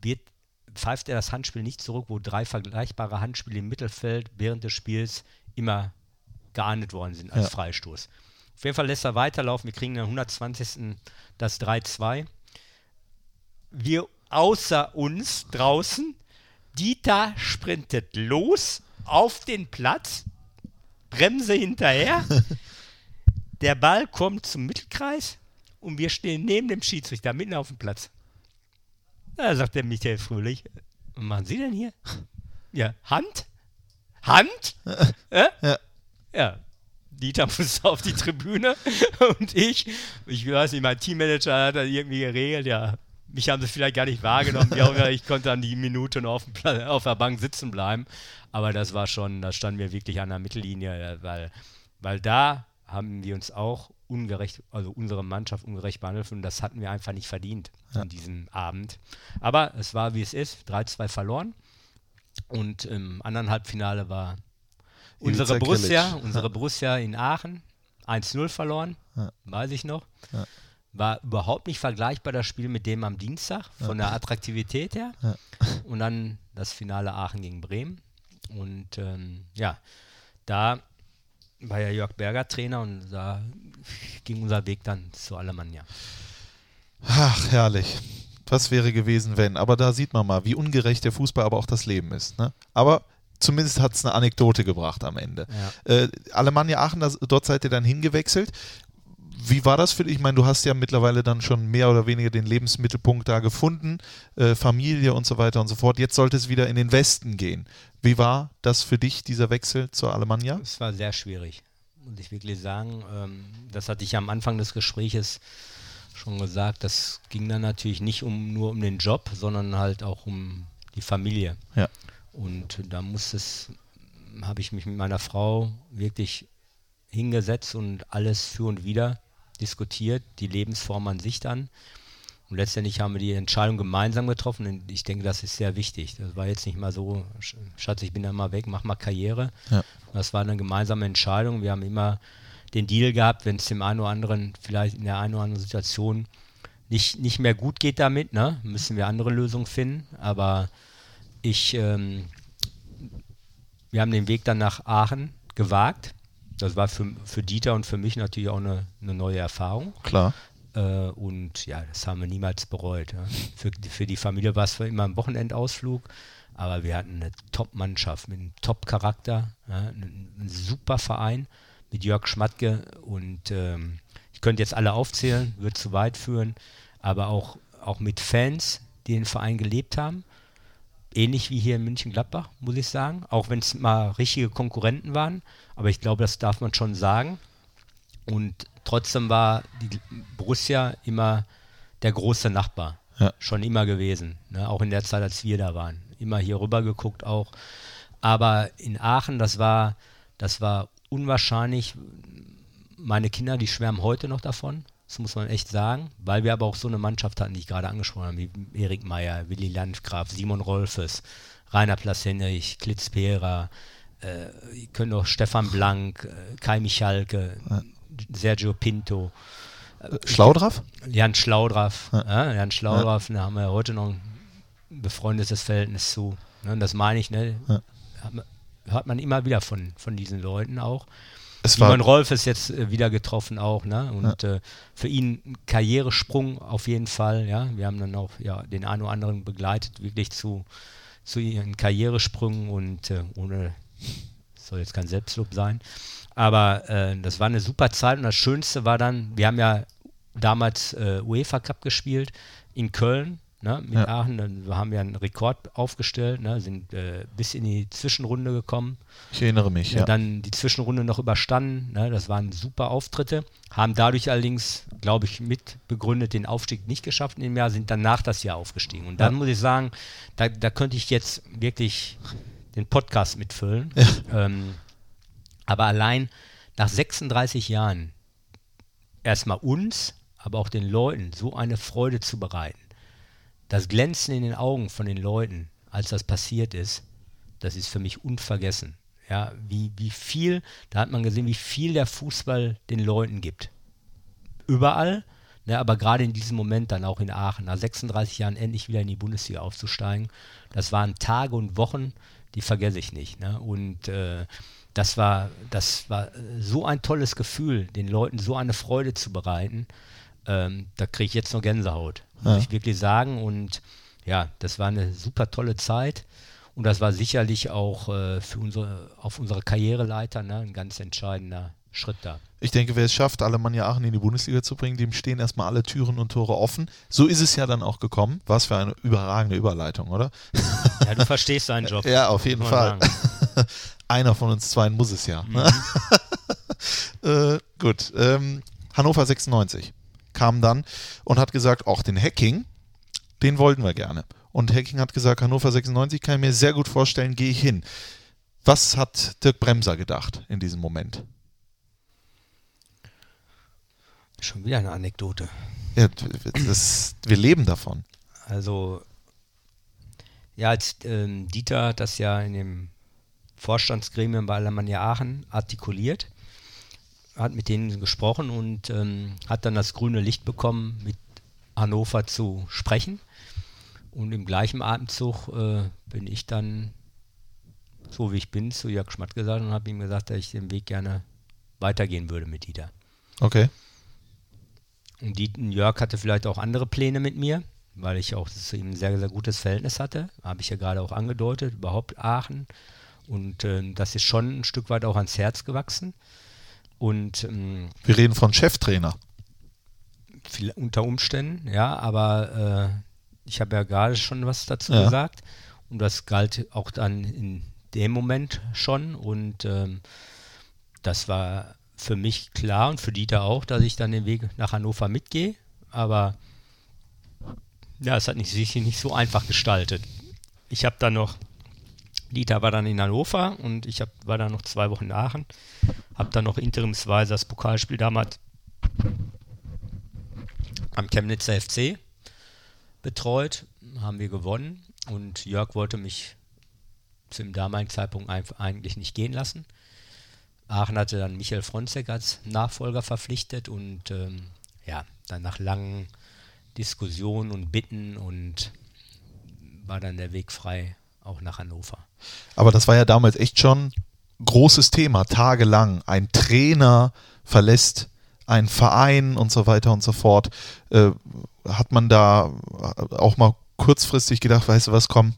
wird, pfeift er das Handspiel nicht zurück, wo drei vergleichbare Handspiele im Mittelfeld während des Spiels immer geahndet worden sind als Ja. Freistoß. Auf jeden Fall lässt er weiterlaufen. Wir kriegen am 120. das 3-2 wir außer uns draußen. Dieter sprintet los auf den Platz, Bremse hinterher. Der Ball kommt zum Mittelkreis und wir stehen neben dem Schiedsrichter mitten auf dem Platz. Da sagt der Michael Fröhlich, was machen Sie denn hier? Ja, Hand? Hand? äh? Ja. ja. Dieter musste auf die Tribüne und ich, ich weiß nicht, mein Teammanager hat das irgendwie geregelt, ja. Mich haben sie vielleicht gar nicht wahrgenommen. ich konnte dann die Minute noch auf, dem auf der Bank sitzen bleiben. Aber das war schon, da standen wir wirklich an der Mittellinie, äh, weil, weil da haben wir uns auch ungerecht, also unsere Mannschaft ungerecht behandelt und das hatten wir einfach nicht verdient an diesem Abend. Aber es war wie es ist, 3-2 verloren. Und im anderen Halbfinale war unsere Ivica Borussia, unsere Borussia in Aachen 1-0 verloren, Ja. weiß ich noch. Ja. War überhaupt nicht vergleichbar das Spiel mit dem am Dienstag, von der Attraktivität her. Ja. Und dann das Finale Aachen gegen Bremen. Und ähm, ja, da war ja Jörg Berger Trainer und da ging unser Weg dann zu Alemannia. Ach, herrlich. Was wäre gewesen, wenn? Aber da sieht man mal, wie ungerecht der Fußball, aber auch das Leben ist. Ne? Aber zumindest hat es eine Anekdote gebracht am Ende. Äh, Alemannia Aachen, das, dort seid ihr dann hingewechselt. Wie war das für dich? Ich meine, du hast ja mittlerweile dann schon mehr oder weniger den Lebensmittelpunkt da gefunden, äh, Familie und so weiter und so fort. Jetzt sollte es wieder in den Westen gehen. Wie war das für dich, dieser Wechsel zur Alemannia? Es war sehr schwierig, muss ich wirklich sagen. Ähm, das hatte ich am Anfang des Gespräches schon gesagt. Das ging dann natürlich nicht um, nur um den Job, sondern halt auch um die Familie. Ja. Und da muss es, habe ich mich mit meiner Frau wirklich hingesetzt und alles für und wieder diskutiert, die Lebensform an sich dann. Und letztendlich haben wir die Entscheidung gemeinsam getroffen und ich denke, das ist sehr wichtig. Das war jetzt nicht mal so, Sch- Schatz, ich bin dann mal weg, mach mal Karriere. Ja. Das war eine gemeinsame Entscheidung. Wir haben immer den Deal gehabt, wenn es dem einen oder anderen vielleicht in der einen oder anderen Situation nicht, nicht mehr gut geht damit, ne, müssen wir andere Lösungen finden. Aber ich, ähm, wir haben den Weg dann nach Aachen gewagt. Das war für, für Dieter und für mich natürlich auch eine, eine neue Erfahrung. Klar. Äh, und ja, das haben wir niemals bereut. Ja. Für, für die Familie war es immer ein Wochenendausflug, aber wir hatten eine Top-Mannschaft mit einem Top-Charakter, ja, ein, ein, super Verein mit Jörg Schmatke und ähm, ich könnte jetzt alle aufzählen, würde zu weit führen, aber auch, auch mit Fans, die den Verein gelebt haben. Ähnlich wie hier in München-Gladbach, muss ich sagen. Auch wenn es mal richtige Konkurrenten waren. Aber ich glaube, das darf man schon sagen. Und trotzdem war die Borussia immer der große Nachbar. Ja. Schon immer gewesen. Ne? Auch in der Zeit, als wir da waren. Immer hier rüber geguckt auch. Aber in Aachen, das war, das war unwahrscheinlich. Meine Kinder, die schwärmen heute noch davon. Das muss man echt sagen, weil wir aber auch so eine Mannschaft hatten, die ich gerade angesprochen habe, wie Erik Meyer, Willi Landgraf, Simon Rolfes, Rainer Plassenrich, Klitz Pera, äh, können auch Stefan Blank, äh, Kai Michalke, ja. Sergio Pinto. Äh, Schlaudraff? Jan Schlaudraff. Ja. Ja, Jan Schlaudraff, da haben wir heute noch ein befreundetes Verhältnis zu. Ne, das meine ich, ne? Hört man immer wieder von, von diesen Leuten auch. Es Simon Rolf ist jetzt äh, wieder getroffen auch, ne? Und ja. äh, für ihn ein Karrieresprung auf jeden Fall, ja. Wir haben dann auch ja, den einen oder anderen begleitet, wirklich zu, zu ihren Karrieresprüngen und äh, ohne, soll jetzt kein Selbstlob sein. Aber äh, das war eine super Zeit und das Schönste war dann, wir haben ja damals äh, UEFA Cup gespielt in Köln ne, mit ja. Aachen. Dann haben wir einen Rekord aufgestellt, ne, sind äh, bis in die Zwischenrunde gekommen. Ich erinnere mich, ja. Dann die Zwischenrunde noch überstanden. Ne, das waren super Auftritte. Haben dadurch allerdings, glaube ich, mit begründet den Aufstieg nicht geschafft in dem Jahr, sind danach das Jahr aufgestiegen. Und dann ja. muss ich sagen, da, da könnte ich jetzt wirklich den Podcast mitfüllen. Ja. Ähm, aber allein nach 36 Jahren erstmal uns, aber auch den Leuten so eine Freude zu bereiten das Glänzen in den Augen von den Leuten, als das passiert ist, das ist für mich unvergessen. Ja, wie, wie viel, da hat man gesehen, wie viel der Fußball den Leuten gibt. Überall, ne, aber gerade in diesem Moment dann auch in Aachen, nach 36 Jahren endlich wieder in die Bundesliga aufzusteigen, das waren Tage und Wochen, die vergesse ich nicht. Ne? Und äh, das war, das war so ein tolles Gefühl, den Leuten so eine Freude zu bereiten. Ähm, da kriege ich jetzt noch Gänsehaut muss ja. ich wirklich sagen. Und ja, das war eine super tolle Zeit. Und das war sicherlich auch äh, für unsere, auf unserer Karriereleiter ne, ein ganz entscheidender Schritt da. Ich denke, wer es schafft, Alemannia Aachen in die Bundesliga zu bringen, dem stehen erstmal alle Türen und Tore offen. So ist es ja dann auch gekommen. Was für eine überragende Überleitung, oder? Ja, du verstehst deinen Job. ja, auf jeden Fall. Einer von uns zwei muss es ja. Mhm. äh, gut. Ähm, Hannover 96 kam dann und hat gesagt, auch den Hacking, den wollten wir gerne. Und Hacking hat gesagt, Hannover 96 kann ich mir sehr gut vorstellen, gehe ich hin. Was hat Dirk Bremser gedacht in diesem Moment? Schon wieder eine Anekdote. Ja, das, wir leben davon. Also, ja, als ähm, Dieter das ja in dem Vorstandsgremium bei Alemannia Aachen artikuliert, hat mit denen gesprochen und ähm, hat dann das grüne Licht bekommen, mit Hannover zu sprechen. Und im gleichen Atemzug äh, bin ich dann, so wie ich bin, zu Jörg Schmatt gesagt und habe ihm gesagt, dass ich den Weg gerne weitergehen würde mit Dieter. Okay. Und die, Jörg hatte vielleicht auch andere Pläne mit mir, weil ich auch zu ihm ein sehr, sehr gutes Verhältnis hatte. Habe ich ja gerade auch angedeutet, überhaupt Aachen. Und äh, das ist schon ein Stück weit auch ans Herz gewachsen. Und ähm, wir reden von Cheftrainer. Viel, unter Umständen, ja, aber äh, ich habe ja gerade schon was dazu ja. gesagt und das galt auch dann in dem Moment schon und ähm, das war für mich klar und für Dieter auch, dass ich dann den Weg nach Hannover mitgehe, aber ja, es hat sich nicht so einfach gestaltet. Ich habe dann noch Dieter war dann in Hannover und ich hab, war dann noch zwei Wochen in Aachen. Habe dann noch interimsweise das Pokalspiel damals am Chemnitzer FC betreut. Haben wir gewonnen und Jörg wollte mich zum damaligen Zeitpunkt eigentlich nicht gehen lassen. Aachen hatte dann Michael Fronzek als Nachfolger verpflichtet und ähm, ja, dann nach langen Diskussionen und Bitten und war dann der Weg frei auch nach Hannover. Aber das war ja damals echt schon großes Thema, tagelang. Ein Trainer verlässt ein Verein und so weiter und so fort. Äh, hat man da auch mal kurzfristig gedacht, weißt du was, komm,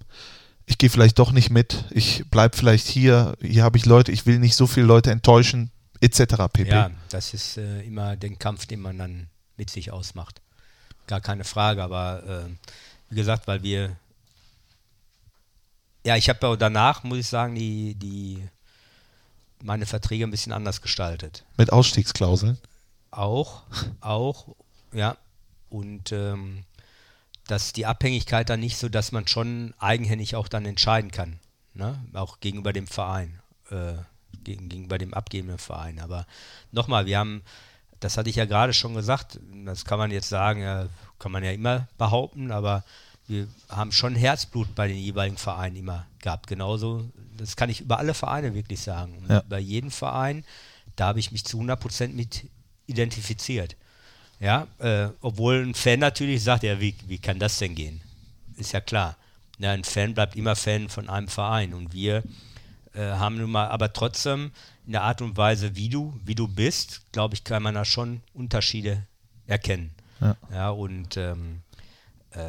ich gehe vielleicht doch nicht mit, ich bleibe vielleicht hier, hier habe ich Leute, ich will nicht so viele Leute enttäuschen, etc. pp. Ja, das ist äh, immer den Kampf, den man dann mit sich ausmacht. Gar keine Frage, aber äh, wie gesagt, weil wir ja, ich habe ja danach, muss ich sagen, die, die meine Verträge ein bisschen anders gestaltet. Mit Ausstiegsklauseln? Auch, auch, ja. Und ähm, dass die Abhängigkeit dann nicht so, dass man schon eigenhändig auch dann entscheiden kann. Ne? Auch gegenüber dem Verein, äh, gegen, gegenüber dem abgebenden Verein. Aber nochmal, wir haben, das hatte ich ja gerade schon gesagt, das kann man jetzt sagen, ja, kann man ja immer behaupten, aber wir haben schon Herzblut bei den jeweiligen Vereinen immer gehabt. Genauso, das kann ich über alle Vereine wirklich sagen. Ja. bei jedem Verein, da habe ich mich zu 100% mit identifiziert. Ja, äh, obwohl ein Fan natürlich sagt, ja, wie, wie kann das denn gehen? Ist ja klar. Ja, ein Fan bleibt immer Fan von einem Verein und wir äh, haben nun mal, aber trotzdem in der Art und Weise, wie du, wie du bist, glaube ich, kann man da schon Unterschiede erkennen. Ja. Ja, und ähm, äh,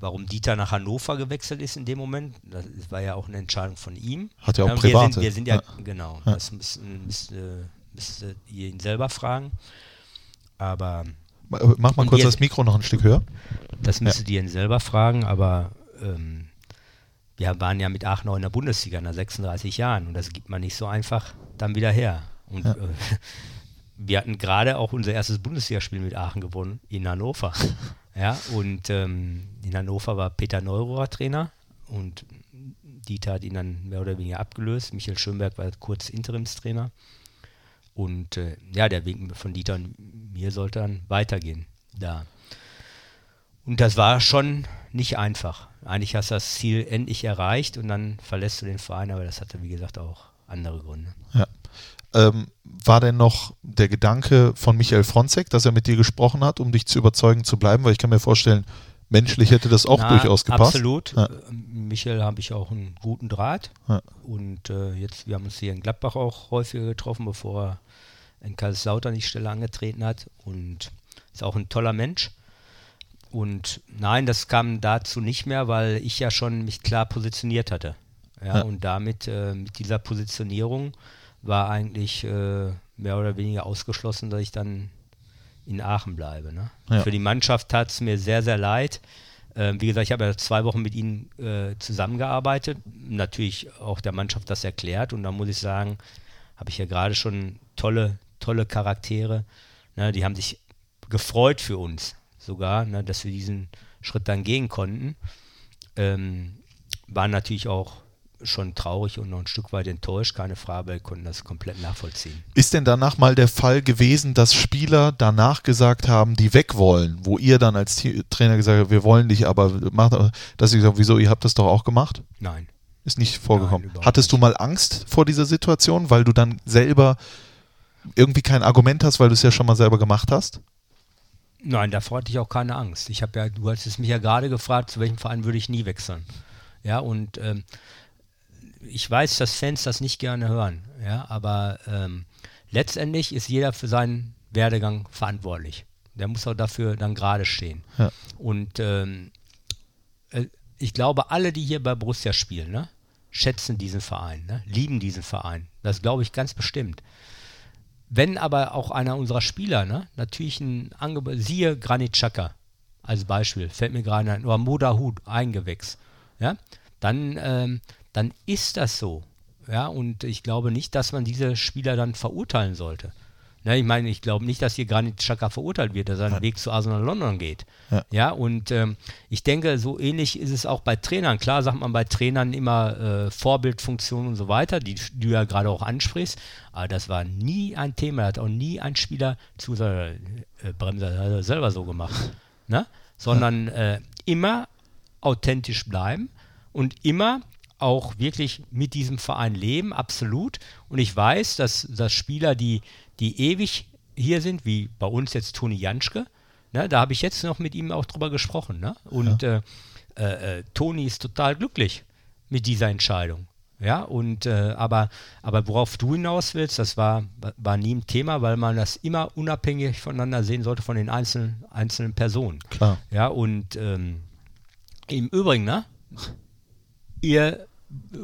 warum Dieter nach Hannover gewechselt ist in dem Moment, das war ja auch eine Entscheidung von ihm. Hat ja auch und private. Wir sind, wir sind ja, Ja. genau, Ja. das müssten, müsst, äh, müsstet ihr ihn selber fragen. Aber Mach mal Und kurz jetzt- das Mikro noch ein Stück höher. das müsstet ihr ihn selber fragen, aber ähm, wir waren ja mit Aachen auch in der Bundesliga nach 36 Jahren und das gibt man nicht so einfach dann wieder her. Und äh, wir hatten gerade auch unser erstes Bundesligaspiel mit Aachen gewonnen in Hannover. ja, und ähm, in Hannover war Peter Neurohrer Trainer und Dieter hat ihn dann mehr oder weniger abgelöst. Michael Schönberg war kurz Interimstrainer. Und äh, ja, der Weg von Dieter und mir sollte dann weitergehen da. Und das war schon nicht einfach. Eigentlich hast du das Ziel endlich erreicht und dann verlässt du den Verein, aber das hatte, wie gesagt, auch andere Gründe. Ja. Ähm, war denn noch der Gedanke von Michael Fronzek, dass er mit dir gesprochen hat, um dich zu überzeugen zu bleiben? Weil ich kann mir vorstellen, menschlich hätte das auch Na, durchaus gepasst. Absolut. Ja. Äh, Michael habe ich auch einen guten Draht. Ja. Und äh, jetzt, wir haben uns hier in Gladbach auch häufiger getroffen, bevor er in Kaiserslautern die Stelle angetreten hat. Und ist auch ein toller Mensch. Und nein, das kam dazu nicht mehr, weil ich ja schon mich klar positioniert hatte. Ja, Ja. und damit, äh, mit dieser Positionierung war eigentlich äh, mehr oder weniger ausgeschlossen, dass ich dann in Aachen bleibe. Ne? Ja. Für die Mannschaft tat es mir sehr, sehr leid. Ähm, wie gesagt, ich habe ja zwei Wochen mit ihnen äh, zusammengearbeitet, natürlich auch der Mannschaft das erklärt und da muss ich sagen, habe ich ja gerade schon tolle, tolle Charaktere. Ne? Die haben sich gefreut für uns sogar, ne? dass wir diesen Schritt dann gehen konnten. Ähm, waren natürlich auch schon traurig und noch ein Stück weit enttäuscht, keine Frage, wir konnten das komplett nachvollziehen. Ist denn danach mal der Fall gewesen, dass Spieler danach gesagt haben, die weg wollen, wo ihr dann als T- Trainer gesagt habt, wir wollen dich, aber mach, dass sie gesagt wieso, ihr habt das doch auch gemacht? Nein. Ist nicht vorgekommen. überhaupt Hattest du mal Angst vor dieser Situation, weil du dann selber irgendwie kein Argument hast, weil du es ja schon mal selber gemacht hast? Nein, davor hatte ich auch keine Angst. Ich habe ja, du hattest mich ja gerade gefragt, zu welchem Verein würde ich nie wechseln. Ja, und ähm, ich weiß, dass Fans das nicht gerne hören, ja, aber ähm, letztendlich ist jeder für seinen Werdegang verantwortlich. Der muss auch dafür dann gerade stehen. Ja. Und ähm, äh, ich glaube, alle, die hier bei Borussia spielen, ne, schätzen diesen Verein, ne, lieben diesen Verein. Das glaube ich ganz bestimmt. Wenn aber auch einer unserer Spieler, ne, natürlich ein Angebot, siehe Granit Xhaka als Beispiel, fällt mir gerade ein, oder Moda Hut, Eingewächs, ja, dann, ähm, dann ist das so. Ja, und ich glaube nicht, dass man diese Spieler dann verurteilen sollte. Ne, ich meine, ich glaube nicht, dass hier Granit Xhaka verurteilt wird, dass er einen Weg zu Arsenal London geht. Ja. Ja, und ähm, ich denke, so ähnlich ist es auch bei Trainern. Klar sagt man bei Trainern immer äh, Vorbildfunktion und so weiter, die, die du ja gerade auch ansprichst, aber das war nie ein Thema, hat auch nie ein Spieler zu äh, Bremser er selber so gemacht, ne? sondern äh, immer authentisch bleiben und immer auch wirklich mit diesem Verein leben, absolut. Und ich weiß, dass, dass Spieler, die, die ewig hier sind, wie bei uns jetzt Toni Janschke, ne, da habe ich jetzt noch mit ihm auch drüber gesprochen. Ne? Und äh, äh, äh, Toni ist total glücklich mit dieser Entscheidung. Ja, und äh, aber, aber worauf du hinaus willst, das war, war nie ein Thema, weil man das immer unabhängig voneinander sehen sollte von den einzelnen, einzelnen Personen. Klar. Ja, und ähm, im Übrigen, ne? Ihr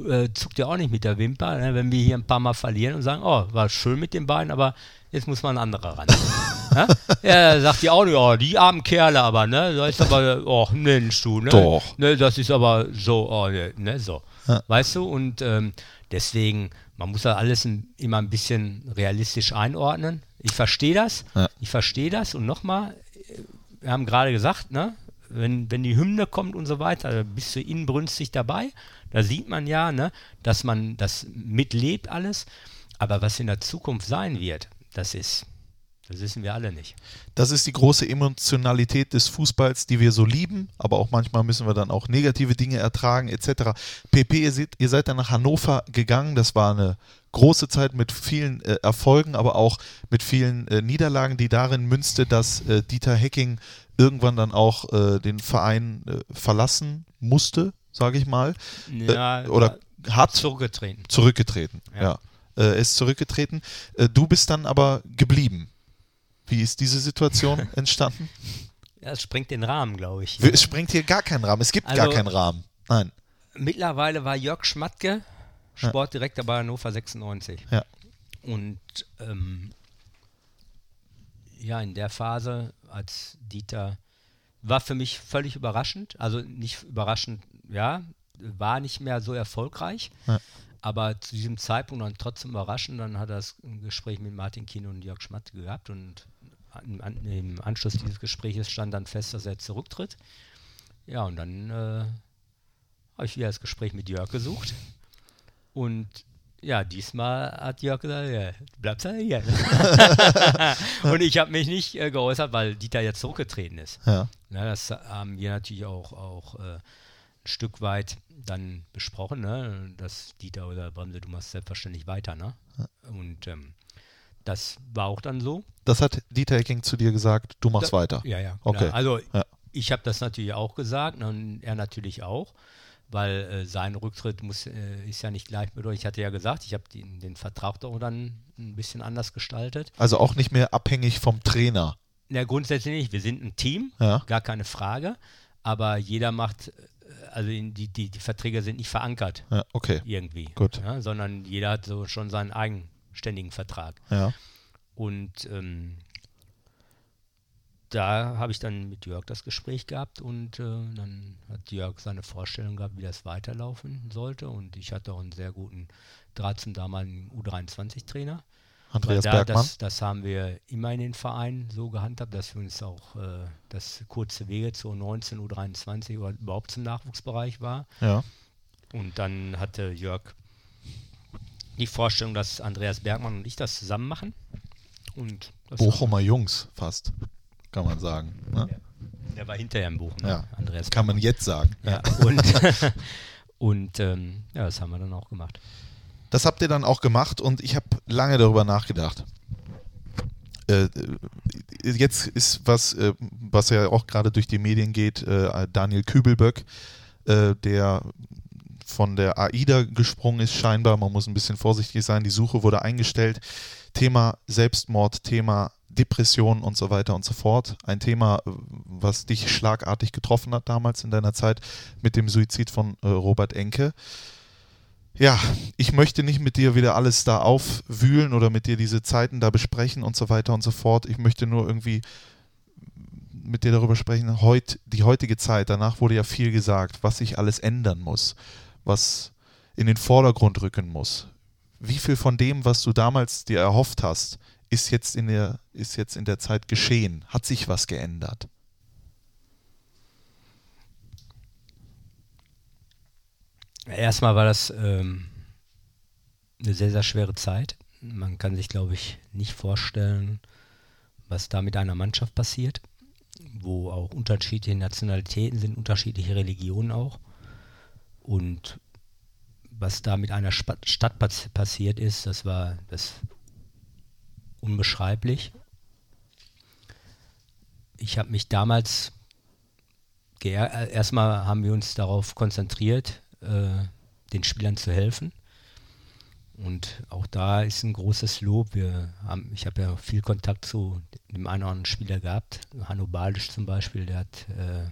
äh, zuckt ja auch nicht mit der Wimper, ne, wenn wir hier ein paar Mal verlieren und sagen, oh, war schön mit den beiden, aber jetzt muss mal ein anderer ran. ja? ja, sagt die auch nicht, oh, die armen Kerle aber, ne? Da ist aber, oh, Mensch, du, ne? Doch. Ne, das ist aber so, oh, ne, ne so. Ja. Weißt du? Und ähm, deswegen, man muss da alles ein, immer ein bisschen realistisch einordnen. Ich verstehe das. Ja. Ich verstehe das. Und nochmal, wir haben gerade gesagt, ne? Wenn, wenn die Hymne kommt und so weiter, da bist du inbrünstig dabei. Da sieht man ja, ne, dass man das mitlebt alles. Aber was in der Zukunft sein wird, das ist, das wissen wir alle nicht. Das ist die große Emotionalität des Fußballs, die wir so lieben, aber auch manchmal müssen wir dann auch negative Dinge ertragen etc. PP, ihr seid, ihr seid dann nach Hannover gegangen, das war eine große Zeit mit vielen äh, Erfolgen, aber auch mit vielen äh, Niederlagen, die darin münzte, dass äh, Dieter Hecking irgendwann dann auch äh, den Verein äh, verlassen musste, sage ich mal, Ja, äh, oder hat zurückgetreten. zurückgetreten. Ja. Ja. Ist zurückgetreten. Du bist dann aber geblieben. Wie ist diese Situation entstanden? Ja, es sprengt den Rahmen, glaube ich. Es sprengt hier gar keinen Rahmen. Es gibt gar Also- keinen Rahmen. Nein. Mittlerweile war Jörg Schmatke Sportdirektor bei Hannover 96. Ja. Und ähm, ja, in der Phase, als Dieter, war für mich völlig überraschend. Also nicht überraschend, ja, war nicht mehr so erfolgreich. Ja. Aber zu diesem Zeitpunkt dann trotzdem überraschend. Dann hat er das Gespräch mit Martin Kino und Jörg Schmatke gehabt. Und an, an, im Anschluss dieses Gesprächs stand dann fest, dass er zurücktritt. Ja, und dann äh, habe ich wieder das Gespräch mit Jörg gesucht. Und ja, diesmal hat Jörg gesagt, ja, du bleibst ja hier. und ich habe mich nicht äh, geäußert, weil Dieter jetzt zurückgetreten ist. Ja. Na, das haben wir natürlich auch, auch äh, ein Stück weit dann besprochen, ne? dass Dieter oder Bremse, du machst selbstverständlich weiter. Ne? Und ähm, das war auch dann so. Das hat Dieter Hecking zu dir gesagt, du machst Da- weiter. Ja, ja. Okay. Also Ja. ich habe das natürlich auch gesagt und er natürlich auch, weil äh, sein Rücktritt muss, äh, ist ja nicht gleichbedeutend. Ich hatte ja gesagt, ich habe den, Vertrag doch dann ein bisschen anders gestaltet. Also auch nicht mehr abhängig vom Trainer. Ja, grundsätzlich nicht. Wir sind ein Team, Ja. gar keine Frage. Aber jeder macht, äh, also die, die, die Verträge sind nicht verankert Ja, okay. irgendwie. Gut. Ja, sondern jeder hat so schon seinen eigenständigen Vertrag. Ja. Und ähm, da habe ich dann mit Jörg das Gespräch gehabt und äh, dann hat Jörg seine Vorstellung gehabt, wie das weiterlaufen sollte. Und ich hatte auch einen sehr guten Draht zum damaligen U23-Trainer. Andreas da, Bergmann. Das, das haben wir immer in den Vereinen so gehandhabt, dass wir uns auch äh, das kurze Wege zu 19, U23 oder überhaupt zum Nachwuchsbereich war. ja. Und dann hatte Jörg die Vorstellung, dass Andreas Bergmann und ich das zusammen machen. Und Bochumer Jungs fast, kann man sagen. Ne? Der war hinterher im Buch, ne? Ja. Andreas. Kann man jetzt sagen. ja. Und, und ähm, ja, das haben wir dann auch gemacht. Das habt ihr dann auch gemacht und ich habe lange darüber nachgedacht. Äh, äh, jetzt ist was, äh, was ja auch gerade durch die Medien geht, äh, Daniel Kübelböck, äh, der von der AIDA gesprungen ist, scheinbar. Man muss ein bisschen vorsichtig sein. Die Suche wurde eingestellt. Thema Selbstmord, Thema Depression und so weiter und so fort. Ein Thema, was dich schlagartig getroffen hat damals in deiner Zeit mit dem Suizid von äh, Robert Enke. Ja, ich möchte nicht mit dir wieder alles da aufwühlen oder mit dir diese Zeiten da besprechen und so weiter und so fort. Ich möchte nur irgendwie mit dir darüber sprechen, heut, die heutige Zeit, danach wurde ja viel gesagt, was sich alles ändern muss, was in den Vordergrund rücken muss. Wie viel von dem, was du damals dir erhofft hast, ist jetzt in der, ist jetzt in der Zeit geschehen? Hat sich was geändert? Erstmal war das ähm, eine sehr, sehr schwere Zeit. Man kann sich, glaube ich, nicht vorstellen, was da mit einer Mannschaft passiert, wo auch unterschiedliche Nationalitäten sind, unterschiedliche Religionen auch. Und was da mit einer Stadt pass passiert ist, das war das unbeschreiblich. Ich habe mich damals äh, erstmal haben wir uns darauf konzentriert, äh, den Spielern zu helfen. Und auch da ist ein großes Lob. Wir haben, ich habe ja viel Kontakt zu dem einen oder anderen Spieler gehabt. Hanno Balisch zum Beispiel, der hat, äh,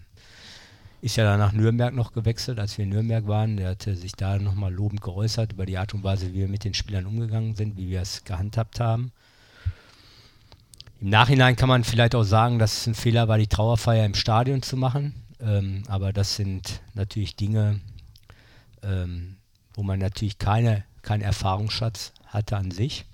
ist ja dann nach Nürnberg noch gewechselt, als wir in Nürnberg waren. Der hatte sich da nochmal lobend geäußert über die Art und Weise, wie wir mit den Spielern umgegangen sind, wie wir es gehandhabt haben. Im Nachhinein kann man vielleicht auch sagen, dass es ein Fehler war, die Trauerfeier im Stadion zu machen. Ähm, aber das sind natürlich Dinge, ähm, wo man natürlich keine, keinen Erfahrungsschatz hatte an sich.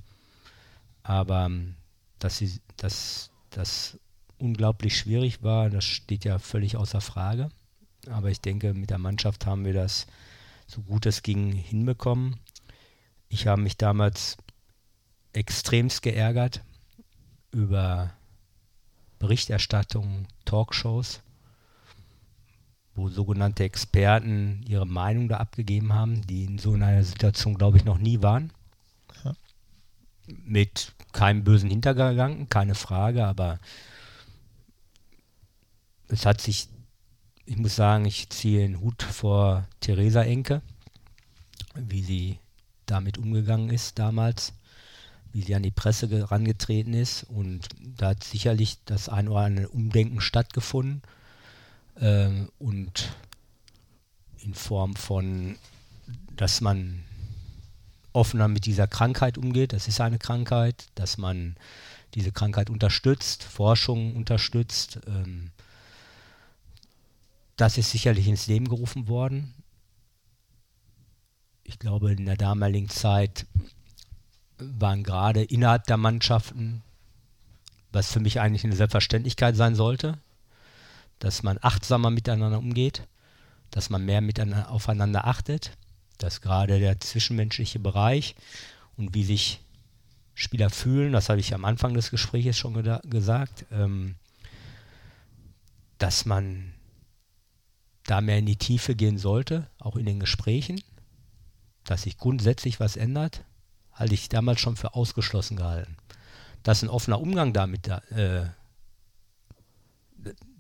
Aber ähm, dass, sie, dass das unglaublich schwierig war, das steht ja völlig außer Frage. Aber ich denke, mit der Mannschaft haben wir das so gut es ging hinbekommen. Ich habe mich damals extremst geärgert über Berichterstattung, Talkshows, wo sogenannte Experten ihre Meinung da abgegeben haben, die in so einer Situation, glaube ich, noch nie waren. Ja. Mit keinem bösen Hintergedanken, keine Frage, aber es hat sich, ich muss sagen, ich ziehe den Hut vor Theresa Enke, wie sie damit umgegangen ist damals wie sie an die Presse herangetreten ist. Und da hat sicherlich das ein oder andere Umdenken stattgefunden. Äh, und in Form von, dass man offener mit dieser Krankheit umgeht. Das ist eine Krankheit, dass man diese Krankheit unterstützt, Forschung unterstützt. Ähm, das ist sicherlich ins Leben gerufen worden. Ich glaube, in der damaligen Zeit waren gerade innerhalb der Mannschaften, was für mich eigentlich eine Selbstverständlichkeit sein sollte, dass man achtsamer miteinander umgeht, dass man mehr miteinander aufeinander achtet, dass gerade der zwischenmenschliche Bereich und wie sich Spieler fühlen, das habe ich am Anfang des Gesprächs schon gesagt, ähm, dass man da mehr in die Tiefe gehen sollte, auch in den Gesprächen, dass sich grundsätzlich was ändert, halte ich damals schon für ausgeschlossen gehalten. Dass ein offener Umgang damit, äh,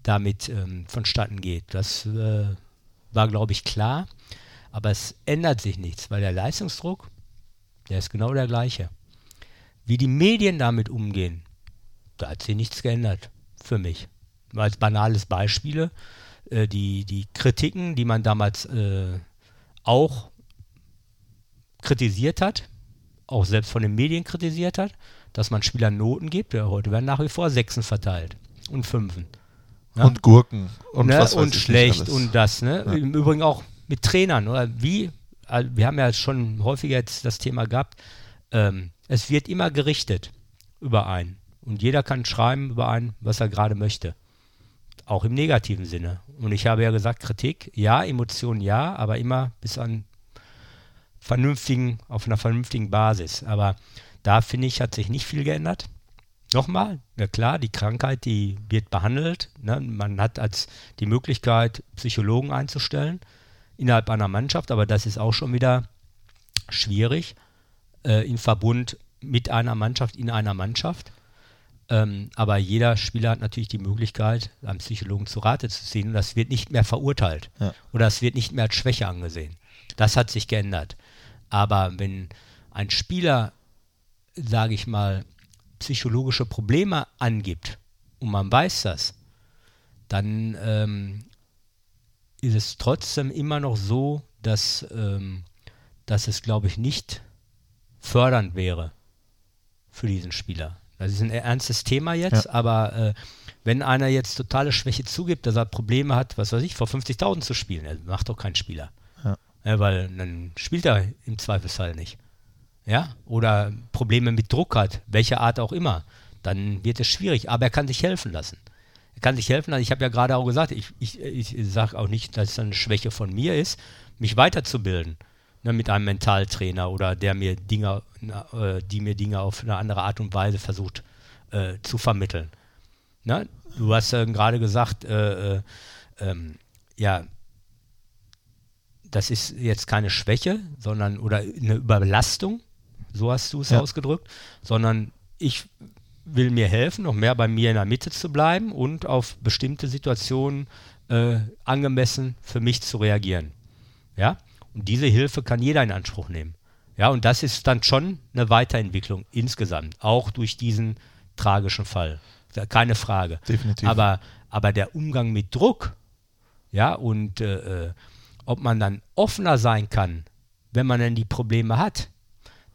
damit ähm, vonstatten geht, das äh, war, glaube ich, klar. Aber es ändert sich nichts, weil der Leistungsdruck, der ist genau der gleiche. Wie die Medien damit umgehen, da hat sich nichts geändert für mich. Als banales Beispiele, äh, die, die Kritiken, die man damals äh, auch kritisiert hat, auch selbst von den Medien kritisiert hat, dass man Spielern Noten gibt. Ja, heute werden nach wie vor Sechsen verteilt und Fünfen. Ja? Und Gurken und ne? Und schlecht und das. Ne? Ja. Im Übrigen auch mit Trainern. Oder wie, also wir haben ja schon häufiger jetzt das Thema gehabt, ähm, es wird immer gerichtet über einen. Und jeder kann schreiben über einen, was er gerade möchte. Auch im negativen Sinne. Und ich habe ja gesagt, Kritik, ja, Emotionen ja, aber immer bis an vernünftigen, auf einer vernünftigen Basis. Aber da finde ich, hat sich nicht viel geändert. Nochmal, ja klar, die Krankheit, die wird behandelt. Ne? Man hat als die Möglichkeit, Psychologen einzustellen innerhalb einer Mannschaft, aber das ist auch schon wieder schwierig äh, in Verbund mit einer Mannschaft in einer Mannschaft. Ähm, aber jeder Spieler hat natürlich die Möglichkeit, einem Psychologen zu Rate zu ziehen und das wird nicht mehr verurteilt ja. oder es wird nicht mehr als Schwäche angesehen. Das hat sich geändert. Aber wenn ein Spieler, sage ich mal, psychologische Probleme angibt und man weiß das, dann ähm, ist es trotzdem immer noch so, dass, ähm, dass es, glaube ich, nicht fördernd wäre für diesen Spieler. Das ist ein ernstes Thema jetzt, ja. aber äh, wenn einer jetzt totale Schwäche zugibt, dass er Probleme hat, was weiß ich, vor 50.000 zu spielen, er macht doch kein Spieler. Ja, weil dann spielt er im Zweifelsfall nicht. Ja, oder Probleme mit Druck hat, welcher Art auch immer, dann wird es schwierig. Aber er kann sich helfen lassen. Er kann sich helfen lassen. Ich habe ja gerade auch gesagt, ich, ich, ich sage auch nicht, dass es eine Schwäche von mir ist, mich weiterzubilden. Ne, mit einem Mentaltrainer oder der mir Dinge, äh, die mir Dinge auf eine andere Art und Weise versucht äh, zu vermitteln. Ne? Du hast äh, gerade gesagt, äh, äh, ähm, ja, das ist jetzt keine Schwäche, sondern oder eine Überlastung, so hast du es ja. ausgedrückt, sondern ich will mir helfen, noch mehr bei mir in der Mitte zu bleiben und auf bestimmte Situationen äh, angemessen für mich zu reagieren. Ja, und diese Hilfe kann jeder in Anspruch nehmen. Ja, und das ist dann schon eine Weiterentwicklung insgesamt, auch durch diesen tragischen Fall. Keine Frage. Definitiv. Aber, aber der Umgang mit Druck, ja, und äh, äh, ob man dann offener sein kann, wenn man dann die Probleme hat,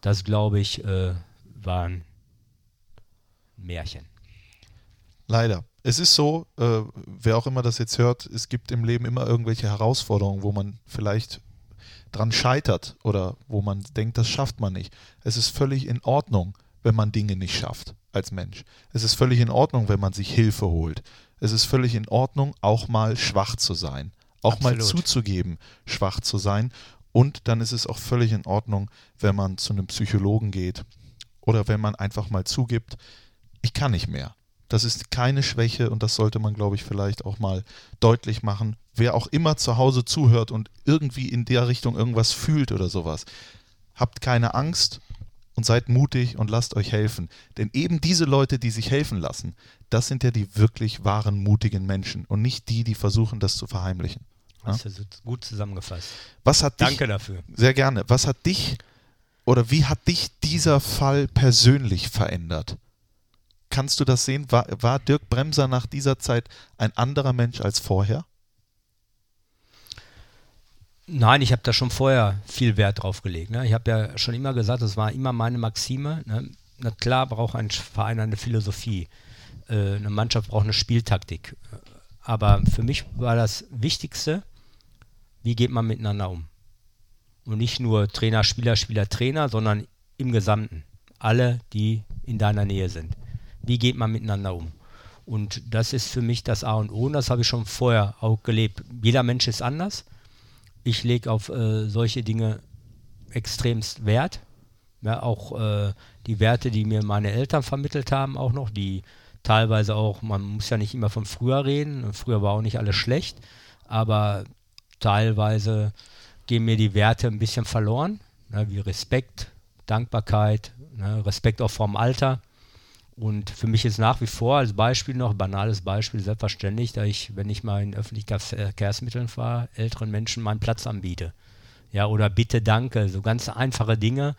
das glaube ich, äh, war ein Märchen. Leider. Es ist so, äh, wer auch immer das jetzt hört, es gibt im Leben immer irgendwelche Herausforderungen, wo man vielleicht dran scheitert oder wo man denkt, das schafft man nicht. Es ist völlig in Ordnung, wenn man Dinge nicht schafft als Mensch. Es ist völlig in Ordnung, wenn man sich Hilfe holt. Es ist völlig in Ordnung, auch mal schwach zu sein. Auch Absolut. mal zuzugeben, schwach zu sein. Und dann ist es auch völlig in Ordnung, wenn man zu einem Psychologen geht oder wenn man einfach mal zugibt, ich kann nicht mehr. Das ist keine Schwäche und das sollte man, glaube ich, vielleicht auch mal deutlich machen. Wer auch immer zu Hause zuhört und irgendwie in der Richtung irgendwas fühlt oder sowas, habt keine Angst und seid mutig und lasst euch helfen. Denn eben diese Leute, die sich helfen lassen, das sind ja die wirklich wahren, mutigen Menschen und nicht die, die versuchen, das zu verheimlichen. Ja? Du so gut zusammengefasst. Was hat dich, Danke dafür. sehr gerne. Was hat dich oder wie hat dich dieser Fall persönlich verändert? Kannst du das sehen? War, war Dirk Bremser nach dieser Zeit ein anderer Mensch als vorher? Nein, ich habe da schon vorher viel Wert drauf gelegt. Ne? Ich habe ja schon immer gesagt, das war immer meine Maxime. Ne? Na klar braucht ein Verein eine Philosophie. Äh, eine Mannschaft braucht eine Spieltaktik. Aber für mich war das Wichtigste, wie geht man miteinander um? Und nicht nur Trainer, Spieler, Spieler, Trainer, sondern im Gesamten. Alle, die in deiner Nähe sind. Wie geht man miteinander um? Und das ist für mich das A und O und das habe ich schon vorher auch gelebt. Jeder Mensch ist anders. Ich lege auf äh, solche Dinge extremst Wert. Ja, auch äh, die Werte, die mir meine Eltern vermittelt haben, auch noch, die teilweise auch, man muss ja nicht immer von früher reden, früher war auch nicht alles schlecht, aber teilweise gehen mir die Werte ein bisschen verloren, ne, wie Respekt, Dankbarkeit, ne, Respekt auch vorm Alter. Und für mich ist nach wie vor als Beispiel noch, banales Beispiel, selbstverständlich, da ich, wenn ich mal in öffentlichen Verkehrsmitteln fahre, älteren Menschen meinen Platz anbiete. Ja, oder bitte danke, so ganz einfache Dinge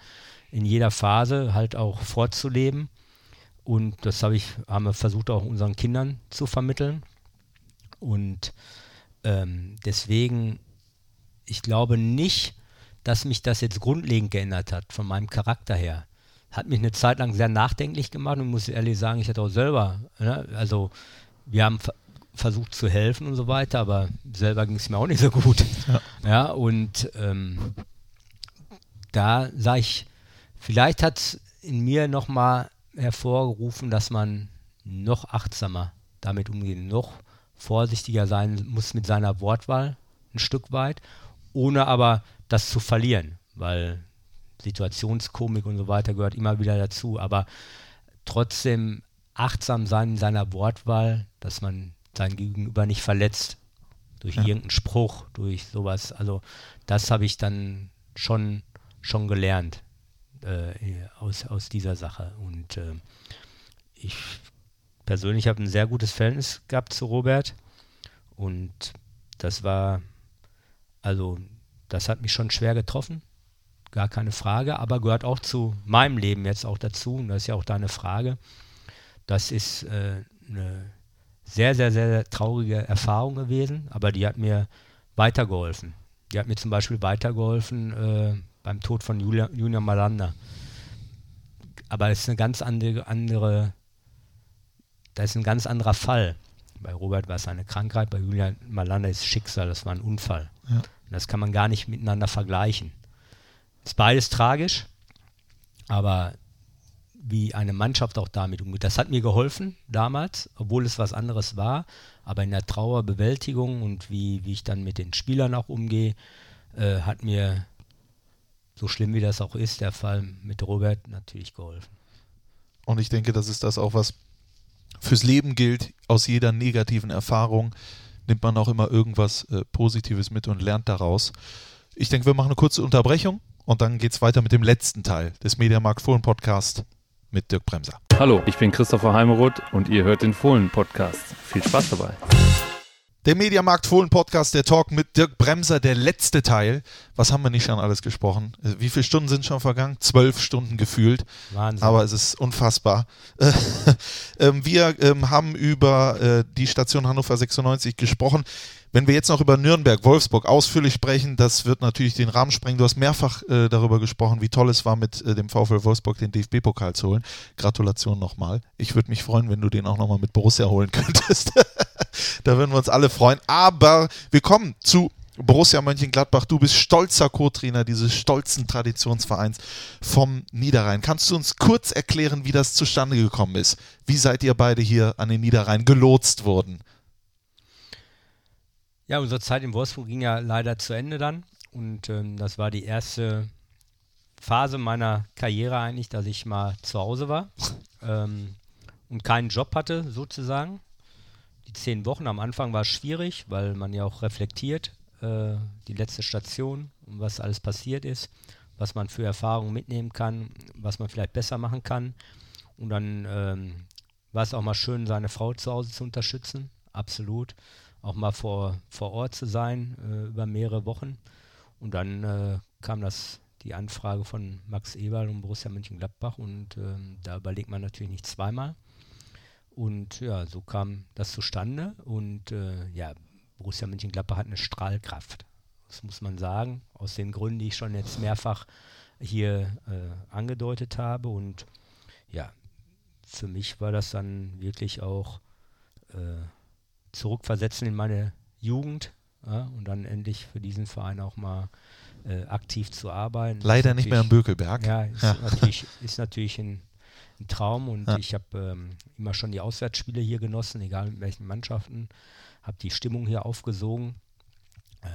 in jeder Phase halt auch vorzuleben. Und das habe ich, haben wir versucht auch unseren Kindern zu vermitteln. Und ähm, deswegen, ich glaube nicht, dass mich das jetzt grundlegend geändert hat von meinem Charakter her hat mich eine Zeit lang sehr nachdenklich gemacht und muss ehrlich sagen, ich hatte auch selber, ne, also wir haben versucht zu helfen und so weiter, aber selber ging es mir auch nicht so gut. Ja, ja und ähm, da sage ich, vielleicht hat es in mir nochmal hervorgerufen, dass man noch achtsamer damit umgehen, noch vorsichtiger sein muss mit seiner Wortwahl ein Stück weit, ohne aber das zu verlieren, weil Situationskomik und so weiter gehört immer wieder dazu, aber trotzdem achtsam sein in seiner Wortwahl, dass man sein Gegenüber nicht verletzt durch ja. irgendeinen Spruch, durch sowas. Also das habe ich dann schon, schon gelernt äh, aus, aus dieser Sache. Und äh, ich persönlich habe ein sehr gutes Verhältnis gehabt zu Robert und das war, also das hat mich schon schwer getroffen gar keine Frage, aber gehört auch zu meinem Leben jetzt auch dazu, und das ist ja auch deine Frage. Das ist äh, eine sehr, sehr, sehr traurige Erfahrung gewesen, aber die hat mir weitergeholfen. Die hat mir zum Beispiel weitergeholfen äh, beim Tod von Julia, Julia Malanda. Aber es ist eine ganz andere, andere, das ist ein ganz anderer Fall. Bei Robert war es eine Krankheit, bei Julia Malanda ist Schicksal, das war ein Unfall. Ja. Das kann man gar nicht miteinander vergleichen. Ist beides tragisch, aber wie eine Mannschaft auch damit umgeht. Das hat mir geholfen damals, obwohl es was anderes war. Aber in der Trauerbewältigung und wie, wie ich dann mit den Spielern auch umgehe, äh, hat mir, so schlimm wie das auch ist, der Fall mit Robert natürlich geholfen. Und ich denke, das ist das auch, was fürs Leben gilt. Aus jeder negativen Erfahrung nimmt man auch immer irgendwas äh, Positives mit und lernt daraus. Ich denke, wir machen eine kurze Unterbrechung und dann geht es weiter mit dem letzten Teil des Mediamarkt Fohlen Podcast mit Dirk Bremser. Hallo, ich bin Christopher Heimeroth und ihr hört den Fohlen Podcast. Viel Spaß dabei. Der Mediamarkt Fohlen Podcast, der Talk mit Dirk Bremser, der letzte Teil. Was haben wir nicht schon alles gesprochen? Äh, Wie viele Stunden sind schon vergangen? Zwölf Stunden gefühlt. Wahnsinn. Aber es ist unfassbar. Ähm, wir ähm, haben über äh, die Station Hannover 96 gesprochen. Wenn wir jetzt noch über Nürnberg, Wolfsburg ausführlich sprechen, das wird natürlich den Rahmen sprengen. Du hast mehrfach äh, darüber gesprochen, wie toll es war, mit äh, dem VfL Wolfsburg den DFB-Pokal zu holen. Gratulation nochmal. Ich würde mich freuen, wenn du den auch nochmal mit Borussia holen könntest. da würden wir uns alle freuen. Aber wir kommen zu Borussia Mönchengladbach. Du bist stolzer Co-Trainer dieses stolzen Traditionsvereins vom Niederrhein. Kannst du uns kurz erklären, wie das zustande gekommen ist? Wie seid ihr beide hier an den Niederrhein gelotst worden? Ja, unsere Zeit in Wolfsburg ging ja leider zu Ende dann. Und ähm, das war die erste Phase meiner Karriere eigentlich, dass ich mal zu Hause war ähm, und keinen Job hatte, sozusagen. Die zehn Wochen am Anfang war schwierig, weil man ja auch reflektiert, äh, die letzte Station was alles passiert ist, was man für Erfahrungen mitnehmen kann, was man vielleicht besser machen kann. Und dann ähm, war es auch mal schön, seine Frau zu Hause zu unterstützen, absolut auch mal vor, vor Ort zu sein äh, über mehrere Wochen. Und dann äh, kam das die Anfrage von Max Eberl und Borussia Mönchengladbach und ähm, da überlegt man natürlich nicht zweimal. Und ja, so kam das zustande und äh, ja, Borussia Mönchengladbach hat eine Strahlkraft. Das muss man sagen, aus den Gründen, die ich schon jetzt mehrfach hier äh, angedeutet habe. Und ja, für mich war das dann wirklich auch äh, zurückversetzen in meine Jugend ja, und dann endlich für diesen Verein auch mal äh, aktiv zu arbeiten. Leider nicht mehr am Bökelberg. Ja, ist, Ja. Natürlich, ist natürlich ein, ein Traum und Ja. ich habe ähm, immer schon die Auswärtsspiele hier genossen, egal mit welchen Mannschaften. Habe die Stimmung hier aufgesogen. Äh,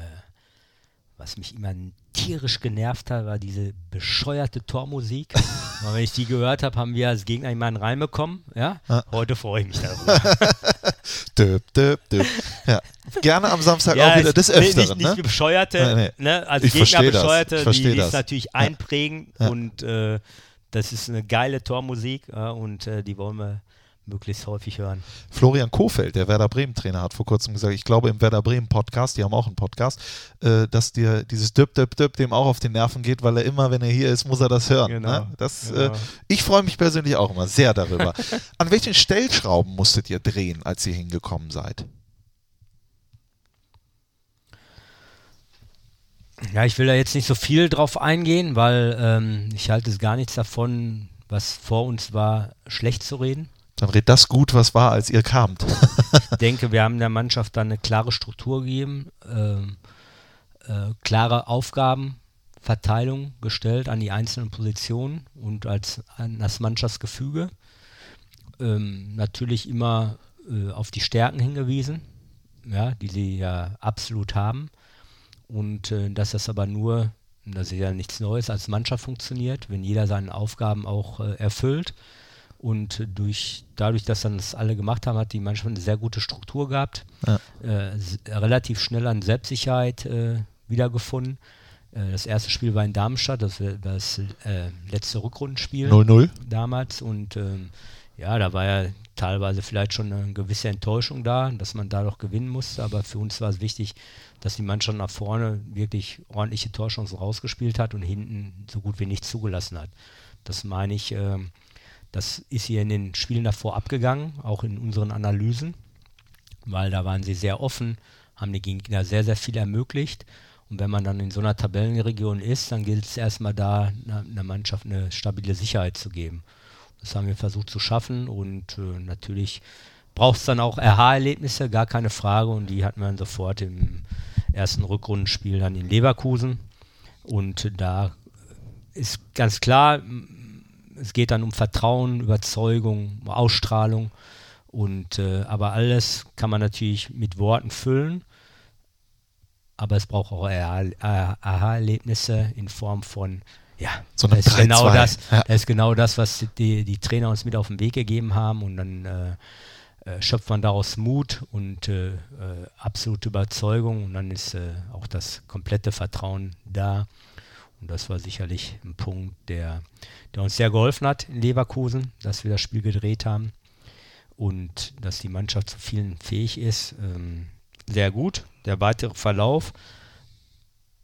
was mich immer tierisch genervt hat, war diese bescheuerte Tormusik. Weil wenn ich die gehört habe, haben wir als Gegner immer einen Reim bekommen. Ja? Ja. Heute freue ich mich darüber. Döp, döp, döp. Ja. Gerne am Samstag auch wieder es- des Öfteren. Nicht, nicht ne? Bescheuerte, Nee, nee. Ne? als Ich Gegner versteh das. Bescheuerte, Ich die, die das. ist natürlich Ja. einprägen Ja. und äh, das ist eine geile Tormusik ja, und äh, die wollen wir möglichst häufig hören. Florian Kofeld, der Werder Bremen Trainer, hat vor kurzem gesagt, ich glaube im Werder Bremen Podcast, die haben auch einen Podcast, äh, dass dir dieses Düpp, Düpp, Düpp dem auch auf den Nerven geht, weil er immer, wenn er hier ist, muss er das hören. Genau, Ne? Das, genau. Äh, ich freue mich persönlich auch immer sehr darüber. An welchen Stellschrauben musstet ihr drehen, als ihr hingekommen seid? Ja, ich will da jetzt nicht so viel drauf eingehen, weil ähm, ich halte es gar nichts davon, was vor uns war, schlecht zu reden. Dann redet das gut, was war, als ihr kamt. Ich denke, wir haben der Mannschaft dann eine klare Struktur gegeben, ähm, äh, klare Aufgabenverteilung gestellt an die einzelnen Positionen und als an das Mannschaftsgefüge. Ähm, natürlich immer äh, auf die Stärken hingewiesen, ja, die sie ja absolut haben. Und äh, dass das aber nur, das ist ja nichts Neues, als Mannschaft funktioniert, wenn jeder seine Aufgaben auch äh, erfüllt. Und durch, dadurch, dass dann das alle gemacht haben, hat die Mannschaft eine sehr gute Struktur gehabt, Ja. äh, relativ schnell an Selbstsicherheit äh, wiedergefunden. Äh, das erste Spiel war in Darmstadt, das das äh, letzte Rückrundenspiel 0-0. damals und ähm, ja, da war ja teilweise vielleicht schon eine gewisse Enttäuschung da, dass man da doch gewinnen musste, aber für uns war es wichtig, dass die Mannschaft nach vorne wirklich ordentliche Torchancen rausgespielt hat und hinten so gut wie nichts zugelassen hat. Das meine ich, ähm, das ist hier in den Spielen davor abgegangen, auch in unseren Analysen, weil da waren sie sehr offen, haben die Gegner sehr, sehr viel ermöglicht. Und wenn man dann in so einer Tabellenregion ist, dann gilt es erstmal da, einer Mannschaft eine stabile Sicherheit zu geben. Das haben wir versucht zu schaffen und äh, natürlich braucht es dann auch RH-Erlebnisse, gar keine Frage. Und die hatten wir dann sofort im ersten Rückrundenspiel dann in Leverkusen. Und da ist ganz klar, es geht dann um Vertrauen, Überzeugung, Ausstrahlung. Und äh, aber alles kann man natürlich mit Worten füllen. Aber es braucht auch Aha-Erlebnisse in Form von, ja, So einem das ist genau 3-2. das, Ja. das ist genau das, was die, die Trainer uns mit auf den Weg gegeben haben. Und dann äh, äh, schöpft man daraus Mut und äh, äh, absolute Überzeugung. Und dann ist äh, auch das komplette Vertrauen da. Und das war sicherlich ein Punkt, der, der uns sehr geholfen hat in Leverkusen, dass wir das Spiel gedreht haben und dass die Mannschaft zu vielen fähig ist. Ähm, sehr gut. Der weitere Verlauf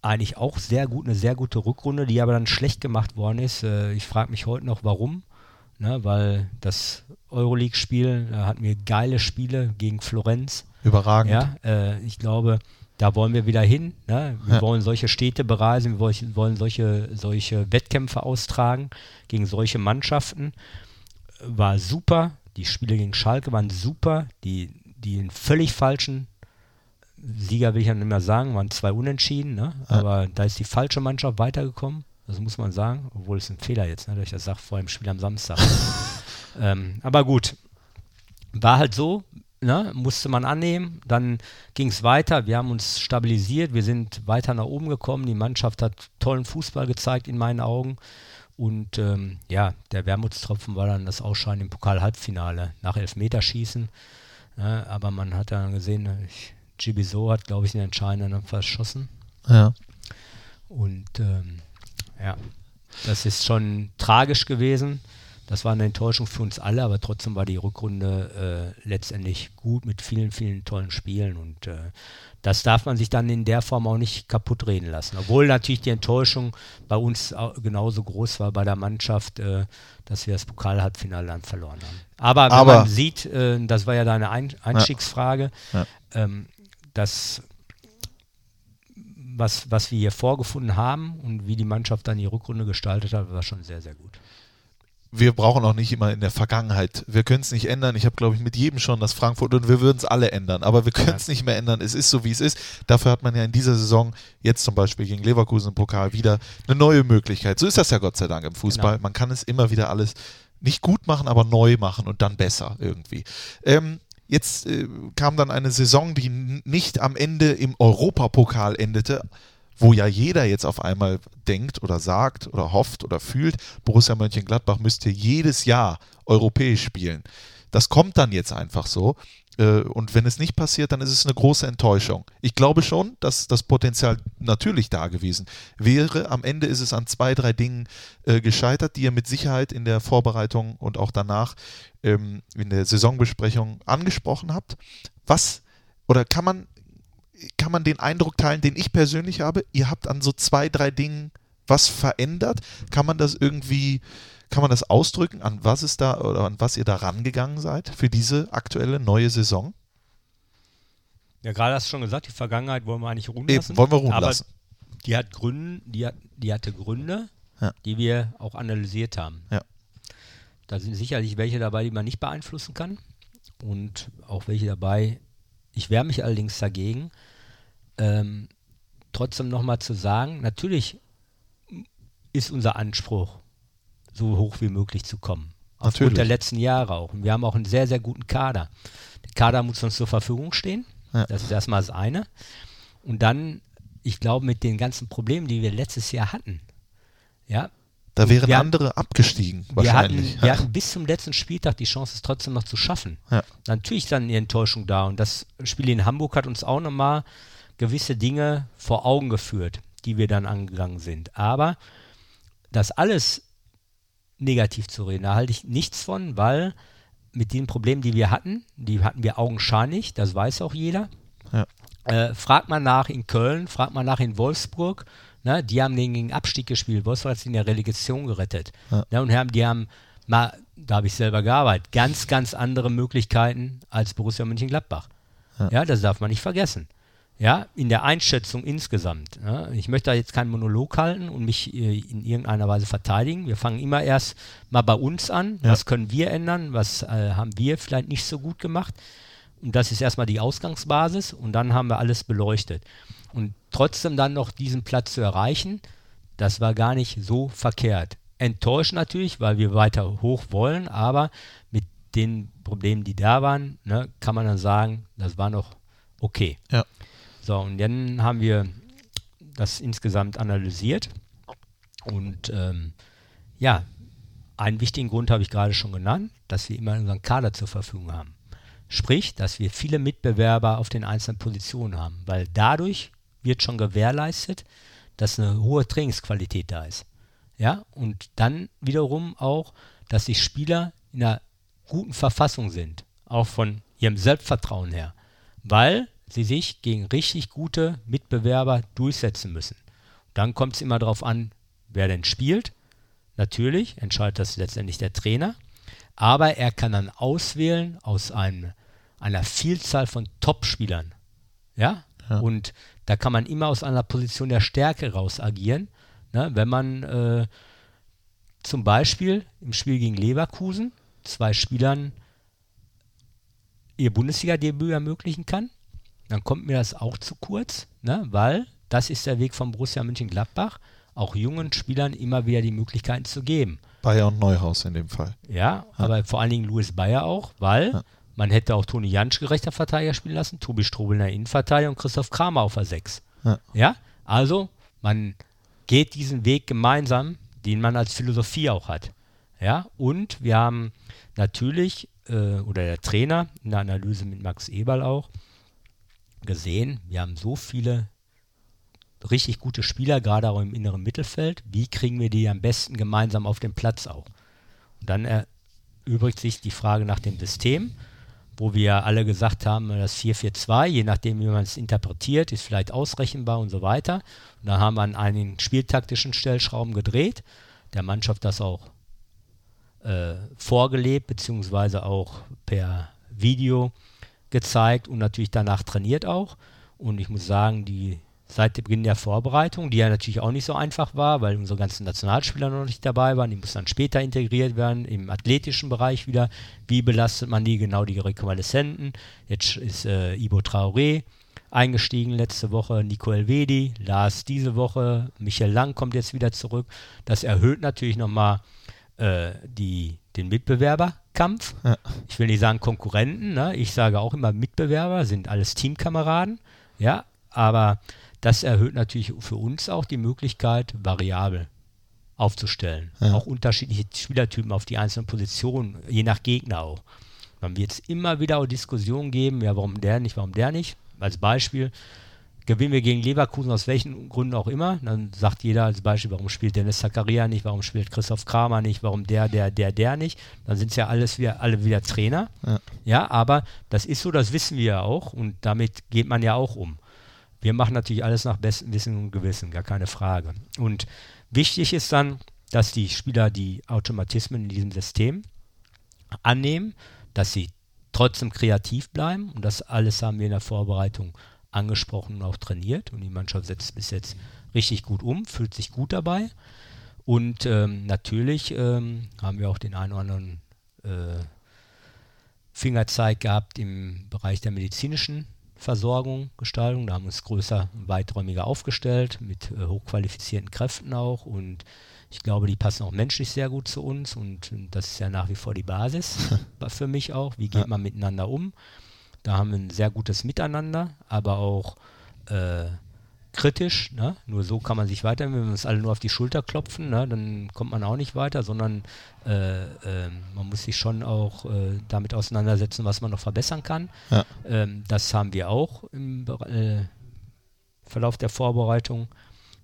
eigentlich auch sehr gut, eine sehr gute Rückrunde, die aber dann schlecht gemacht worden ist. Äh, ich frage mich heute noch, warum. Ne, weil das Euroleague-Spiel, da hatten wir geile Spiele gegen Florenz. Überragend. Ja, äh, ich glaube, da wollen wir wieder hin. Ne? Wir Ja. wollen solche Städte bereisen, wir wollen, wollen solche, solche Wettkämpfe austragen gegen solche Mannschaften. War super. Die Spiele gegen Schalke waren super. Die, die einen völlig falschen Sieger will ich ja nicht mehr sagen, waren zwei Unentschieden, ne? aber da ist die falsche Mannschaft weitergekommen. Das muss man sagen, obwohl es ein Fehler jetzt, ne, dass ich das sage vor dem Spiel am Samstag. ähm, aber gut, war halt so, ne, musste man annehmen. Dann ging es weiter. Wir haben uns stabilisiert. Wir sind weiter nach oben gekommen. Die Mannschaft hat tollen Fußball gezeigt in meinen Augen. Und ähm, ja, der Wermutstropfen war dann das Ausscheiden im Pokal-Halbfinale nach Elfmeterschießen. Ne, aber man hat dann gesehen, ich, Gibiso hat, glaube ich, den entscheidenden dann verschossen. Ja. Und ähm, ja, das ist schon tragisch gewesen. Das war eine Enttäuschung für uns alle, aber trotzdem war die Rückrunde äh, letztendlich gut mit vielen, vielen tollen Spielen. Und äh, das darf man sich dann in der Form auch nicht kaputt reden lassen. Obwohl natürlich die Enttäuschung bei uns au- genauso groß war bei der Mannschaft, äh, dass wir das Pokal-Halbfinale dann verloren haben. Aber Aber- man sieht, äh, das war ja deine Ein Einstiegsfrage, Ja. ähm, dass was, was wir hier vorgefunden haben und wie die Mannschaft dann die Rückrunde gestaltet hat, war schon sehr, sehr gut. wir brauchen auch nicht immer in der Vergangenheit. Wir können es nicht ändern. Ich habe, glaube ich, mit jedem schon das Frankfurt und wir würden es alle ändern. Aber wir können es nicht mehr ändern. Es ist so, wie es ist. Dafür hat man ja in dieser Saison, jetzt zum Beispiel gegen Leverkusen im Pokal, wieder eine neue Möglichkeit. So ist das ja Gott sei Dank im Fußball. Genau. Man kann es immer wieder alles nicht gut machen, aber neu machen und dann besser irgendwie. Ähm, jetzt äh, kam dann eine Saison, die nicht am Ende im Europapokal endete, wo ja jeder jetzt auf einmal denkt oder sagt oder hofft oder fühlt, Borussia Mönchengladbach müsste jedes Jahr europäisch spielen. Das kommt dann jetzt einfach so. Äh, Und wenn es nicht passiert, dann ist es eine große Enttäuschung. Ich glaube schon, dass das Potenzial natürlich da gewesen wäre. Am Ende ist es an zwei, drei Dingen äh, gescheitert, die ihr mit Sicherheit in der Vorbereitung und auch danach ähm, in der Saisonbesprechung angesprochen habt. Was oder kann man kann man den Eindruck teilen, den ich persönlich habe, ihr habt an so zwei, drei Dingen was verändert? Kann man das irgendwie, kann man das ausdrücken, an was es da oder an was ihr da rangegangen seid für diese aktuelle neue Saison? Ja, gerade hast du schon gesagt, die Vergangenheit wollen wir eigentlich ruhen Eben, lassen. wollen wir ruhen aber lassen. Die hat Gründe, die, hat, die hatte Gründe, Ja. die wir auch analysiert haben. Ja. Da sind sicherlich welche dabei, die man nicht beeinflussen kann. Und auch welche dabei, ich wehre mich allerdings dagegen, ähm, trotzdem nochmal zu sagen, natürlich ist unser Anspruch, so hoch wie möglich zu kommen. Aufgrund Natürlich. der letzten Jahre auch. Und wir haben auch einen sehr, sehr guten Kader. Der Kader muss uns zur Verfügung stehen. Ja. Das ist erstmal das eine. Und dann, ich glaube, mit den ganzen Problemen, die wir letztes Jahr hatten, ja, Da wären Wir haben- andere abgestiegen wir hatten, wahrscheinlich. wir hatten bis zum letzten Spieltag die Chance, es trotzdem noch zu schaffen. Ja. Natürlich ist dann die Enttäuschung da. Und das Spiel in Hamburg hat uns auch nochmal gewisse Dinge vor Augen geführt, die wir dann angegangen sind. Aber das alles negativ zu reden, da halte ich nichts von, weil mit den Problemen, die wir hatten, die hatten wir augenscheinlich, das weiß auch jeder. Ja. Äh, fragt man nach in Köln, fragt man nach in Wolfsburg. Ne, die haben den gegen Abstieg gespielt. Wolfsburg hat sich in der Relegation gerettet. Ja. Ne, und haben, die haben mal, da habe ich selber gearbeitet, ganz, ganz andere Möglichkeiten als Borussia Mönchengladbach. Ja. das darf man nicht vergessen. Ja, in der Einschätzung insgesamt. Ne? Ich möchte da jetzt keinen Monolog halten und mich äh, in irgendeiner Weise verteidigen. Wir fangen immer erst mal bei uns an. Ja. Was können wir ändern? Was äh, haben wir vielleicht nicht so gut gemacht? Und das ist erstmal die Ausgangsbasis und dann haben wir alles beleuchtet. Und trotzdem dann noch diesen Platz zu erreichen, das war gar nicht so verkehrt. Enttäuscht natürlich, weil wir weiter hoch wollen, aber mit den Problemen, die da waren, ne, kann man dann sagen, das war noch okay. Ja. So, und dann haben wir das insgesamt analysiert und ähm, ja, einen wichtigen Grund habe ich gerade schon genannt, dass wir immer unseren Kader zur Verfügung haben. Sprich, dass wir viele Mitbewerber auf den einzelnen Positionen haben, weil dadurch wird schon gewährleistet, dass eine hohe Trainingsqualität da ist. Ja, und dann wiederum auch, dass die Spieler in einer guten Verfassung sind, auch von ihrem Selbstvertrauen her, weil sie sich gegen richtig gute Mitbewerber durchsetzen müssen. Dann kommt es immer darauf an, wer denn spielt. Natürlich entscheidet das letztendlich der Trainer, aber er kann dann auswählen aus einem, einer Vielzahl von Top-Spielern. Ja? Ja. Und da kann man immer aus einer Position der Stärke raus agieren. Ne? Wenn man äh, zum Beispiel im Spiel gegen Leverkusen zwei Spielern ihr Bundesliga-Debüt ermöglichen kann, dann kommt mir das auch zu kurz, ne? weil das ist der Weg von Borussia Mönchengladbach, auch jungen Spielern immer wieder die Möglichkeiten zu geben. Bayer und Neuhaus in dem Fall. Ja, aber vor allen Dingen Louis Bayer auch, weil Ja. man hätte auch Toni Janschke rechter Verteidiger spielen lassen, Tobi Strobel in der Innenverteidigung und Christoph Kramer auf der 6. Ja. ja, also man geht diesen Weg gemeinsam, den man als Philosophie auch hat. Ja, und wir haben natürlich, äh, oder der Trainer in der Analyse mit Max Eberl auch, gesehen, wir haben so viele richtig gute Spieler, gerade auch im inneren Mittelfeld. Wie kriegen wir die am besten gemeinsam auf den Platz auch? Und dann erübrigt sich die Frage nach dem System, wo wir alle gesagt haben, das 4-4-2, je nachdem, wie man es interpretiert, ist vielleicht ausrechenbar und so weiter. Und dann haben wir an einigen spieltaktischen Stellschrauben gedreht, der Mannschaft das auch äh, vorgelebt, beziehungsweise auch per Video gezeigt und natürlich danach trainiert auch. Und ich muss sagen, die seit dem Beginn der Vorbereitung, die ja natürlich auch nicht so einfach war, weil unsere ganzen Nationalspieler noch nicht dabei waren, die mussten dann später integriert werden im athletischen Bereich wieder. Wie belastet man die? Genau die Rekonvaleszenten. Jetzt ist äh, Ibo Traoré eingestiegen letzte Woche, Nico Elvedi, Lars diese Woche, Michael Lang kommt jetzt wieder zurück. Das erhöht natürlich nochmal äh, die, den Mitbewerberkampf. Ja. Ich will nicht sagen Konkurrenten, ne? ich sage auch immer Mitbewerber, sind alles Teamkameraden, ja, aber das erhöht natürlich für uns auch die Möglichkeit, variabel aufzustellen. Ja. Auch unterschiedliche Spielertypen auf die einzelnen Positionen, je nach Gegner auch. Dann wird es immer wieder auch Diskussionen geben, ja, warum der nicht, warum der nicht. Als Beispiel, gewinnen wir gegen Leverkusen aus welchen Gründen auch immer, dann sagt jeder als Beispiel, warum spielt Dennis Zakaria nicht, warum spielt Christoph Kramer nicht, warum der, der, der, der nicht. Dann sind es ja alles wieder, alle wieder Trainer. Ja. ja, aber das ist so, das wissen wir ja auch und damit geht man ja auch um. Wir machen natürlich alles nach bestem Wissen und Gewissen, gar keine Frage. Und wichtig ist dann, dass die Spieler die Automatismen in diesem System annehmen, dass sie trotzdem kreativ bleiben und das alles haben wir in der Vorbereitung angesprochen und auch trainiert und die Mannschaft setzt bis jetzt richtig gut um, fühlt sich gut dabei und ähm, natürlich ähm, haben wir auch den einen oder anderen äh, Fingerzeig gehabt im Bereich der medizinischen Versorgung, Gestaltung. Da haben wir uns größer und weiträumiger aufgestellt, mit äh, hochqualifizierten Kräften auch. Und ich glaube, die passen auch menschlich sehr gut zu uns. Und, und das ist ja nach wie vor die Basis für mich auch. Wie geht Ja. man miteinander um? Da haben wir ein sehr gutes Miteinander, aber auch äh, kritisch. Ne? Nur so kann man sich weiter, wenn wir uns alle nur auf die Schulter klopfen, ne? dann kommt man auch nicht weiter, sondern äh, ähm, man muss sich schon auch äh, damit auseinandersetzen, was man noch verbessern kann. Ja. Ähm, das haben wir auch im äh, Verlauf der Vorbereitung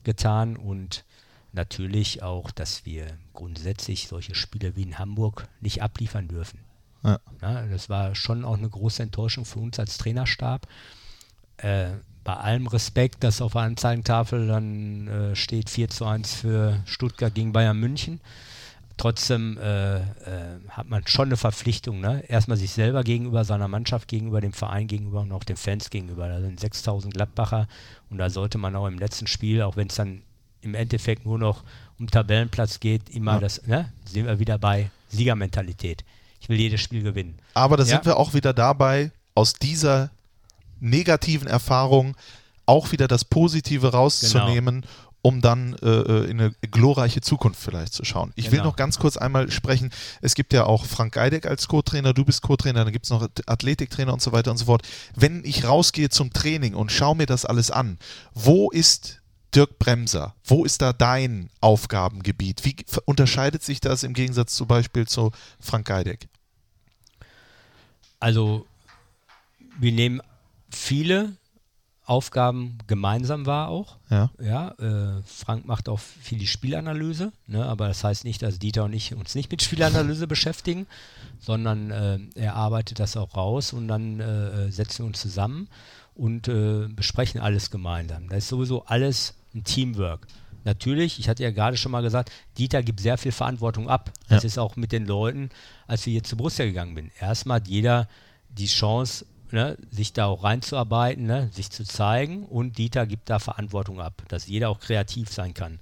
getan und natürlich auch, dass wir grundsätzlich solche Spiele wie in Hamburg nicht abliefern dürfen. Ja. Ja, das war schon auch eine große Enttäuschung für uns als Trainerstab. Äh, bei allem Respekt, dass auf der Anzeigentafel dann äh, steht 4 zu 1 für Stuttgart gegen Bayern München. Trotzdem äh, äh, hat man schon eine Verpflichtung, ne? erstmal sich selber gegenüber, seiner Mannschaft gegenüber, dem Verein gegenüber und auch den Fans gegenüber. Da sind 6000 Gladbacher und da sollte man auch im letzten Spiel, auch wenn es dann im Endeffekt nur noch um Tabellenplatz geht, immer Ja. das, ne? sind wir wieder bei Siegermentalität. Ich will jedes Spiel gewinnen. Aber da Ja. sind wir auch wieder dabei, aus dieser negativen Erfahrung auch wieder das Positive rauszunehmen, um dann äh, äh, in eine glorreiche Zukunft vielleicht zu schauen. Ich will Genau. noch ganz kurz einmal sprechen. Es gibt ja auch Frank Geidek als Co-Trainer, du bist Co-Trainer, dann gibt es noch Athletiktrainer und so weiter und so fort. Wenn ich rausgehe zum Training und schaue mir das alles an, wo ist Dirk Bremser, wo ist da dein Aufgabengebiet? Wie unterscheidet sich das im Gegensatz zum Beispiel zu Frank Geidek? Also wir nehmen viele Aufgaben gemeinsam wahr auch. Ja. Ja, äh, Frank macht auch viel die Spielanalyse, ne, aber das heißt nicht, dass Dieter und ich uns nicht mit Spielanalyse beschäftigen, sondern äh, er arbeitet das auch raus und dann äh, setzen wir uns zusammen. und äh, besprechen alles gemeinsam. Das ist sowieso alles ein Teamwork. Natürlich, ich hatte ja gerade schon mal gesagt, Dieter gibt sehr viel Verantwortung ab. Das ist auch mit den Leuten, als wir hier zu Borussia gegangen sind. Erstmal hat jeder die Chance, ne, sich da auch reinzuarbeiten, ne, sich zu zeigen und Dieter gibt da Verantwortung ab, dass jeder auch kreativ sein kann.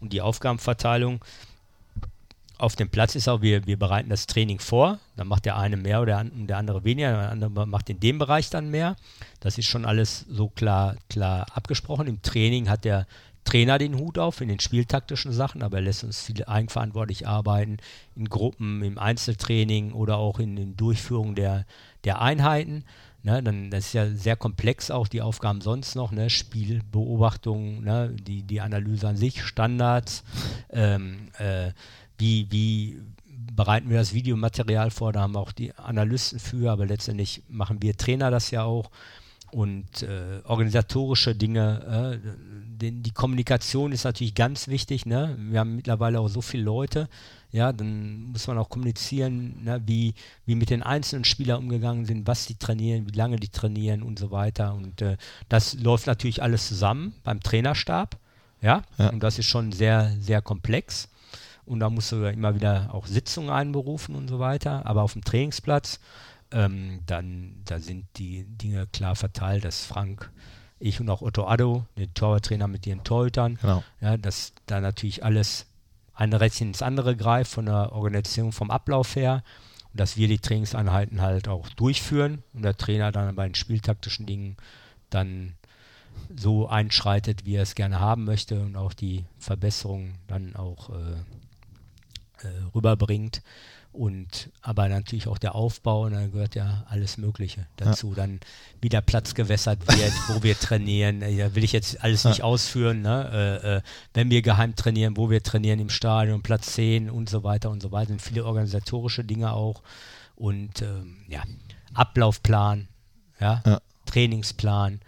Und die Aufgabenverteilung auf dem Platz ist auch, wir, wir bereiten das Training vor, dann macht der eine mehr oder der andere weniger, der andere macht in dem Bereich dann mehr. Das ist schon alles so klar, klar abgesprochen. Im Training hat der Trainer den Hut auf in den spieltaktischen Sachen, aber er lässt uns viel eigenverantwortlich arbeiten in Gruppen, im Einzeltraining oder auch in den Durchführung der, der Einheiten. Ne, dann, das ist ja sehr komplex auch die Aufgaben sonst noch, ne, Spielbeobachtung, ne, die, die Analyse an sich, Standards, ähm, äh, wie, wie bereiten wir das Videomaterial vor, da haben wir auch die Analysten für, aber letztendlich machen wir Trainer das ja auch und äh, organisatorische Dinge, äh, die, die, Kommunikation ist natürlich ganz wichtig. Ne? Wir haben mittlerweile auch so viele Leute, ja, dann muss man auch kommunizieren, ne? wie, wie mit den einzelnen Spielern umgegangen sind, was die trainieren, wie lange die trainieren und so weiter. Und äh, das läuft natürlich alles zusammen beim Trainerstab, ja? ja, und das ist schon sehr, sehr komplex. Und da musst du immer wieder auch Sitzungen einberufen und so weiter. Aber auf dem Trainingsplatz ähm, dann da sind die Dinge klar verteilt, dass Frank, ich und auch Otto Addo, der Torwarttrainer mit ihren Torhütern, genau. ja, dass da natürlich alles ein Rädchen ins andere greift von der Organisation vom Ablauf her und dass wir die Trainingseinheiten halt auch durchführen und der Trainer dann bei den spieltaktischen Dingen dann so einschreitet, wie er es gerne haben möchte und auch die Verbesserungen dann auch äh, äh, rüberbringt. Und aber natürlich auch der Aufbau, und da gehört ja alles Mögliche dazu. Ja. Dann wie der Platz gewässert wird, wo wir trainieren. Äh, da will ich jetzt alles ja. nicht ausführen. Ne? Äh, äh, wenn wir geheim trainieren, wo wir trainieren im Stadion, Platz 10 und so weiter und so weiter. Sind viele organisatorische Dinge auch. Und ähm, ja, Ablaufplan, ja, ja. Trainingsplan.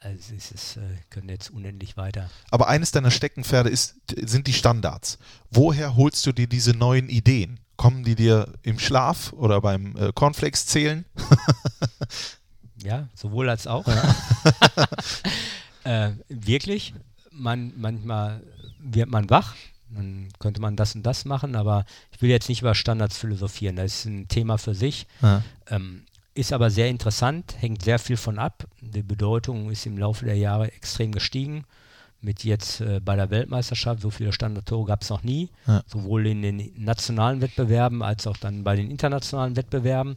Also es ist, äh, können jetzt unendlich weiter. Aber eines deiner Steckenpferde ist, sind die Standards. Woher holst du dir diese neuen Ideen? Kommen die dir im Schlaf oder beim äh, Cornflakes zählen? ja, sowohl als auch. äh, wirklich, man, manchmal wird man wach, dann könnte man das und das machen, aber ich will jetzt nicht über Standards philosophieren, das ist ein Thema für sich. Ja. Ähm, ist aber sehr interessant, hängt sehr viel von ab. Die Bedeutung ist im Laufe der Jahre extrem gestiegen mit jetzt äh, bei der Weltmeisterschaft. So viele Standardtore gab es noch nie, ja. sowohl in den nationalen Wettbewerben als auch dann bei den internationalen Wettbewerben.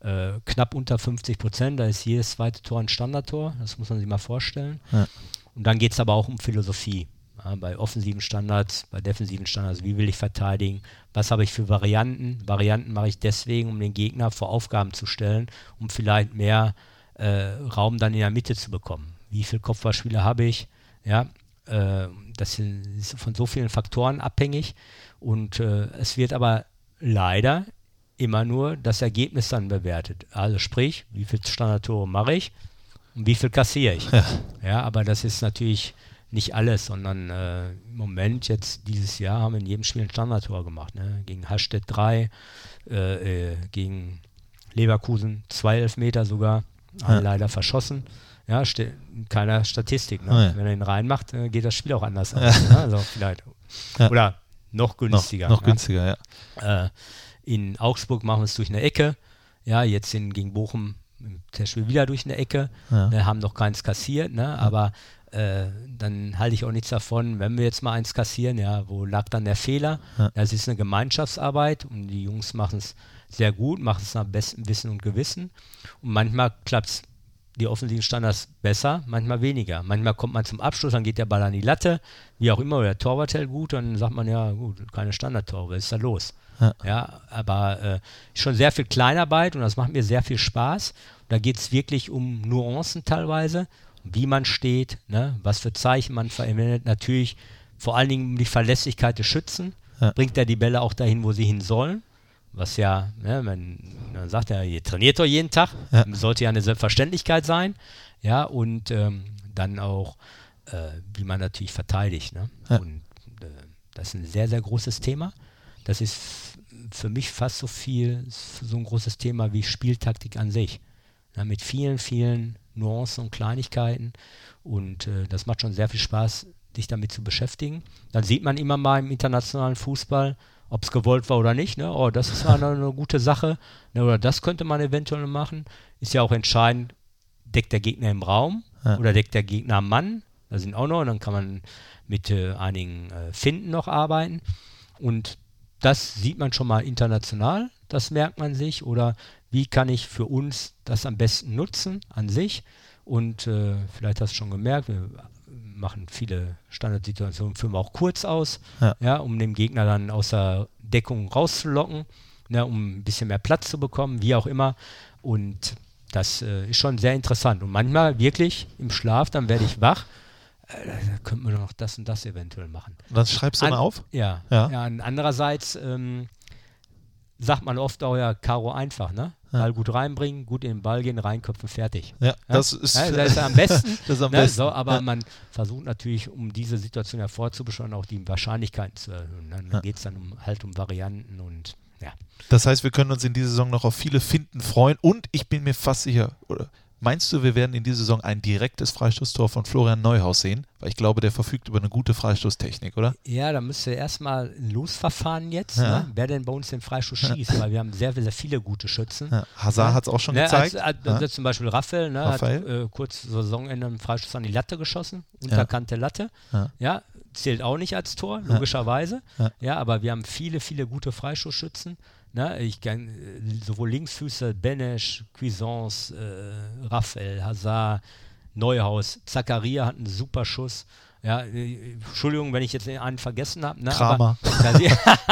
Äh, knapp unter 50 Prozent, da ist jedes zweite Tor ein Standardtor, das muss man sich mal vorstellen. Ja. Und dann geht es aber auch um Philosophie. Ja, bei offensiven Standards, bei defensiven Standards, wie will ich verteidigen, was habe ich für Varianten. Varianten mache ich deswegen, um den Gegner vor Aufgaben zu stellen, um vielleicht mehr äh, Raum dann in der Mitte zu bekommen. Wie viele Kopfballspiele habe ich? Ja, äh, das ist von so vielen Faktoren abhängig und äh, es wird aber leider immer nur das Ergebnis dann bewertet. Also sprich, wie viele Standardtore mache ich und wie viel kassiere ich. Ja. ja, aber das ist natürlich nicht alles, sondern äh, im Moment jetzt dieses Jahr haben wir in jedem Spiel ein Standardtor gemacht. Ne? Gegen Hasstedt 3, äh, äh, gegen Leverkusen 2 Elfmeter sogar, ja. leider verschossen ja, keiner Statistik. Ne? Oh ja. Wenn er ihn reinmacht, äh, geht das Spiel auch anders aus. Ja. Ne? Also vielleicht. Ja. Oder noch günstiger. Noch, noch günstiger, ja. Äh, in Augsburg machen wir es durch eine Ecke. Ja, jetzt sind gegen Bochum das Spiel wieder durch eine Ecke. Wir haben noch keins kassiert, ne? aber äh, dann halte ich auch nichts davon, wenn wir jetzt mal eins kassieren, ja, wo lag dann der Fehler? Das ist eine Gemeinschaftsarbeit und die Jungs machen es sehr gut, machen es nach bestem Wissen und Gewissen. Und manchmal klappt es die offensiven Standards besser, manchmal weniger. Manchmal kommt man zum Abschluss, dann geht der Ball an die Latte, wie auch immer, oder der Torwart hält gut, dann sagt man ja, gut, keine Standardtore, was ist da los? Ja, ja aber äh, schon sehr viel Kleinarbeit und das macht mir sehr viel Spaß. da geht es wirklich um Nuancen teilweise, wie man steht, ne, was für Zeichen man verwendet. Natürlich vor allen Dingen um die Verlässlichkeit des Schützen. Ja. Bringt er die Bälle auch dahin, wo sie hin sollen? Was ja, ne, man, man sagt ja, ihr trainiert doch jeden Tag, ja. sollte ja eine Selbstverständlichkeit sein, ja, und ähm, dann auch, äh, wie man natürlich verteidigt, ne? Ja. Und äh, das ist ein sehr, sehr großes Thema. Das ist für mich fast so viel, so ein großes Thema wie Spieltaktik an sich. Ja, mit vielen, vielen Nuancen und Kleinigkeiten. Und äh, das macht schon sehr viel Spaß, dich damit zu beschäftigen. Dann sieht man immer mal im internationalen Fußball, ob es gewollt war oder nicht. Ne? Oh, das ist eine, eine gute Sache. Ne? Oder das könnte man eventuell machen. Ist ja auch entscheidend, deckt der Gegner im Raum Ja. oder deckt der Gegner am Mann. Da sind auch noch, und dann kann man mit äh, einigen äh, Finden noch arbeiten. Und das sieht man schon mal international, das merkt man sich. Oder wie kann ich für uns das am besten nutzen an sich? Und äh, vielleicht hast du schon gemerkt, wir machen viele Standardsituationen, führen wir auch kurz aus, Ja. um den Gegner dann aus der Deckung rauszulocken, ne, um ein bisschen mehr Platz zu bekommen, wie auch immer. Und das äh, ist schon sehr interessant. Und manchmal wirklich im Schlaf, dann werde ich wach, äh, da könnten wir noch das und das eventuell machen. Dann schreibst du An- mal auf? Ja. Ja. ja. andererseits ähm, sagt man oft auch ja, Karo einfach, ne? Ja. Ball gut reinbringen, gut in den Ball gehen, reinköpfen, fertig. Ja, Ja? das ist, Ja, das ist am besten. das ist am ne? besten. So, aber man versucht natürlich, um diese Situation hervorzubeschwören, auch die Wahrscheinlichkeiten zu erhöhen. Ne? Dann geht es dann um, halt um Varianten und ja. Das heißt, wir können uns in dieser Saison noch auf viele Finden freuen und ich bin mir fast sicher, oder meinst du, wir werden in dieser Saison ein direktes Freistoßtor von Florian Neuhaus sehen? Weil ich glaube, der verfügt über eine gute Freistoßtechnik, oder? Ja, da müsste erstmal ein Losverfahren jetzt, Ja. ne? wer denn bei uns den Freistoß schießt, weil wir haben sehr, sehr viele gute Schützen. Ja. Hazard hat es auch schon Ne, gezeigt. Als, als, zum Beispiel Raphael, ne, Raphael. hat äh, kurz Saisonende einen Freistoß an die Latte geschossen, unterkante Latte. Ja. Ja. zählt auch nicht als Tor, logischerweise. Ja. Ja. aber wir haben viele, viele gute Freistoßschützen. Ne, ich kann äh, sowohl Linksfüße, Benesch, Cuisance, äh, Raphael, Hazard, Neuhaus, Zakaria hat einen super Schuss. Ja, äh, Entschuldigung, wenn ich jetzt einen vergessen habe. Ne, Kramer. Aber,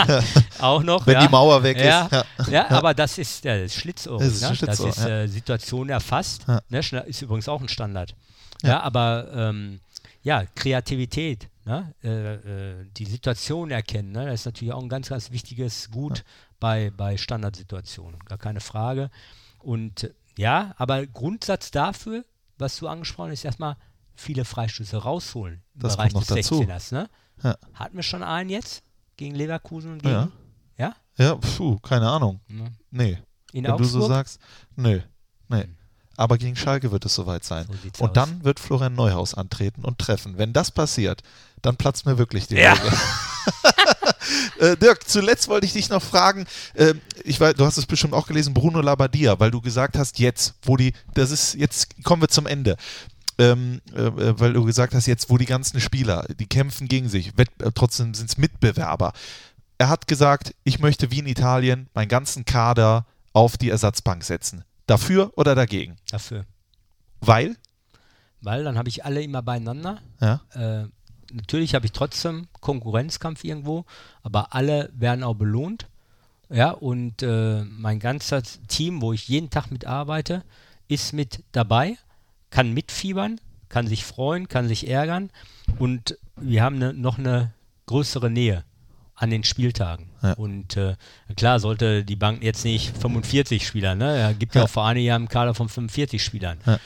das- auch noch. Wenn ja. die Mauer weg ja, ist. Ja. Ja, aber das ist der Schlitzohr. Das ist ne? Schlitzohr, das ist ja. äh, Situation erfasst. Ja. Ne? Ist übrigens auch ein Standard. Ja. Ja, aber ähm, ja, Kreativität, ne? äh, äh, die Situation erkennen, ne? das ist natürlich auch ein ganz, ganz wichtiges Gut bei, bei Standardsituationen, gar keine Frage. Und äh, ja, aber Grundsatz dafür, was du angesprochen hast, ist erstmal viele Freistöße rausholen im Das Bereich des dazu. 16ers. Ne? Ja. Hatten wir schon einen jetzt gegen Leverkusen und gegen, Ja. ja? ja, puh, keine Ahnung. Ja. Nee. In Wenn du so Augsburg? sagst, nö. Nee. Aber gegen Schalke wird es soweit sein. So und aus. dann wird Florian Neuhaus antreten und treffen. Wenn das passiert, dann platzt mir wirklich die Ja. Äh, Dirk, zuletzt wollte ich dich noch fragen, äh, ich weiß, du hast es bestimmt auch gelesen, Bruno Labbadia, weil du gesagt hast, jetzt, wo die, das ist, jetzt kommen wir zum Ende. Ähm, äh, äh, weil du gesagt hast, jetzt, wo die ganzen Spieler, die kämpfen gegen sich, Wett, äh, trotzdem sind es Mitbewerber. Er hat gesagt, ich möchte wie in Italien meinen ganzen Kader auf die Ersatzbank setzen. Dafür oder dagegen? Dafür. Weil? Weil dann habe ich alle immer beieinander. Ja. Äh, natürlich habe ich trotzdem Konkurrenzkampf irgendwo, aber alle werden auch belohnt. Ja, und äh, mein ganzes Team, wo ich jeden Tag mitarbeite, ist mit dabei, kann mitfiebern, kann sich freuen, kann sich ärgern und wir haben ne, noch eine größere Nähe an den Spieltagen. Ja. Und äh, klar sollte die Bank jetzt nicht 45 Spieler, ne? Es gibt ja, Ja. auch Vereine, die haben einen Kader von 45 Spielern. Ja.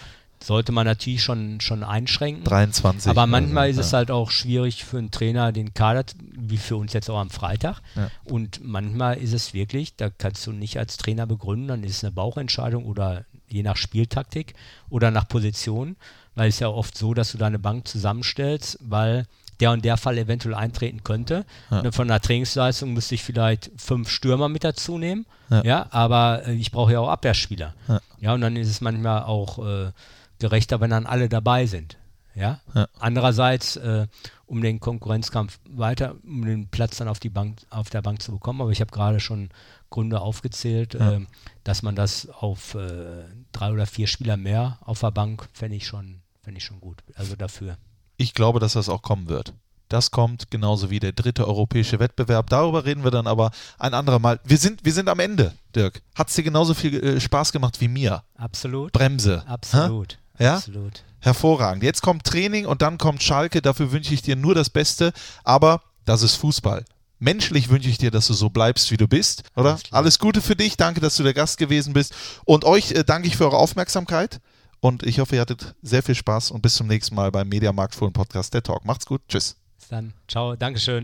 Sollte man natürlich schon, schon einschränken. 23. Aber manchmal ist ja. es halt auch schwierig für einen Trainer, den Kader, wie für uns jetzt auch am Freitag. Ja. Und manchmal ist es wirklich, da kannst du nicht als Trainer begründen, dann ist es eine Bauchentscheidung oder je nach Spieltaktik oder nach Position, weil es ja oft so, dass du deine Bank zusammenstellst, weil der und der Fall eventuell eintreten könnte. Ja. Von der Trainingsleistung müsste ich vielleicht fünf Stürmer mit dazu nehmen, Ja. aber äh, ich brauche ja auch Abwehrspieler. Ja. Ja, und dann ist es manchmal auch äh, gerechter, wenn dann alle dabei sind. Ja. Ja. Andererseits, äh, um den Konkurrenzkampf weiter, um den Platz dann auf, die Bank, auf der Bank zu bekommen, aber ich habe gerade schon Gründe aufgezählt, Ja. ähm, dass man das auf äh, drei oder vier Spieler mehr auf der Bank fände ich schon, ich schon gut. Also dafür. Ich glaube, dass das auch kommen wird. Das kommt genauso wie der dritte europäische Wettbewerb. Darüber reden wir dann aber ein anderer Mal. Wir sind, wir sind am Ende, Dirk. Hat es dir genauso viel äh, Spaß gemacht wie mir? Absolut. Bremse. Absolut. Hä? Ja? Absolut. Hervorragend. Jetzt kommt Training und dann kommt Schalke. Dafür wünsche ich dir nur das Beste. Aber das ist Fußball. Menschlich wünsche ich dir, dass du so bleibst, wie du bist, oder? Alles. Alles Gute für dich. Danke, dass du der Gast gewesen bist. Und euch äh, danke ich für eure Aufmerksamkeit. Und ich hoffe, ihr hattet sehr viel Spaß und bis zum nächsten Mal beim Mediamarkt Fohlen Podcast, der Talk. Macht's gut. Tschüss. Bis dann. Ciao. Dankeschön.